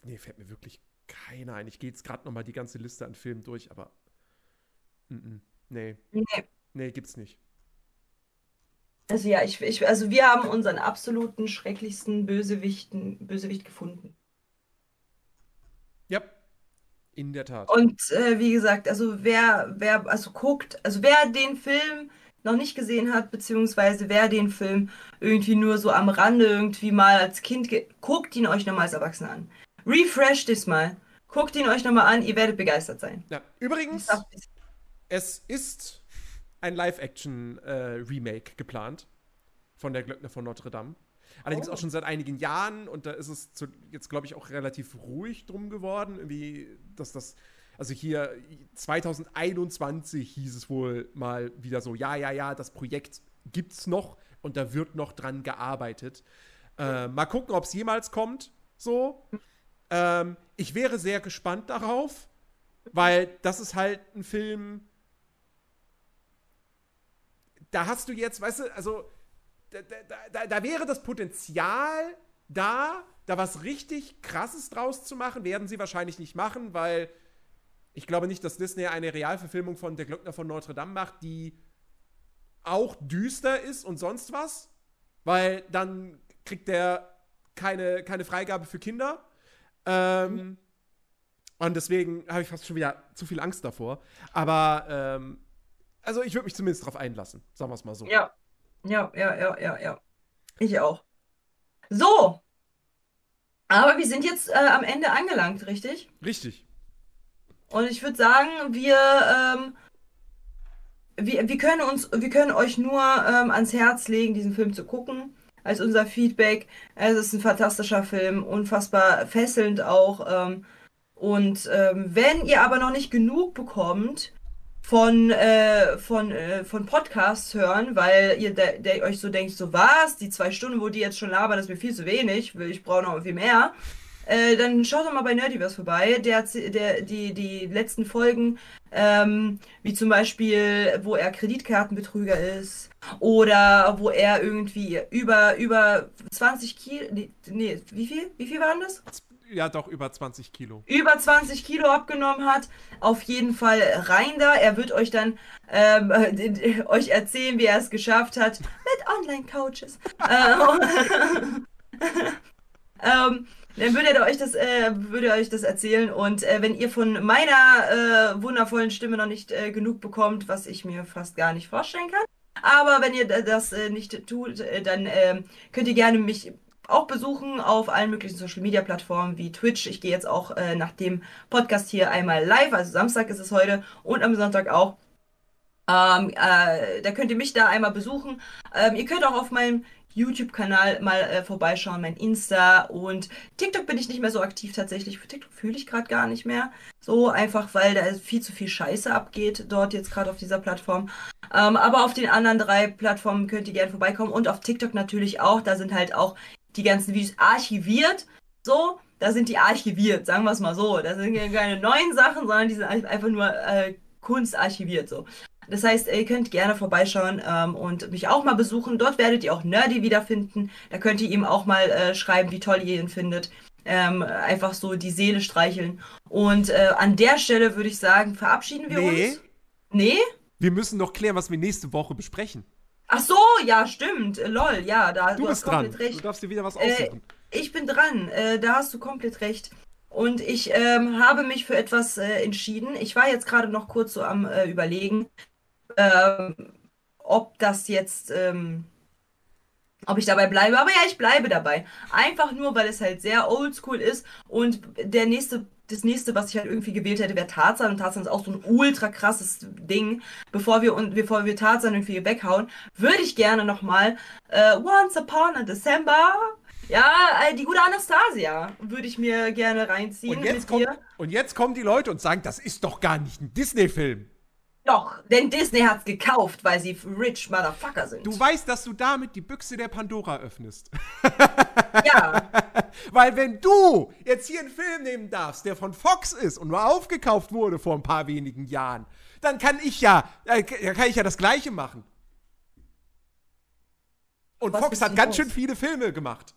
Nee, fällt mir wirklich keiner ein. Ich gehe jetzt gerade nochmal die ganze Liste an Filmen durch, aber. Mm -mm, nee, Nee. nee, gibt's nicht. Also ja, ich, ich, also wir haben unseren absoluten schrecklichsten Bösewichten, Bösewicht gefunden. Ja, in der Tat. Und äh, wie gesagt, also wer, wer, also guckt, also wer den Film noch nicht gesehen hat, beziehungsweise wer den Film irgendwie nur so am Rande irgendwie mal als Kind, guckt ihn euch nochmal als Erwachsener an. Refresht es mal. Guckt ihn euch nochmal an, ihr werdet begeistert sein. Ja, übrigens. Es ist ein Live-Action-Remake geplant von der Glöckner von Notre Dame. Allerdings Oh. auch schon seit einigen Jahren und da ist es zu, jetzt, glaube ich, auch relativ ruhig drum geworden. Irgendwie, dass das, also hier 2021 hieß es wohl mal wieder so, ja, ja, ja, das Projekt gibt's noch und da wird noch dran gearbeitet. Äh, mal gucken, ob es jemals kommt. So. Ähm, ich wäre sehr gespannt darauf, weil das ist halt ein Film, da hast du jetzt, weißt du, also da, da, da, da wäre das Potenzial da, da was richtig Krasses draus zu machen. Werden sie wahrscheinlich nicht machen, weil ich glaube nicht, dass Disney eine Realverfilmung von Der Glöckner von Notre Dame macht, die auch düster ist und sonst was, weil dann kriegt der keine, keine Freigabe für Kinder. Ähm, und deswegen habe ich fast schon wieder zu viel Angst davor. Aber ähm, also ich würde mich zumindest darauf einlassen, sagen wir es mal so. Ja, ja, ja, ja, ja, ja. Ich auch. So. Aber wir sind jetzt äh, am Ende angelangt, richtig? Richtig. Und ich würde sagen, wir, ähm, wir, wir können uns, wir können euch nur ähm, ans Herz legen, diesen Film zu gucken. Als unser Feedback. Es ist ein fantastischer Film, unfassbar fesselnd auch. Ähm, und ähm, wenn ihr aber noch nicht genug bekommt von, äh, von, äh, von Podcasts hören, weil ihr der, der euch so denkt, so was, die zwei Stunden, wo die jetzt schon labern, das ist mir viel zu wenig, ich brauche noch viel mehr. Äh, dann schaut doch mal bei Nerdiverse vorbei. Der, der, die, die letzten Folgen, ähm, wie zum Beispiel, wo er Kreditkartenbetrüger ist oder wo er irgendwie über, über 20 Kilo, nee, nee, wie viel? Wie viel waren das? Ja, doch, über 20 Kilo. über 20 Kilo abgenommen hat. Auf jeden Fall rein da. Er wird euch dann ähm, äh, euch erzählen, wie er es geschafft hat mit Online-Coaches. ähm, ähm, dann würde er euch das, äh, würde euch das erzählen. Und äh, wenn ihr von meiner äh, wundervollen Stimme noch nicht äh, genug bekommt, was ich mir fast gar nicht vorstellen kann, aber wenn ihr da- das äh, nicht tut, äh, dann ähm, könnt ihr gerne mich auch besuchen auf allen möglichen Social Media Plattformen wie Twitch. Ich gehe jetzt auch nach dem Podcast hier einmal live, also Samstag ist es heute und am Sonntag auch. Ähm, äh, da könnt ihr mich da einmal besuchen. Ähm, ihr könnt auch auf meinem YouTube-Kanal mal äh, vorbeischauen, mein Insta und TikTok bin ich nicht mehr so aktiv tatsächlich. Für TikTok fühle ich gerade gar nicht mehr. So einfach, weil da viel zu viel Scheiße abgeht dort jetzt gerade auf dieser Plattform. Ähm, aber auf den anderen drei Plattformen könnt ihr gerne vorbeikommen und auf TikTok natürlich auch. Da sind halt auch die ganzen Videos archiviert. So, da sind die archiviert, sagen wir es mal so. Da sind keine neuen Sachen, sondern die sind einfach nur äh, Kunst archiviert. So. Das heißt, ihr könnt gerne vorbeischauen ähm, und mich auch mal besuchen. Dort werdet ihr auch Nerdy wiederfinden. Da könnt ihr ihm auch mal äh, schreiben, wie toll ihr ihn findet. Ähm, einfach so die Seele streicheln. Und äh, an der Stelle würde ich sagen, verabschieden wir Nee. uns. Nee? Wir müssen noch klären, was wir nächste Woche besprechen. Ach so, ja, stimmt. Äh, Lol, ja, da Du, hast bist dran. komplett recht. Du darfst dir wieder was Äh, aussuchen. ich bin dran, äh, da hast du komplett recht. Und ich ähm, habe mich für etwas äh, entschieden. Ich war jetzt gerade noch kurz so am äh, Überlegen, ähm, ob das jetzt, ähm, ob ich dabei bleibe. Aber ja, ich bleibe dabei. Einfach nur, weil es halt sehr oldschool ist. Und der nächste, das nächste, was ich halt irgendwie gewählt hätte, wäre Tarzan. Und Tarzan ist auch so ein ultra krasses Ding. Bevor wir, und bevor wir Tarzan irgendwie weghauen, würde ich gerne nochmal äh, Once Upon a December. Ja, äh, die gute Anastasia würde ich mir gerne reinziehen Und jetzt, kommt, und jetzt kommen die Leute und sagen, das ist doch gar nicht ein Disney-Film. Doch, denn Disney hat's gekauft, weil sie rich Motherfucker sind. Du weißt, dass du damit die Büchse der Pandora öffnest. ja, Weil wenn du jetzt hier einen Film nehmen darfst, der von Fox ist und nur aufgekauft wurde vor ein paar wenigen Jahren, dann kann ich ja, äh, kann ich ja das Gleiche machen. Und Was Fox hat ganz schön viele Filme gemacht.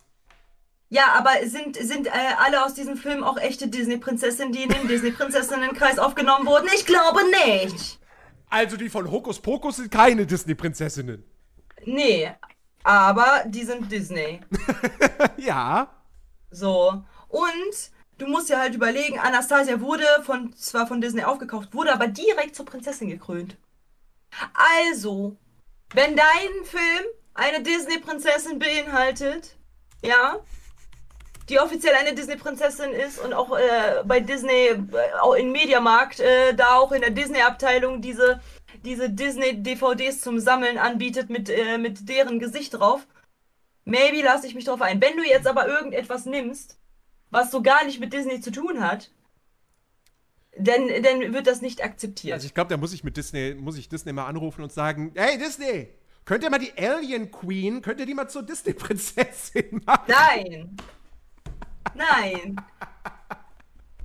ja, aber sind, sind äh, alle aus diesem Film auch echte Disney-Prinzessinnen, die in den Disney-Prinzessinnenkreis aufgenommen wurden? Ich glaube nicht. Also die von Hokus Pokus sind keine Disney-Prinzessinnen. Nee, aber die sind Disney. ja. So. Und du musst ja halt überlegen, Anastasia wurde von, zwar von Disney aufgekauft, wurde aber direkt zur Prinzessin gekrönt. Also, wenn dein Film eine Disney-Prinzessin beinhaltet, ja, die offiziell eine Disney-Prinzessin ist und auch äh, bei Disney, äh, auch im Mediamarkt, äh, da auch in der Disney-Abteilung diese, diese Disney-DVDs zum Sammeln anbietet mit, äh, mit deren Gesicht drauf, maybe lasse ich mich drauf ein. Wenn du jetzt aber irgendetwas nimmst, was so gar nicht mit Disney zu tun hat, dann, dann wird das nicht akzeptiert. Also ich glaube, da muss ich mit Disney, muss ich Disney mal anrufen und sagen, hey Disney, könnt ihr mal die Alien Queen, könnt ihr die mal zur Disney-Prinzessin machen? Nein. Nein.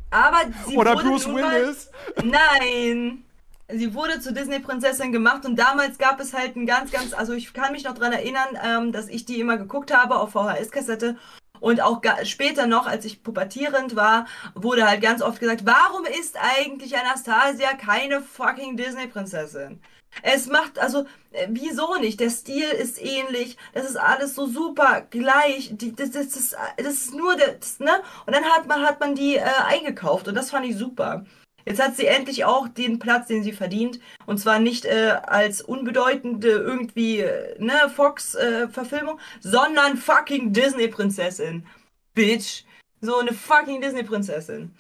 Aber sie Oder wurde Bruce Willis. Nein. Sie wurde zur Disney-Prinzessin gemacht und damals gab es halt ein ganz, ganz, also ich kann mich noch dran erinnern, ähm, dass ich die immer geguckt habe auf VHS-Kassette und auch später noch, als ich pubertierend war, wurde halt ganz oft gesagt, warum ist eigentlich Anastasia keine fucking Disney-Prinzessin? Es macht, also, äh, wieso nicht? Der Stil ist ähnlich, das ist alles so super gleich, die, das, das, das, das ist nur das, ne? Und dann hat man, hat man die äh, eingekauft und das fand ich super. Jetzt hat sie endlich auch den Platz, den sie verdient. Und zwar nicht äh, als unbedeutende irgendwie, äh, ne, Fox-Verfilmung, sondern fucking Disney-Prinzessin. Bitch. So eine fucking Disney-Prinzessin.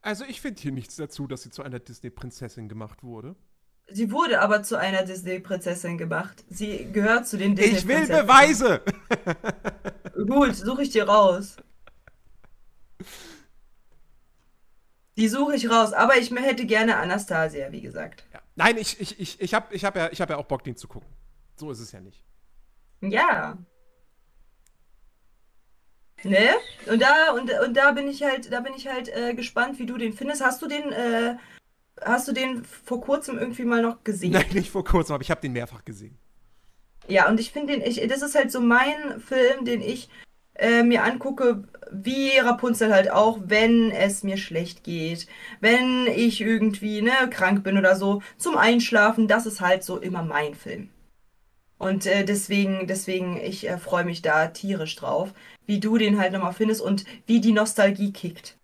Also ich finde hier nichts dazu, dass sie zu einer Disney-Prinzessin gemacht wurde. Sie wurde aber zu einer Disney-Prinzessin gemacht. Sie gehört zu den Ich will Disney-Prinzessinnen. Beweise! Gut, suche ich dir raus. Die suche ich raus, aber ich hätte gerne Anastasia, wie gesagt. Ja. Nein, ich, ich, ich, ich habe ich hab ja, ich hab ja auch Bock, den zu gucken. So ist es ja nicht. Ja. Ne? Und da, und, und da bin ich halt, da bin ich halt äh, gespannt, wie du den findest. Hast du den, äh, hast du den vor kurzem irgendwie mal noch gesehen? Nein, nicht vor kurzem, aber ich habe den mehrfach gesehen. Ja, und ich finde den, ich, das ist halt so mein Film, den ich äh, mir angucke, wie Rapunzel halt auch, wenn es mir schlecht geht, wenn ich irgendwie, ne, krank bin oder so, zum Einschlafen, das ist halt so immer mein Film. Und äh, deswegen, deswegen, ich äh, freue mich da tierisch drauf, wie du den halt nochmal findest und wie die Nostalgie kickt.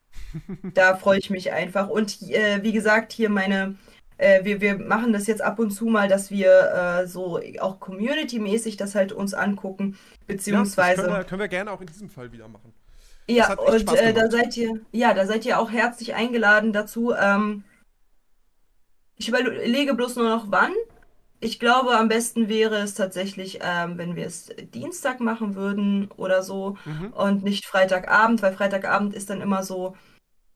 Da freue ich mich einfach. Und äh, wie gesagt, hier meine äh, wir, wir machen das jetzt ab und zu mal, dass wir äh, so auch community-mäßig das halt uns angucken, beziehungsweise. Ja, das können, wir, können wir gerne auch in diesem Fall wieder machen. Ja, und äh, da seid ihr, ja, da seid ihr auch herzlich eingeladen dazu. Ähm, ich überlege bloß nur noch wann. Ich glaube, am besten wäre es tatsächlich, ähm, wenn wir es Dienstag machen würden oder so Mhm. und nicht Freitagabend, weil Freitagabend ist dann immer so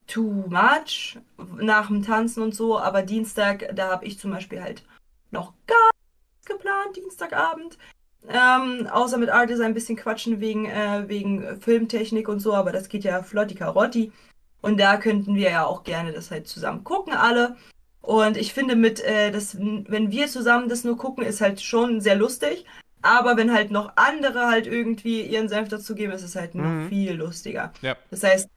too much nach dem Tanzen und so. Aber Dienstag, da habe ich zum Beispiel halt noch gar nichts geplant, Dienstagabend. Ähm, außer mit Arte ein bisschen quatschen wegen, äh, wegen Filmtechnik und so, aber das geht ja flotti Carotti. Und da könnten wir ja auch gerne das halt zusammen gucken, alle. Und ich finde mit, äh, das, wenn wir zusammen das nur gucken, ist halt schon sehr lustig. Aber wenn halt noch andere halt irgendwie ihren Senf dazu geben, ist es halt noch Mhm. viel lustiger. Ja. Das heißt,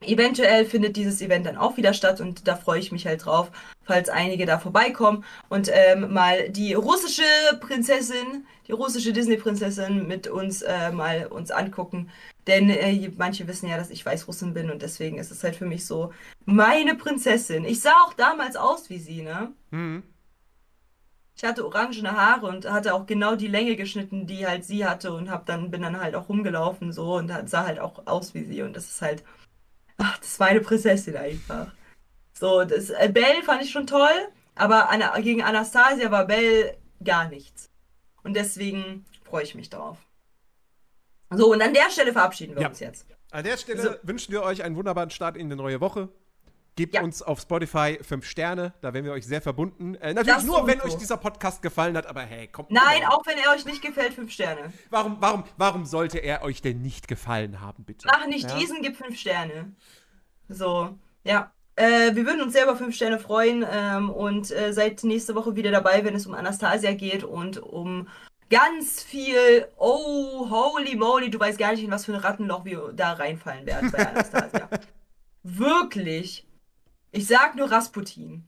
eventuell findet dieses Event dann auch wieder statt und da freue ich mich halt drauf, falls einige da vorbeikommen und ähm, mal die russische Prinzessin, die russische Disney-Prinzessin mit uns äh, mal uns angucken. Denn äh, manche wissen ja, dass ich Weißrussin bin und deswegen ist es halt für mich so meine Prinzessin. Ich sah auch damals aus wie sie, ne? Mhm. Ich hatte orangene Haare und hatte auch genau die Länge geschnitten, die halt sie hatte und hab dann bin dann halt auch rumgelaufen so und sah halt auch aus wie sie und das ist halt ach, das ist meine Prinzessin einfach. So, das äh, Belle fand ich schon toll, aber Ana, gegen Anastasia war Belle gar nichts. Und deswegen freue ich mich drauf. So, und an der Stelle verabschieden wir Ja. uns jetzt. An der Stelle So. wünschen wir euch einen wunderbaren Start in die neue Woche. Gebt Ja. uns auf Spotify fünf Sterne, da wären wir euch sehr verbunden. Äh, natürlich Das nur, wenn sowieso. euch dieser Podcast gefallen hat, aber hey, kommt. Nein, auch wenn er euch nicht gefällt, fünf Sterne. Warum, warum, warum sollte er euch denn nicht gefallen haben, bitte? Mach nicht Ja? diesen, gib fünf Sterne. So, ja. Äh, wir würden uns über fünf Sterne freuen ähm, und äh, seid nächste Woche wieder dabei, wenn es um Anastasia geht und um ganz viel. Oh, holy moly, du weißt gar nicht, in was für ein Rattenloch wir da reinfallen werden bei Anastasia. Wirklich. Ich sag nur Rasputin.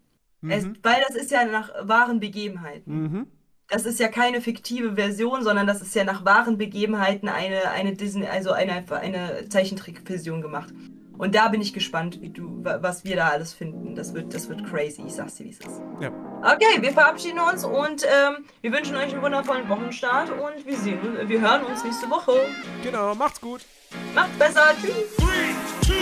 Es, weil das ist ja nach wahren Begebenheiten. Mhm. Das ist ja keine fiktive Version, sondern das ist ja nach wahren Begebenheiten eine, eine Disney, also eine, eine Zeichentrickversion gemacht. Und da bin ich gespannt, wie du, wa- was wir da alles finden. Das wird, das wird crazy. Ich sag's dir, wie es ist. Ja. Okay, wir verabschieden uns und ähm, wir wünschen euch einen wundervollen Wochenstart und wir sehen, wir hören uns nächste Woche. Genau, macht's gut. Macht's besser. Tschüss. Three, two,